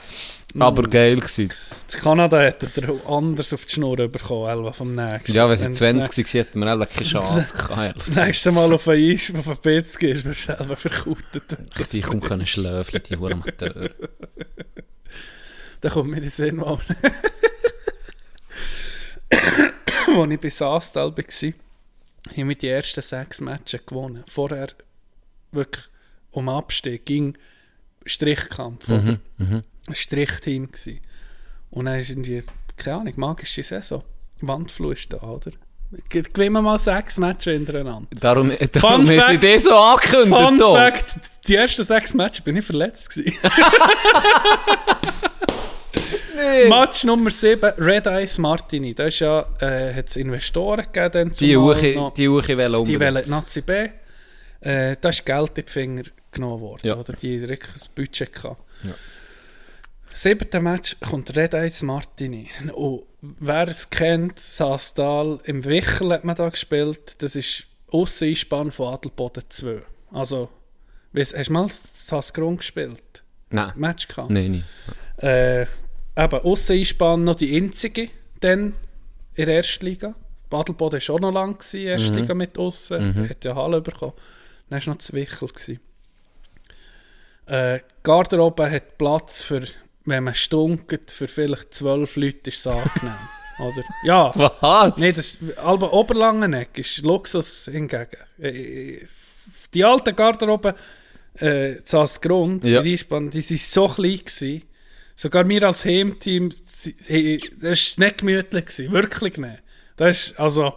Aber geil gewesen. In Kanada hätte er anders auf die Schnur bekommen, Elva vom nächsten. Ja, wenn sie es 20 waren, hätten wir alle keine Chance gehabt. Das nächste Mal auf ein Eis, auf ein Pizza gehst, wirst du selber verkautet. Sie kaum können schlafen, die Huren Amateur. Da kommt mir in den Sinn, wo, ich bei Saastal war, haben wir die ersten sechs Matches gewonnen. Vorher wirklich um Abstieg ging Strichkampf, oder? Ein Strichteam gsi. Und dann ist irgendwie, keine Ahnung, magische Saison. Da, oder? Ge- Gewinnen wir mal sechs Matches hintereinander. Darum, darum haben sie die so angekündigt. Fun da. Fact, die ersten sechs Matches bin ich verletzt gewesen. Match Nummer 7, Red Eyes Martini. Da ist ja, äh, hat es Investoren gegeben. Die Uche, die Uche wollen die unbedingt. wollen Nazi B. Äh, da ist Geld in die Finger genommen worden. Ja. Oder? Die haben wirklich ein Budget gehabt. Ja. Siebter Match kommt Red Eyes Martini. Und wer es kennt, Saastal, im Wichel hat man da gespielt. Das ist Ausseinspann von Adelboden 2. Also, weiss, hast du mal Saskron gespielt? Nein, Match gehabt? nein, nicht. Äh, eben, Ausseinspann noch die einzige dann in der ersten Liga. Badelboden war auch noch lang, gewesen, erste Liga mit Aussen. Hat ja Halle bekommen. Dann war noch das Wichel. gewesen. Äh, die Garderobe hat Platz für, wenn man stunket, für vielleicht zwölf Leute ist es angenehm. Oder? Ja. Was? Nein, das Alba Oberlangeneck ist Luxus hingegen. Äh, Die alten Garderobe, äh, das Grund, Ja. die Einspann, die waren so klein. Gewesen. Sogar wir als Heimteam, das war nicht gemütlich, gewesen, wirklich nicht. Das ist, also,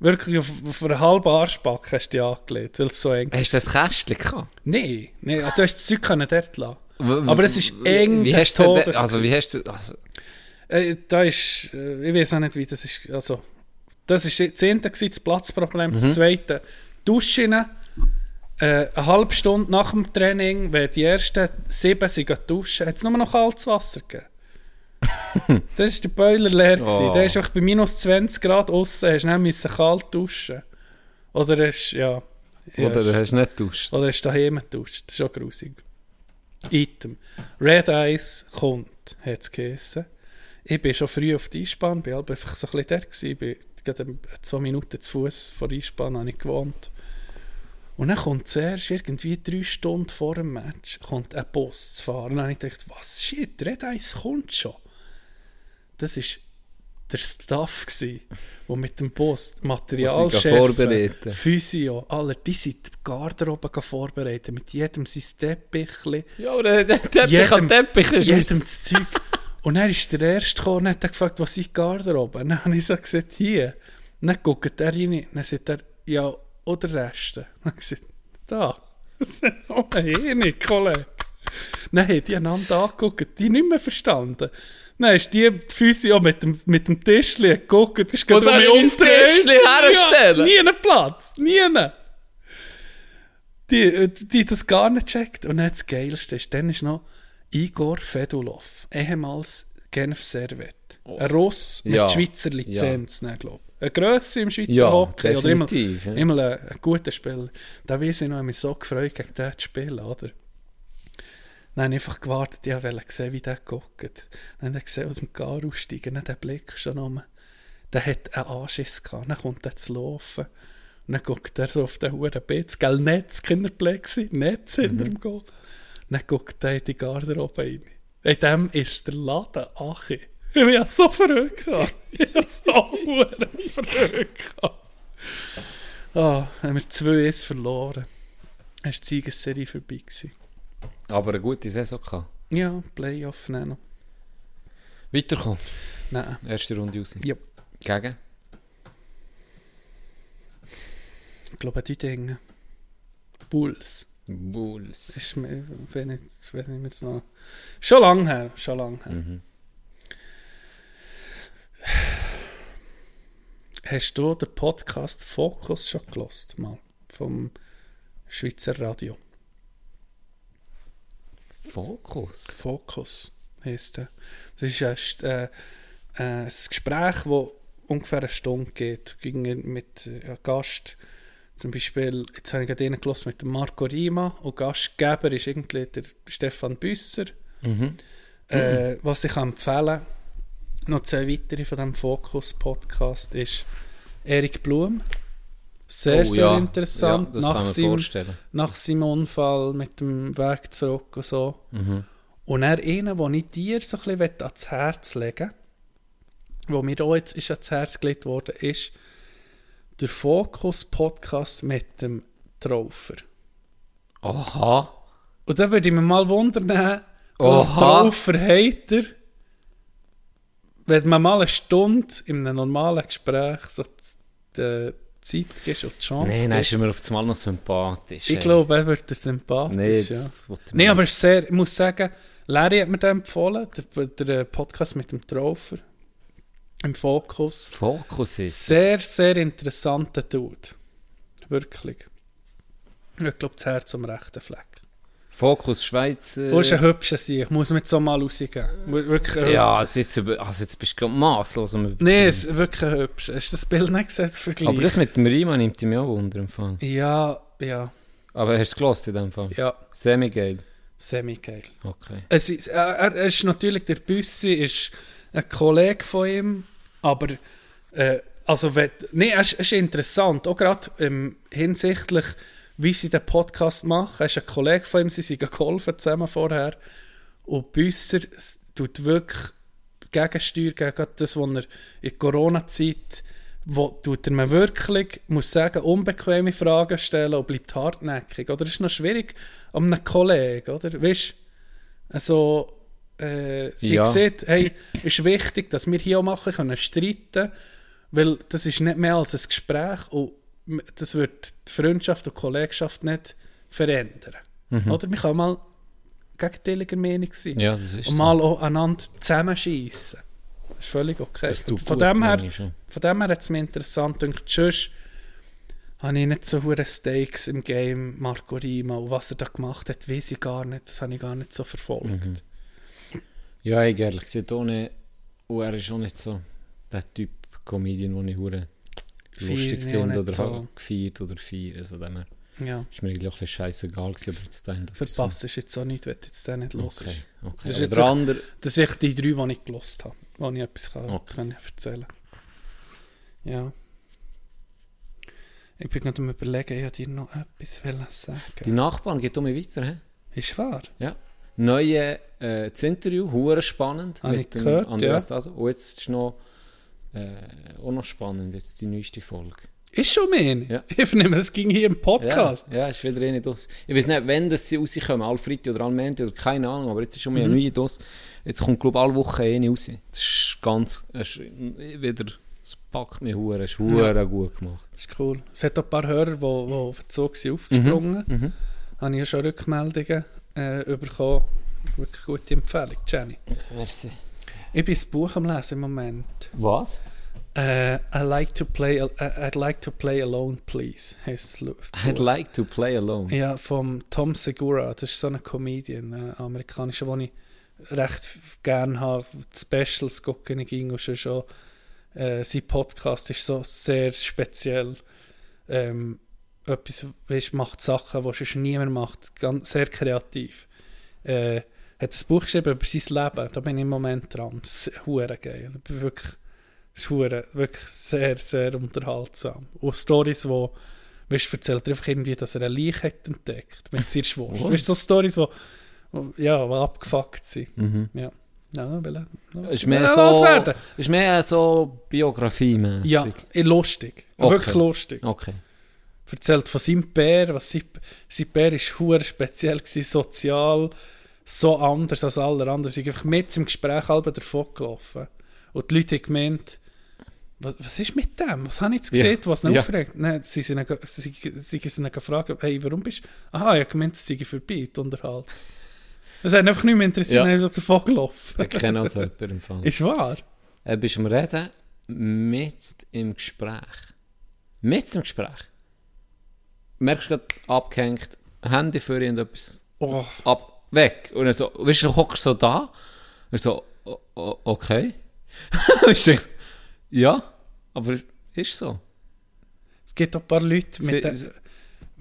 wirklich auf, auf einen halben Arschback hast du dich angelegt, weil es so eng Hast du das Kästchen gehabt? Nein, nee, du hast das Zeug können dort lassen. Aber es ist eng Wie hast du Todes Also, wie hast du... Also, Äh, da ist, äh, ich weiß auch nicht, wie das ist. Also, das ist das zehnte das Platzproblem. Mhm. Das zweite, Duschen. Äh, eine halbe Stunde nach dem Training, wenn die ersten sieben sind duschen, hat es nur noch kaltes Wasser gegeben. das war der Boiler leer. gewesen. Oh. Der ist bei minus 20 Grad außen, hast du müssen kalt duschen. Oder hast ja, oder du hast nicht getauscht. oder hast du daheim geduscht. Das ist auch grusig. Item. Red Eyes kommt, hat es geheissen. Ich bin schon früh auf die Einspann, bin halt einfach so ein bisschen der gewesen. bin gerade zwei Minuten zu Fuß vor der Einspann habe ich gewohnt. Und dann kommt zuerst irgendwie drei Stunden vor dem Match kommt ein Bus zu fahren. Und dann habe ich gedacht, was, shit, Red Eyes kommt schon. Das war der Staff, gsi, der mit dem Bus Materialchef. Physio, alle, die sind die Garderobe vorbereitet, mit jedem sein Teppichli, Ja, aber der Teppich am Teppich ist jedem das Zeug. Und dann ist der Erste gekommen und hat gefragt, was ist die Garderobe? Und dann habe ich so gesagt, hier. Und dann guckt er rein, dann sagt er, ja, oder Reste. Und dann gesagt, da. Das ist noch ein Kollege. Dann haben die einander angeguckt, die nicht mehr verstanden. Dann ist die, die Physio mit dem, mit dem Tischli geguckt, ist Wo soll ich mein Tischli herstellen? Ja, nie einen Platz, nie einen. Die, die das gar nicht checkt. Und dann das Geilste ist, dann ist noch Igor Fedulov, ehemals Genf Servet. Ein Russ mit Ja, Schweizer Lizenz, ja. glaube ich. Eine Grösse im Schweizer Ja, Hockey. Oder immer, ja. immer ein, ein guter Spieler. Da weiß ich noch, ich mich so gefreut, gegen den zu spielen, oder? Dann habe ich einfach gewartet, ich wollte sehen, wie der guckt. Dann habe ich gesehen, aus dem Gar aussteigen, dann der Blick schon um. Der hat einen Anschiss gehabt, dann kommt er zu laufen. Und dann guckt er so auf den Huren Bitz, gell, Netz, Kinderplätze, Netz hinter dem Goal. Dann guckt er in die Garderobe rein. In dem ist der Laden Achi. Ich bin so verrückt. Ich bin so verrückt. Ah, haben wir 2-1 verloren. Dann war die Siegesserie vorbei. Gewesen. Aber eine gute Saison gehabt. Ja, Playoff nein, noch. Weiterkommen. Nein. Erste Runde raus. Ja. Gegen? Ich glaube, die Dinge. Bulls. Bulls. Das ist mir, wenn ich, wenn ich mir das noch... Schon lang her, schon lang her. Mhm. Hast du den Podcast Focus schon gelost mal vom Schweizer Radio? Fokus. Fokus heisst der. Das ist ein, äh, äh, ein Gespräch, das ungefähr eine Stunde geht. Ging mit äh, einem Gast, zum Beispiel, jetzt habe ich gerade reingelassen mit Marco Rima und Gastgeber ist irgendwie der Stefan Büsser. Äh, was ich kann empfehlen noch zwei weitere von diesem Fokus-Podcast ist Erik Blum. Sehr, Oh, sehr ja. interessant. Ja, das kann nach, man seinem, vorstellen. nach seinem Unfall mit dem Weg zurück und so. Mhm. Und er einen, den ich dir so ein bisschen ans Herz legen wo mir auch jetzt ist ans Herz gelegt worden ist, der Fokus-Podcast mit dem Traufer. Aha. Und da würde ich mir mal wundern, was Oha. Traufer hat er, wenn man mal eine Stunde in einem normalen Gespräch so die Zeit gibt und die Chance Nein, dann ist er mir auf einmal noch sympathisch. Ich ey. glaube, er wird sympathisch. Nee, ja. das Nee, aber es sehr, ich muss sagen, Larry hat mir den empfohlen, der, der Podcast mit dem Traufer im Fokus. Fokus ist. Sehr, sehr interessanter Dude. Wirklich. Ich glaube, das Herz am rechten Fleck. Fokus Schweiz. Äh, Du bist ein hübscher Sieg, muss man jetzt so mal rausgeben. Mu- Wirklich ja, also jetzt, über, also jetzt bist du gerade masslos Nein, es ist wirklich ein hübsch. Hast du das Bild nicht gesehen? Vergleich? Aber das mit dem Riemann nimmt mich auch Wunder im Fall. Ja, ja, Aber hast du es gelost in dem Fall? ja. Semi-geil. Semi-geil. Okay. Es ist, er, er ist natürlich, der Büssi ist ein Kollege von ihm, aber äh, also wenn, nee, es, ist- es ist interessant, auch gerade ähm, hinsichtlich, wie sie den Podcast machen. Er ist ein Kollege von ihm, sie sind geholfen zusammen vorher und Büsser tut wirklich Gegensteuer gegen das, was er in Corona-Zeit wo tut er mir wirklich, muss sagen, unbequeme Fragen stellen und bleibt hartnäckig. Oder ist noch schwierig an einem Kollegen, oder? Weißt also, äh, sie Ja. sieht, hey, ist wichtig, dass wir hier auch machen können, streiten, weil das ist nicht mehr als ein Gespräch und das wird die Freundschaft und die Kollegschaft nicht verändern. Oder? Wir können mal gegenteiliger Meinung sein. Mhm. Ja, und mal auch einander zusammenschießen. Das ist völlig okay. Von, dem her, von dem her hat es mich interessant gedacht, sonst habe ich nicht so hohe Stakes im Game, Marco Rima, und was er da gemacht hat, weiß ich gar nicht, das habe ich gar nicht so verfolgt. Mhm. Ja, ich ehrlich gesagt nicht. Und er ist auch nicht so der Typ Comedian, den ich hure lustig Feiern ja finde nicht oder so. halt gefeiert oder feiern. Von dem Ja, ist mir eigentlich auch ein bisschen scheißegal gewesen, aber jetzt so- verpasst ist jetzt auch nicht, wenn du jetzt den nicht los Okay, okay. Das ist jetzt auch- andere... Das sind die drei, die ich gelost habe, wo ich etwas kann, Okay. kann erzählen kann. Ja. Ich bin gerade am überlegen, ich wollte dir noch etwas sagen. Die Nachbarn geht um mich weiter, hä? Ist wahr? Ja. Neue äh, das Interview, hure spannend. Habe mit ich dem gehört, Andreas Daso. Und jetzt ist noch, äh, auch noch spannend, jetzt die neueste Folge. Ist schon mehr. Ja. Ich nehme, es ging hier im Podcast. Ja, ja, ist wieder eine Dos. Ich weiß nicht, wenn das sie rauskommen, alle Freitag oder alle Montag oder keine Ahnung, aber jetzt ist schon mal Mhm. eine neue Dos. Jetzt kommt, glaube ich, alle Wochen eine raus. Das ist ganz, es ist wieder, es packt mich hure, es ist hure gut gemacht. Das ist cool. Es hat auch ein paar Hörer, die, die auf den Zug sind aufgesprungen Mhm. Habe ich ja schon Rückmeldungen äh, bekommen. Wirklich gute Empfehlung, Jenny. Merci. Ich bin das Buch am Lesen im Moment. Was? Äh, I like to play, äh, I'd like to play alone, please. I'd like to play alone. Ja, vom Tom Segura. Das ist so ein Comedian, ein amerikanischer, den ich recht gerne habe. Die Specials gucke ich ging und schon schon. Äh, sein Podcast ist so sehr speziell. Ähm, etwas, weißt, macht Sachen, die sonst niemand macht. Ganz, sehr kreativ. Äh, hat ein Buch geschrieben über sein Leben. Da bin ich im Moment dran. Das ist hure geil. Ich bin wirklich, das ist hure, wirklich sehr, sehr unterhaltsam. Und Stories, wo Weißt du, erzählt er einfach irgendwie, dass er eine Leiche hat entdeckt mit seiner Schwester. Weißt du, so Stories, wo, wo, ja, wo abgefuckt sind. Mhm. Ja. Ja, will er- ja. Ist mehr so, ist mehr so biografiemäßig. Ja, lustig. Okay. Wirklich lustig. Okay. Erzählt von seinem Bär, was sein, sein Bär ist hure speziell gewesen, sozial, so anders als alle anderen. Sie sind einfach mit im Gespräch halb davon gelaufen. Und die Leute haben gemeint, was, was ist mit dem? Was habe ich jetzt Ja. gesehen, was ihn Ja. aufregt? Nein, sie sind ihn- sie, sie gefragt, hey, warum bist du... Aha, ich habe gemeint, es sei vorbei, die Unterhalt. Das hat einfach nicht mehr interessiert, Ja. einfach davon gelaufen. Ich kenne also jemanden im Fall. Ist wahr? Er bist am Reden, mit im Gespräch. Mit im Gespräch. Merkst du gerade abgehängt, Handy für ihn etwas Oh, ab, weg. Und er so, weißt du, hockst so da. Er so, okay. ich denke, ja, aber es ist so. Es gibt auch ein paar Leute, mit, Sie- de- sie-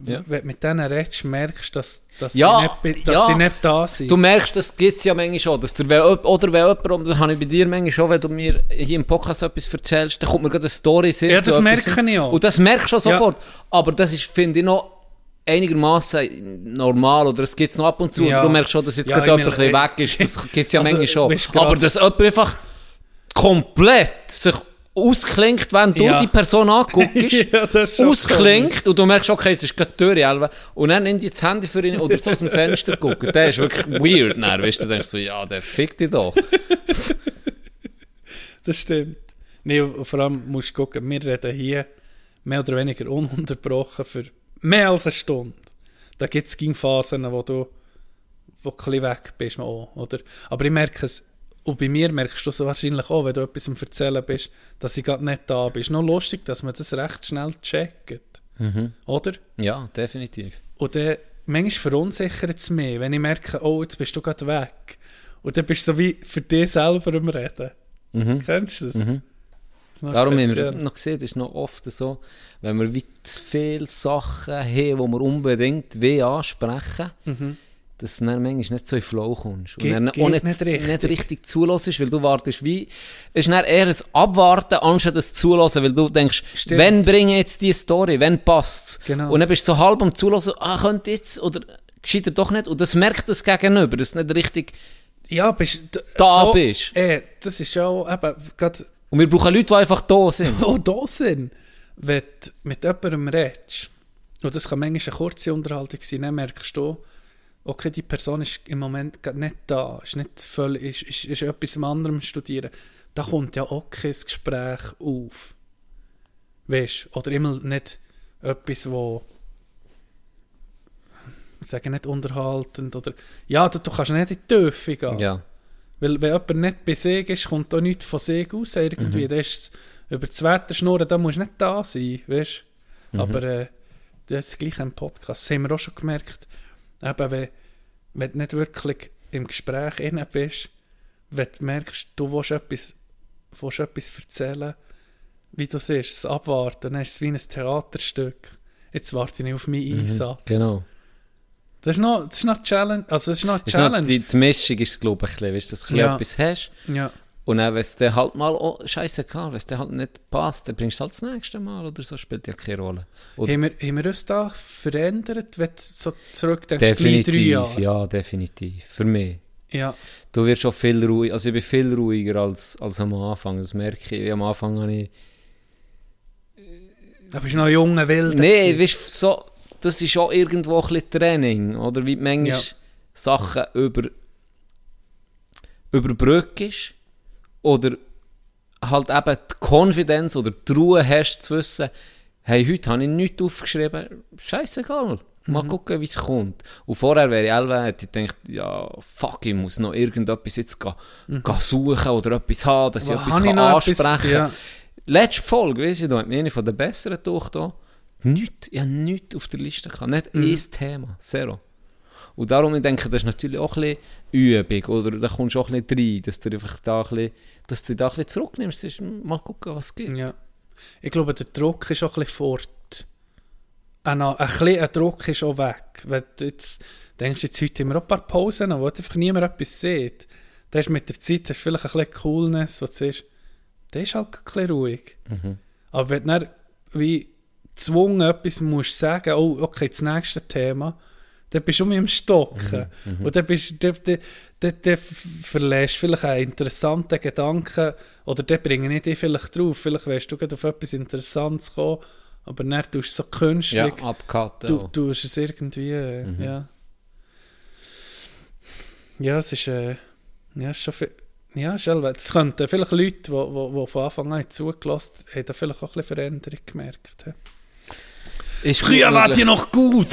ja. wenn du mit denen redest, merkst du, dass, dass, Ja, sie, nicht, dass ja. sie nicht da sind. Du merkst, das gibt es ja manchmal schon. Dass der, oder wenn jemand, und das habe ich bei dir manchmal schon, wenn du mir hier im Podcast etwas erzählst, dann kommt mir gerade eine Story. Ja, das merke ich auch. Und das merkst du sofort. Aber das ist, finde ich, noch einigermaßen normal. Oder es gibt es noch ab und zu. Ja. Oder du merkst schon, dass jetzt Ja, gerade jemand ein meine, bisschen weg ist. Das gibt es ja Also, manchmal schon. du, Aber dass jemand einfach komplett sich ausklingt, wenn du Ja. die Person anguckst, Ja, ausklingt und du merkst, okay, jetzt ist gerade die Tür und dann nimmt die das Handy für ihn oder so aus dem Fenster gucken. Der ist wirklich weird. Dann, weißt du, denkst so, ja, der fickt dich doch. Das stimmt. Nee, und vor allem musst du gucken, wir reden hier mehr oder weniger ununterbrochen für mehr als eine Stunde. Da gibt es Phasen, wo du, wo du weg bist. Auch, oder? Aber ich merke es, und bei mir merkst du es wahrscheinlich auch, wenn du etwas am Erzählen bist, dass ich gerade nicht da bin. Ist noch lustig, dass man das recht schnell checkt. Oder? Ja, definitiv. Und dann, manchmal verunsichert es mich, wenn ich merke, oh, jetzt bist du gerade weg. Und dann bist du so wie für dich selber am Reden. Kennst du das? Mhm. Darum haben wir noch gesehen, das ist noch oft so, wenn wir wie zu viele Sachen haben, die wir unbedingt will ansprechen dass du dann manchmal nicht so in Flow kommst. Und Ge- dann geht auch nicht, nicht richtig. nicht richtig zulässt, weil du wartest wie, es ist dann eher ein Abwarten, anstatt das Zulassen, weil du denkst, Stimmt. wenn bringe ich jetzt die Story, wenn passt's? Genau. Und dann bist du so halb am Zulassen, ah, könnte jetzt, oder geschieht er doch nicht, und das merkt das Gegenüber, dass du nicht richtig, Ja, bist Da so, bist. Äh, das ist ja auch eben, gerade und wir brauchen Leute, die einfach da sind. auch da sind. Wenn du mit jemandem redest, und das kann manchmal eine kurze Unterhaltung sein, dann merkst du, okay, die Person ist im Moment nicht da, ist nicht völlig, ist, ist, ist etwas am studieren. Da kommt ja auch kein Gespräch auf. Weißt du? Oder immer nicht etwas, wo ich sage nicht unterhaltend oder ja, du, du kannst nicht in die Tiefe gehen. Ja. Weil wenn jemand nicht bei sich ist, kommt auch nichts von sich aus irgendwie. Da ist über das Wetter schnurren, da musst du nicht da sein, weißt Aber äh, das ist gleich im Podcast. Das haben wir auch schon gemerkt. Eben, wenn, wenn du nicht wirklich im Gespräch inne bist, wenn du merkst, du willst etwas, willst etwas erzählen, wie du siehst, das Abwarten, dann ist es wie ein Theaterstück. Jetzt warte ich auf meinen Einsatz. Genau. Das ist noch, das ist noch Challenge. Also, das ist noch Ist noch, Challenge. die, die Mischung ist, glaube ich, ein bisschen, weißt, dass du Ja. etwas hast. ja. Und dann, wenn es dir halt mal, oh, scheißegal, wenn es dir halt nicht passt, dann bringst du halt das nächste Mal oder so, spielt ja keine Rolle. Oder Haben wir, haben wir uns da verändert, wenn du so zurückdenkst, definitiv, ja, definitiv. Für mich. Ja. Du wirst schon viel ruhiger, also ich bin viel ruhiger als, als am Anfang, das merke ich. Am Anfang habe ich... Da bist du noch junger Wilder. Nee, gewesen. weißt du, so, das ist auch irgendwo ein bisschen Training, oder wie du manchmal Ja. Sachen über, überbrückst, oder halt eben die Konfidenz oder die Ruhe hast zu wissen, hey, heute habe ich nichts aufgeschrieben, scheißegal, mal gucken, wie es kommt. Und vorher wäre ich elf, hätte ich gedacht, ja, fuck, ich muss noch irgendetwas jetzt gehen, gehen suchen oder etwas haben, dass ich Wo etwas kann ich ansprechen kann. ja. Letzte Folge, weiss ich, da hat mir eine von den besseren durch da. Nichts, ich habe nichts auf der Liste gehabt. Nicht Mhm. ein Thema. Zero. Und darum, ich denke, das ist natürlich auch ein bisschen Übung. Oder da kommst du auch ein bisschen rein, dass du einfach da ein bisschen, dass du da ein bisschen zurücknimmst. Ist, mal gucken, was es gibt. Ja. Ich glaube, der Druck ist auch ein bisschen fort. Ein, ein, bisschen Druck ist auch weg. Wenn du jetzt denkst, jetzt heute haben wir auch ein paar Pausen, wo einfach niemand etwas sieht. Da ist mit der Zeit hast vielleicht ein bisschen Coolness, was du siehst. Der ist halt ein bisschen ruhig. Aber wenn du dann wie gezwungen etwas musst sagen, oh, okay, das nächste Thema, dann bist du um im Stocken. Und dann, bist, dann, dann, dann, dann verlässt vielleicht einen interessanten Gedanken oder dann bringe ich dich vielleicht drauf. Vielleicht wärst du gerade auf etwas Interessantes gekommen, aber dann tust du es so künstlich. Ja, abcutten. du tust es irgendwie, äh, ja. Ja, es ist, äh, ja, schon viel, ja, es könnten vielleicht Leute, die, die, die von Anfang an zugelassen haben, haben da vielleicht auch ein bisschen Veränderung gemerkt. hä? Ist Früher wart möglich. ihr noch gut.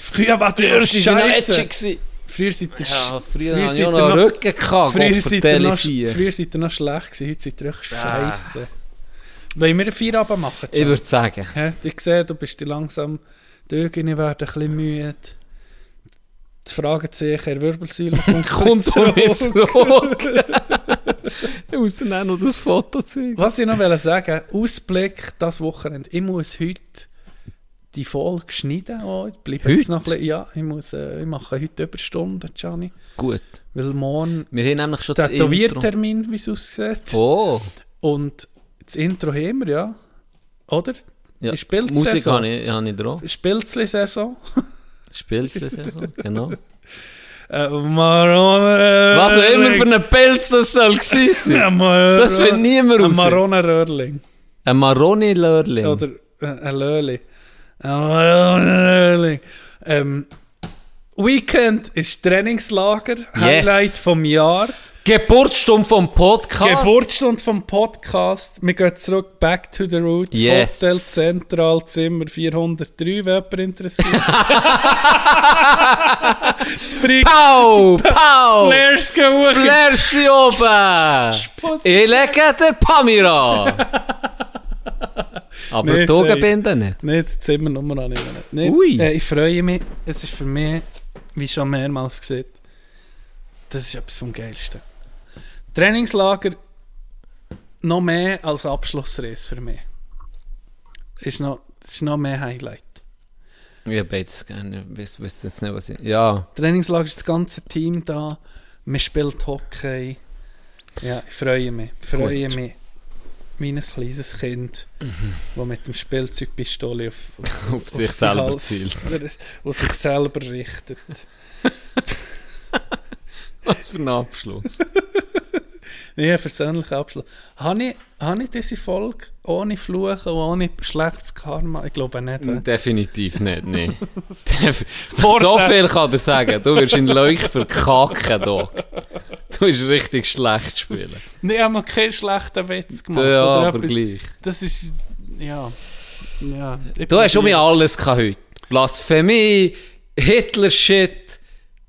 Früher wart ihr noch war ich scheiße. Früher seid ihr, Ja, früher, früher ich seid ihr noch noch- Rücken gehabt. früher seid ihr noch, früher seid ihr noch schlecht gewesen, heute seid ihr echt scheiße. Wollen wir einen Feierabend machen? Ich würde sagen. Ja, ich sehe, du bist langsam, die Augen werden ein bisschen müde. das Fragezeichen Wirbelsäule kommt, Kommt zurück. nicht zurück. ich muss dann auch noch das Foto zeigen. Was ich noch sagen Ausblick das Wochenende. Ich muss heute die Folge schneiden. Oh, ich bleibe jetzt Heute? noch ein bisschen, ja, ich, muss, äh, ich mache heute Überstunden, Gianni. Gut. Weil morgen Wir haben nämlich schon Intro. Tätowiertermin, wie es aussieht. Oh. Und das Intro haben wir, ja. Oder? Ja. Spielsaison. Musik habe ich, habe ich drauf. Spielzli-Saison. Spielsaison, genau. Äh, Marone Was auch immer für ein Pilz das soll gewesen sein. Das findet niemand Ein raus. Marone Röhrling. Ein Maroni-Lörling. Oder äh, ein Löli. Ähm, Weekend ist Trainingslager. Highlight vom Jahr. Geburtsstunde vom Podcast. Geburtstag vom Podcast. Wir gehen zurück, back to the roots. Yes. Hotel Zentral, Zimmer 403, wenn jemand interessiert. Pau! Pau! Flares gehen Flersi oben! Ich lege der Pamira! Aber Nee, die Augenbinde nicht. Nicht, Zimmernummer habe ich nicht. nicht. Ui. Äh, ich freue mich. Es ist für mich, wie schon mehrmals gesagt, das ist etwas vom Geilsten. Trainingslager noch mehr als Abschlussreise für mich. Ist noch, das ist noch mehr Highlight. Ich habe beides gerne. Wüsste jetzt nicht, was ich... Ja. Trainingslager ist das ganze Team da. Man spielt Hockey. Ja, ich freue mich. Ich freue Gut. mich. Wie ein kleines Kind, das mit dem Spielzeugpistole auf, Auf sich selber zielt. Und sich selber richtet. Was für ein Abschluss. Nee, persönlicher Abschluss. Habe ich, habe ich diese Folge ohne Fluchen und ohne schlechtes Karma? Ich glaube nicht. hä? Definitiv nicht, nee. Def so viel kann er sagen. Du wirst in Leuch verkacken, Dog. Du bist richtig schlecht spielen. Nee, ich habe mal keinen schlechten Witz gemacht. Ja, aber etwas. gleich. Das ist, ja. ja ich Du hast probiere. mal alles gehabt heute. Blasphemie, Hitler-Shit,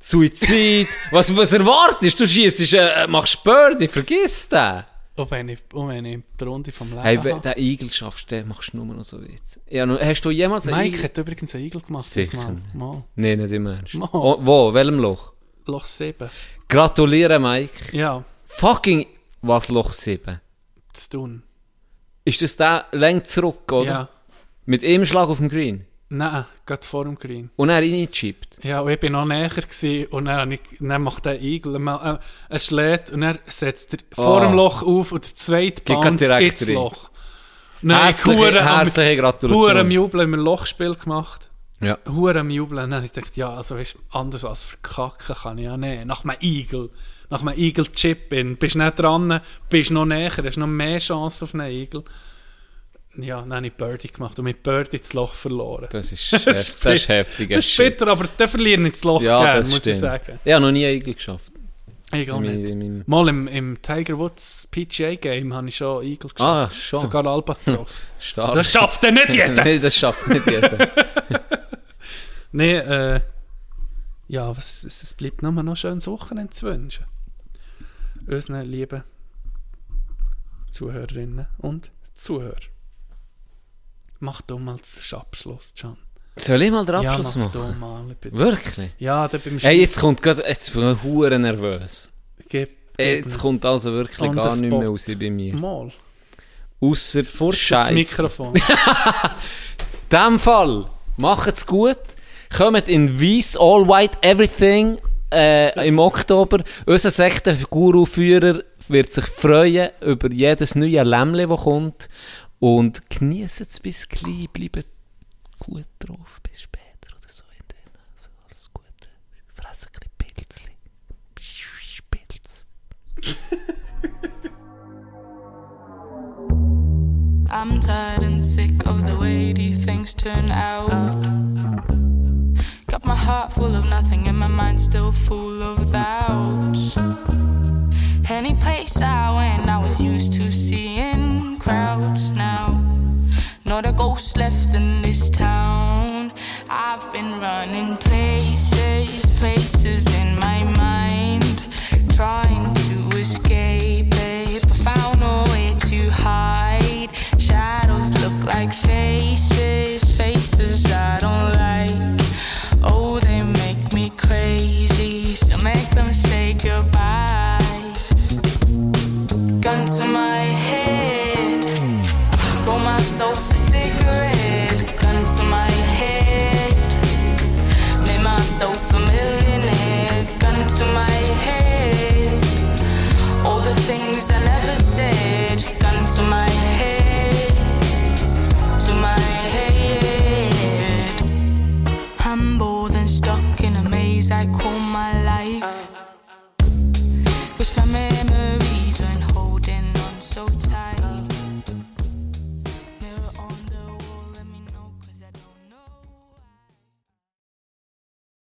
Suizid. was, was erwartest du? Schießt, äh, machst Birdie, vergiss den. Und wenn ich, und wenn ich die Runde vom Leben Hey, wenn du den Igel schaffst, dann machst du nur noch so Witze. Ja, hast du jemals einen Mike Igel? hat übrigens einen Igel gemacht. Sicher das Mal. mal. Nein, nicht im Ernst. Mal. Oh, wo? Welchem Loch? Loch 7. Gratuliere, Mike. Ja, Fucking, was Loch 7? zu tun. Ist das der längst zurück, oder? Ja. Mit einem Schlag auf dem Green. Nein, gerade vor dem Green. Und er reingechippt. Ja, und ich bin noch näher gewesen, und dann, ich, dann macht der Igel, er, er schlägt und er setzt er vor Ah. dem Loch auf und der zweite direkt ins rein. Loch. Nein, Herzliche, Hure am- herzliche am Gratulation. Jubeln, haben wir ein Lochspiel gemacht. Ja. Hure am Jubeln. Dann habe ich gedacht, ja, also weißt, anders als verkacken kann ich ja nicht. Nach einem Igel, nach einem Igel-Chip in, bist nicht dran, bist noch näher, hast noch mehr Chance auf einen Igel. Ja, dann habe ich Birdie gemacht und mit Birdie das Loch verloren. Das ist, hef- das ist heftig. Das ist bitter, aber der verliert nicht das Loch Ja, gern, das muss stimmt. ich sagen. Ich habe noch nie einen Igel geschafft. Ich auch nicht. in meinem- Mal im, im Tiger Woods PGA Game habe ich schon Igel geschafft. Ah, schon. Sogar Albatros. Stark. das schafft er nicht jeder. Nein, das schafft nicht jeder. nee, äh, ja, was, es, es bleibt nur noch schönes Wochenende zu wünschen. Unseren lieben Zuhörerinnen und Zuhörer. Mach du mal den Abschluss, Can. Soll ich mal den Ja, Abschluss mach du machen? mal, bitte. Wirklich? Ja, da beim Hey, jetzt kommt gerade, jetzt bin ich hure nervös. Gib, gib Jetzt kommt also wirklich gar the nicht mehr raus bei mir. Mal. Ausser Furcht das Scheiße. Mikrofon. In dem Fall, macht's gut. Kommt in Weiss, All White, Everything äh, im Oktober. Unser Sekten-Guru-Führer wird sich freuen über jedes neue Lämmchen, das kommt. Und genießt es bis klein, bleibt gut drauf, bis später oder so. Also alles Gute. Fressen ein bisschen. Pilz. I'm tired and sick of the way these things turn out. Got my heart full of nothing and my mind still full of doubts. Any place I went, I was used to seeing crowds now. Not a ghost left in this town. I've been running places, places in my mind, trying to escape.